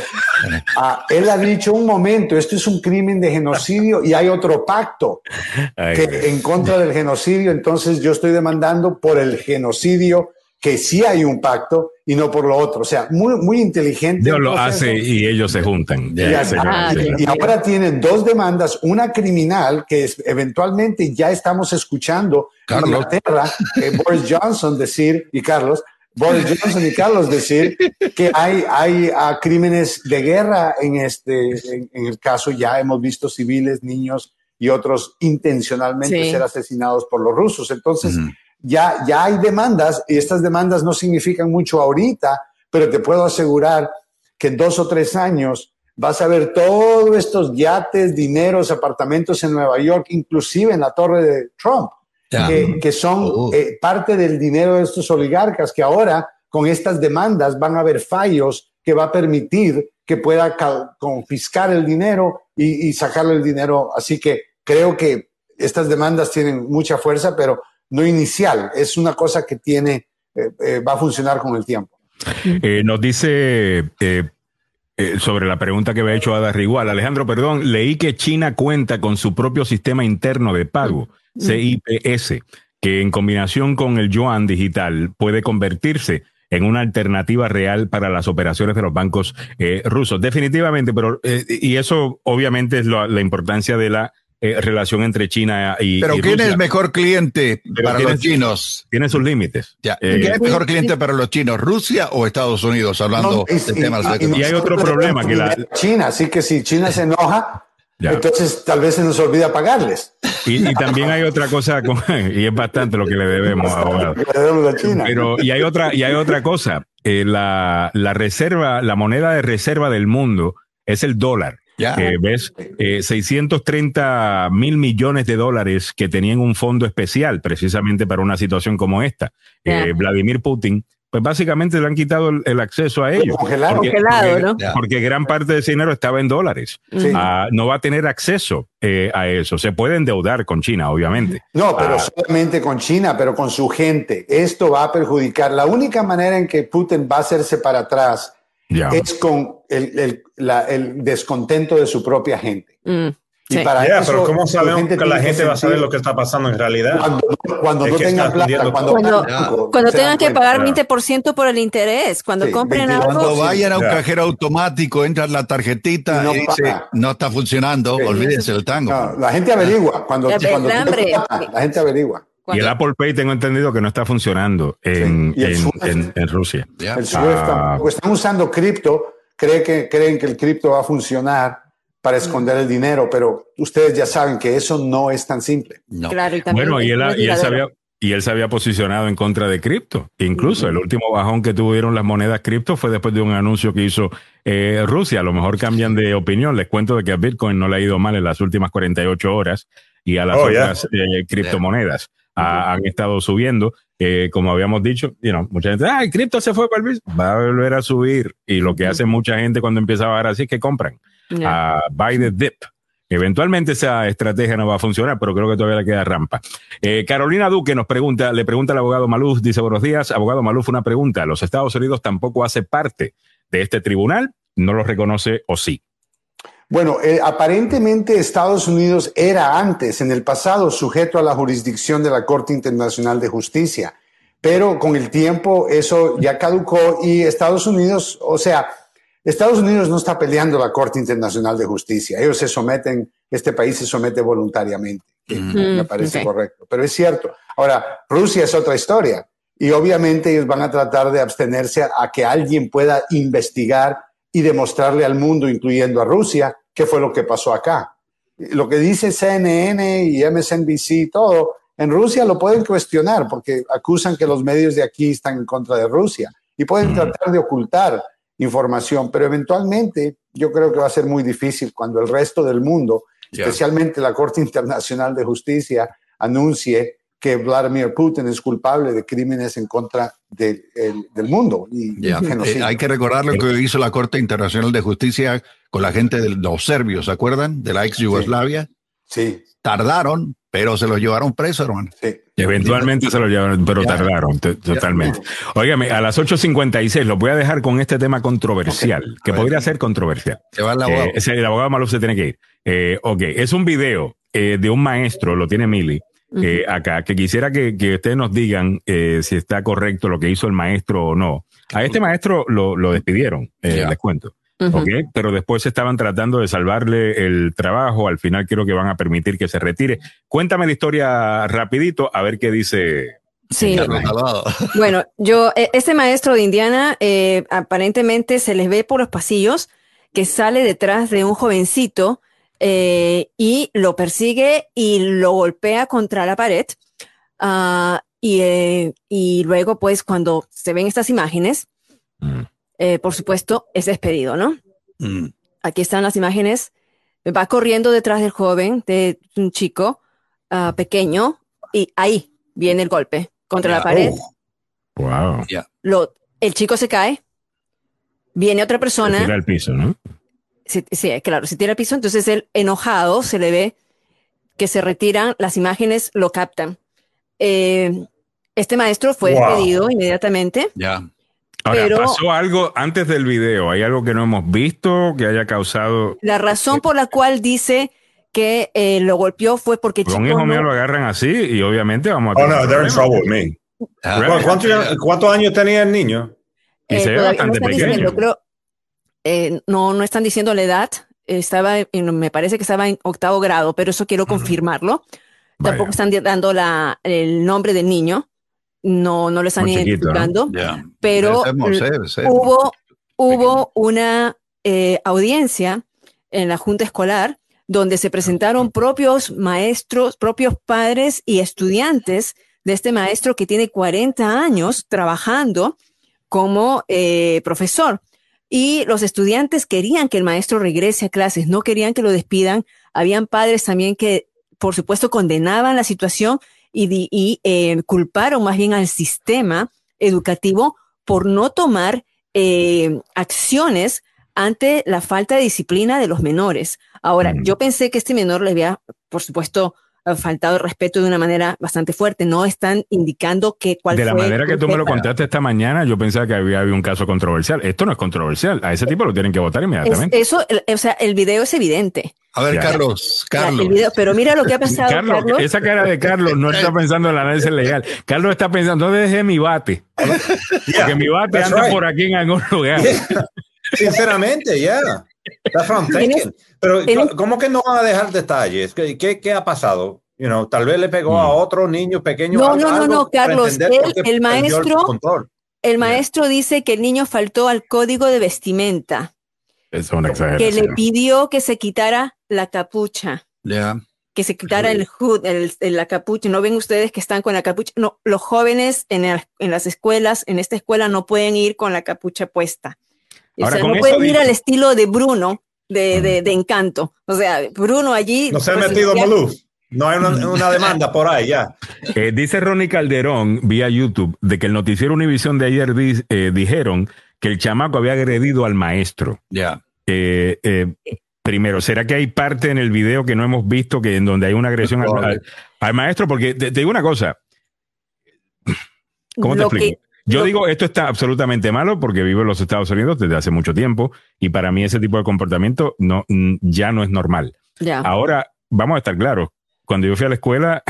ah, él ha dicho un momento, esto es un crimen de genocidio y hay otro pacto que en contra del genocidio, entonces yo estoy demandando por el genocidio que sí hay un pacto y no por lo otro. O sea, muy, muy inteligente. Dios lo hace y ellos se juntan. y, ahora tienen dos demandas, una criminal que es, eventualmente ya estamos escuchando en Inglaterra, eh, Boris Johnson decir, y Carlos, Boris Johnson y Carlos decir que hay, hay uh, crímenes de guerra en este, en, el caso. Ya hemos visto civiles, niños y otros intencionalmente ser asesinados por los rusos. Entonces, ya, ya hay demandas y estas demandas no significan mucho ahorita, pero te puedo asegurar que en dos o tres años vas a ver todos estos yates, dineros, apartamentos en Nueva York, inclusive en la torre de Trump que, son oh. eh, parte del dinero de estos oligarcas que ahora con estas demandas van a haber fallos que va a permitir que pueda confiscar el dinero y, sacarle el dinero. Así que creo que estas demandas tienen mucha fuerza, pero no inicial. Es una cosa que tiene, eh, eh, va a funcionar con el tiempo. nos dice sobre la pregunta que había hecho Ada Rigual. Alejandro, perdón, leí que China cuenta con su propio sistema interno de pago. CIPS, que en combinación con el yuan digital puede convertirse en una alternativa real para las operaciones de los bancos eh, rusos. Definitivamente, pero eh, y eso obviamente es la importancia de la eh, relación entre China y Pero ¿quién es mejor cliente para los chinos? Tiene sus límites. ¿Quién es mejor cliente para los chinos? ¿Rusia o Estados Unidos? Hablando de temas de... Y hay otro problema que la... China, así que si China se enoja, entonces tal vez se nos olvida pagarles. Y, también hay otra cosa, (laughs) y es bastante lo que le debemos (laughs) ahora. Pero, y hay otra, y hay otra cosa. Eh, la, la, reserva, la moneda de reserva del mundo es el dólar. Ya. ¿Ves? 630 eh, mil millones de dólares que tenían un fondo especial precisamente para una situación como esta. Eh, Vladimir Putin pues básicamente le han quitado el, acceso a ellos. Congelado, porque, ¿no? Porque gran parte de ese dinero estaba en dólares. Ah, no va a tener acceso eh, a eso. Se puede endeudar con China, obviamente. No, pero Ah, solamente con China, pero con su gente. Esto va a perjudicar. La única manera en que Putin va a hacerse para atrás es con el, el- la- el descontento de su propia gente. Mm, Y sí. para Ya, eso, pero ¿cómo gente que la gente va a saber lo que está pasando en realidad? Cuando, cuando no tengan plata, cuando, Cuando, tengan que pagar 20% por el interés, cuando Sí, compren 22. algo. Cuando vayan a un cajero automático, entra la tarjetita Y no y dice, paga. no está funcionando, Sí. olvídense del tango. No, la gente averigua. Cuando, cuando hambre. plata, la gente averigua. Y el Apple Pay tengo entendido que no está funcionando en, Sí. Y el en- Swift. en- en Rusia. Ya. El Swift, Ah. tampoco. están usando cripto, creen que, creen que el cripto va a funcionar para esconder el dinero, pero ustedes ya saben que eso no es tan simple. No. Claro, y también Bueno, y él, y, él se duradero. había, y él se había posicionado en contra de cripto. Incluso el último bajón que tuvieron las monedas cripto fue después de un anuncio que hizo eh, Rusia. A lo mejor cambian de opinión. Les cuento de que a Bitcoin no le ha ido mal en las últimas 48 horas y a las Oh, yeah. otras eh, criptomonedas han estado subiendo. Eh, como habíamos dicho, you know, mucha gente, ah, el cripto se fue para el piso". Va a volver a subir. Y lo que hace mucha gente cuando empieza a bajar así es que compran. Ya. a buy the dip. Eventualmente esa estrategia no va a funcionar, pero creo que todavía le queda rampa. Eh, Carolina Duque nos pregunta, le pregunta al abogado Maluf, dice buenos días, abogado Maluf, una pregunta. ¿Los Estados Unidos tampoco hace parte de este tribunal? ¿No lo reconoce o sí? Bueno, eh, aparentemente Estados Unidos era antes, en el pasado, sujeto a la jurisdicción de la Corte Internacional de Justicia, pero con el tiempo eso ya caducó y Estados Unidos, o sea, Estados Unidos no está peleando la Corte Internacional de Justicia, ellos se someten, este país se somete voluntariamente, que me Mm, parece correcto, pero es cierto. Ahora, Rusia es otra historia y obviamente ellos van a tratar de abstenerse a, a que alguien pueda investigar y demostrarle al mundo, incluyendo a Rusia, qué fue lo que pasó acá. Lo que dice CNN y MSNBC y todo, en Rusia lo pueden cuestionar porque acusan que los medios de aquí están en contra de Rusia y pueden tratar de ocultar información, pero eventualmente yo creo que va a ser muy difícil cuando el resto del mundo, Ya. especialmente la Corte Internacional de Justicia, anuncie que Vladimir Putin es culpable de crímenes en contra de- el- del mundo y Ya. genocidio. Eh, hay que recordar lo que hizo la Corte Internacional de Justicia con la gente de los serbios, ¿se acuerdan? De la ex Yugoslavia. Sí, Tardaron, pero se los llevaron presos, hermano. sí. Eventualmente se lo llevaron, pero Ya. tardaron to- totalmente. Óigame, a las 8.56 los voy a dejar con este tema controversial, que A ver. podría ser controversial. Se va el abogado. Eh, el abogado Maluf se tiene que ir. Eh, ok, es un video eh, de un maestro, lo tiene Mili, eh, acá, que quisiera que, que ustedes nos digan eh, si está correcto lo que hizo el maestro o no. A este maestro lo, lo despidieron, eh, les cuento. Pero después estaban tratando de salvarle el trabajo. Al final creo que van a permitir que se retire. Cuéntame la historia rapidito, a ver qué dice. Sí. (laughs) Bueno, yo, eh, este maestro de Indiana, eh, aparentemente se les ve por los pasillos que sale detrás de un jovencito eh, y lo persigue y lo golpea contra la pared. Ah, y, eh, y luego, pues, cuando se ven estas imágenes, Mm. eh, por supuesto, es despedido, ¿no? Mm. Aquí están las imágenes. Va corriendo detrás del joven, de un chico ah, pequeño, y ahí viene el golpe contra la pared. Wow. Lo, el chico se cae, viene otra persona, Tira al piso, ¿no? Se- sí, claro, se tira al piso, entonces él enojado se le ve que se retiran, las imágenes lo captan. Eh, este maestro fue Wow. despedido inmediatamente. Ya. Ahora, Pero- pasó algo antes del video. ¿Hay algo que no hemos visto que haya causado? La razón por la cual dice que eh, lo golpeó fue porque Con un chico hijo mío no- lo agarran así y obviamente vamos a Oh, no, they're in trouble with me. Ah, ¿Cu- ¿Cuántos, cuántos años tenía el niño? Y Eh, se ve todavía bastante no están pequeño. diciendo, creo, eh, no, no están diciendo la edad. Estaba, en- me parece que estaba en octavo grado, pero eso quiero confirmarlo. Vaya. Tampoco están dando la, el nombre del niño. No, no lo están Muy chiquito, ¿no? identificando. Ya. Pero. Hubo, hubo una eh, audiencia en la Junta Escolar donde se presentaron propios maestros, propios padres y estudiantes de este maestro que tiene 40 años trabajando como eh, profesor. Y los estudiantes querían que el maestro regrese a clases, no querían que lo despidan. Habían padres también que, por supuesto, condenaban la situación y, eh, culparon más bien al sistema educativo por no tomar eh, acciones ante la falta de disciplina de los menores. Ahora, yo pensé que este menor le había, por supuesto, faltado el respeto de una manera bastante fuerte. No están indicando que cuál De la fue manera que tú me lo contaste esta mañana, yo pensaba que había, había un caso controversial. Esto no es controversial. A ese tipo lo tienen que votar Es- inmediatamente. eso, el- o sea, el video es evidente. A ver, Ya. Carlos, Ya, Carlos. el video, pero mira lo que ha pasado, Carlos, Carlos. esa cara de Carlos no está pensando en el análisis legal. Carlos está pensando, ¿dónde dejé mi bate? Porque mi bate that's anda right. por aquí en algún lugar. Sinceramente, ya. That's what I'm thinking. Pero, ¿cómo que no van a dejar detalles? ¿Qué, qué, qué ha pasado? You know, tal vez le pegó Mm. a otro niño pequeño. No, algo- no, no, no, Carlos, él- el maestro-. El maestro dice que el niño faltó al código de vestimenta, Es una que le exageración. pidió que se quitara la capucha. Ya. que se quitara el hood, el, el- la capucha. No ven ustedes que están con la capucha. No, los jóvenes en, el- en las escuelas, en esta escuela, no pueden ir con la capucha puesta. O Ahora, sea, con no pueden ir al estilo de Bruno, de, de, de Encanto. O sea, Bruno allí. No se ha metido ya- Maluf. No hay una, (laughs) una demanda por ahí ya. Eh, dice Ronnie Calderón vía YouTube de que el noticiero Univisión de ayer di- eh, dijeron que el chamaco había agredido al maestro. Ya. Eh, eh, primero, ¿será que hay parte en el video que no hemos visto que en donde hay una agresión al, al- al maestro? Porque te, te digo una cosa, ¿cómo te Lo explico? que- Yo digo, esto está absolutamente malo porque vivo en los Estados Unidos desde hace mucho tiempo y para mí ese tipo de comportamiento no, ya no es normal. Ya. Ahora, vamos a estar claros, cuando yo fui a la escuela,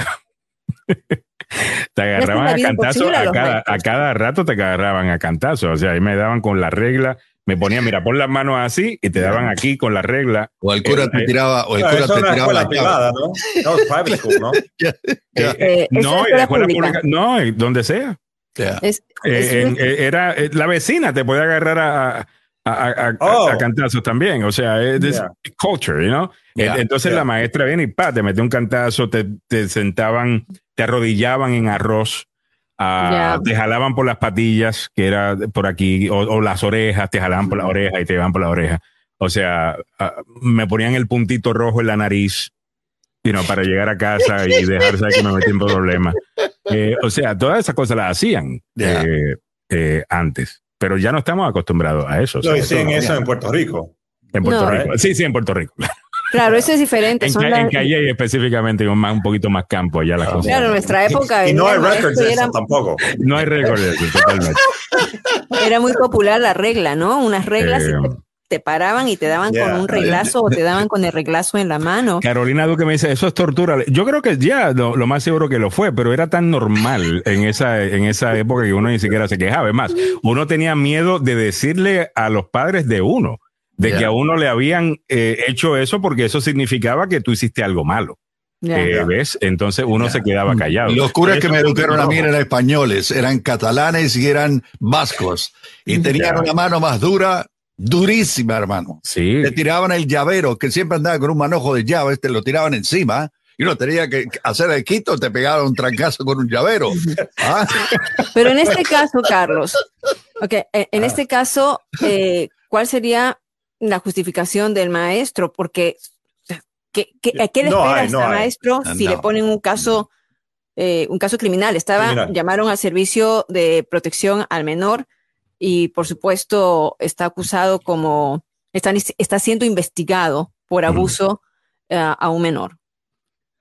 (laughs) te agarraban a imposible a cada, a cada rato te agarraban a cantazos, o sea, ahí me daban con la regla, me ponían, mira, pon las manos así y te daban aquí con la regla. O el cura Eh, te eh, tiraba, o el cura eso te tiraba la privada, ¿no? No, es ¿no? (laughs) Eh, Eh, no, y la escuela pública. pública, no, y donde sea. Es- Eh, eh, era eh, la vecina te puede agarrar a, a, a- a- Oh. a cantazos también. O sea, es Yeah. culture, you know? Yeah, Entonces yeah. la maestra viene y pa, te mete un cantazo, te, te sentaban, te arrodillaban en arroz, ah, Yeah. te jalaban por las patillas, que era por aquí, o, o las orejas, te jalaban por la oreja y te iban por la oreja. O sea, ah, me ponían el puntito rojo en la nariz. You know, para llegar a casa y dejarse que me metí en problemas. Eh, o sea, todas esas cosas las hacían Yeah. eh, eh, antes, pero ya no estamos acostumbrados a eso. o sea, No, eso no- eso en Puerto Rico. en Puerto No. Rico. Sí, sí, en Puerto Rico. claro, eso es diferente. En, son Ca- las- en Calle específicamente, un, más, un poquito más campo allá las cosas. Claro, en nuestra época Y no hay maestro de eso era, tampoco. No hay récord de eso, totalmente. era muy popular la regla, ¿no? Unas reglas y Eh, te, paraban y te daban Yeah. con un reglazo o te daban con el reglazo en la mano. Carolina Duque me dice, eso es tortura. Yo creo que ya lo, lo más seguro que lo fue, pero era tan normal en esa, en esa época que uno ni siquiera se quejaba. Es más, uno tenía miedo de decirle a los padres de uno, de Ya. que a uno le habían eh, hecho eso porque eso significaba que tú hiciste algo malo. Ya. Eh, ¿Ves? Entonces uno se quedaba callado. Los curas que me educaron a mí eran españoles, eran catalanes y eran vascos. Y (laughs) tenían Ya. una mano más dura, durísima, hermano. Sí. Le tiraban el llavero, que siempre andaba con un manojo de llaves, te lo tiraban encima. Y uno tenía que hacer el quito, te pegaban un trancazo con un llavero. Ah, Pero en este caso, Carlos, ok, eh, en este caso, eh, ¿cuál sería la justificación del maestro? Porque, ¿qué, qué, a qué le No espera hay, este no maestro si No. le ponen un caso, eh, un caso criminal? Estaba, Criminal. llamaron al servicio de protección al menor y, por supuesto, está acusado como, está, está siendo investigado por abuso eh, a un menor.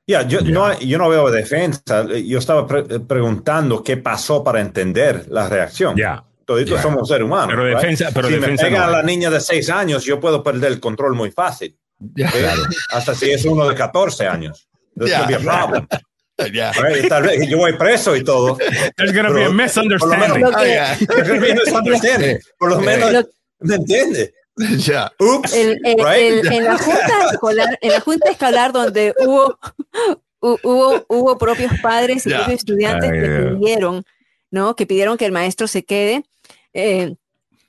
Ya, yo, Ya. No, yo no veo defensa. Yo estaba pre- preguntando qué pasó para entender la reacción. Ya. Toditos Ya. somos seres humanos. Pero right? defensa- pero si defensa me pega no a la niña de 6 años, yo puedo perder el control muy fácil. ya, ¿eh? Hasta si es uno de 14 años. Be a problem, (laughs) ya. right? Tal vez yo voy preso y todo. There's gonna be a misunderstanding. Lo que- Ah, ya. (laughs) There's gonna be a misunderstanding. Por lo menos, Lo- ¿me entiendes? Ya. Oops. el- el- right? el- en la junta escolar, en la junta escolar donde hubo, hu- hubo, hubo propios padres y propios estudiantes Ay, que pidieron, ¿no? Que pidieron que el maestro se quede. eh,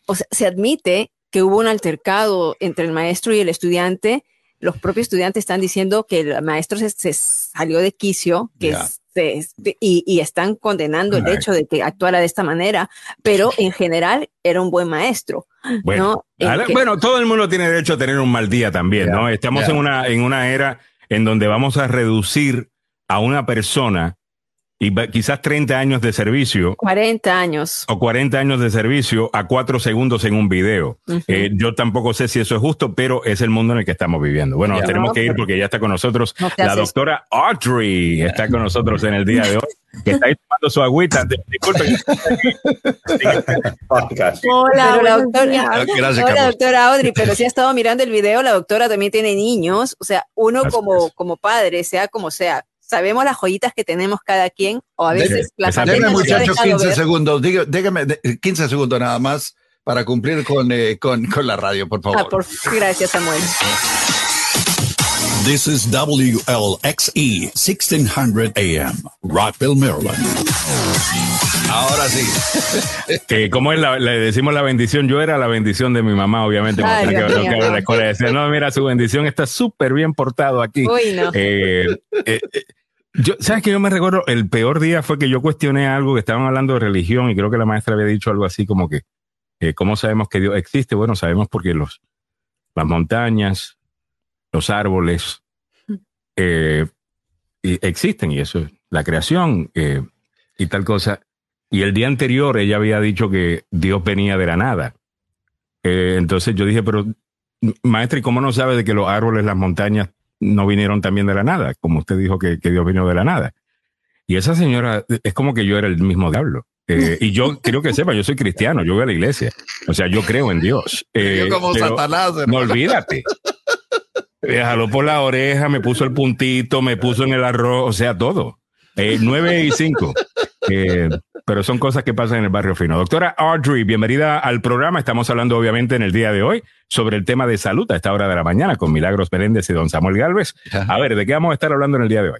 o sea, se admite que hubo un altercado entre el maestro y el estudiante. Los propios estudiantes están diciendo que el maestro se, se salió de quicio, que se- y, y están condenando el hecho de que actuara de esta manera, pero en general era un buen maestro. Bueno, bueno, todo el mundo tiene derecho a tener un mal día también, ¿no? Estamos en una en una era en donde vamos a reducir a una persona y quizás 30 años de servicio. 40 años. O 40 años de servicio a cuatro segundos en un video. Eh, yo tampoco sé si eso es justo, pero es el mundo en el que estamos viviendo. Bueno, nos tenemos que ir porque ya está con nosotros la doctora Audrey. Está con nosotros en el día de hoy. Que está ahí tomando su agüita. Disculpen. hola, la doctora, hola, doctora Audrey, pero si ha estado mirando el video, la doctora también tiene niños. O sea, uno como, como padre, sea como sea, sabemos las joyitas que tenemos cada quien, o a veces las Déjame, muchachos, 15 segundos, déjame 15 segundos nada más para cumplir con, eh, con, con, la radio, por favor. Ah, por, gracias, Samuel. This is WLXE 1600 AM, Rockville, Maryland. Ahora sí. (laughs) que como es la, le decimos la bendición, yo era la bendición de mi mamá, obviamente. Ay, que, la escuela decía, no, mira, su bendición está súper bien portado aquí. Uy, no. Eh, eh, eh, yo, ¿Sabes que yo me recuerdo? El peor día fue que yo cuestioné algo que estaban hablando de religión y creo que la maestra había dicho algo así como que, ¿cómo sabemos que Dios existe? Bueno, sabemos porque los, las montañas, los árboles existen y eso, la creación y tal cosa. Y el día anterior ella había dicho que Dios venía de la nada. Eh, entonces yo dije, pero maestra, ¿y cómo no sabe de que los árboles, las montañas no vinieron también de la nada? Como usted dijo que, Dios vino de la nada. Y esa señora es como que yo era el mismo diablo. Eh, y yo (laughs) creo que sepa, yo soy cristiano, yo voy a la iglesia. O sea, yo creo en Dios. Eh, yo como Satanás. No olvídate. Me jaló por la oreja, me puso el puntito, me puso en el arroz, o sea, todo. Eh, 9 y 5. (laughs) Eh, pero son cosas que pasan en el barrio fino. Doctora Audrey, bienvenida al programa. Estamos hablando, obviamente, en el día de hoy sobre el tema de salud a esta hora de la mañana con Milagros Meléndez y don Samuel Galvez. A ver, ¿de qué vamos a estar hablando en el día de hoy?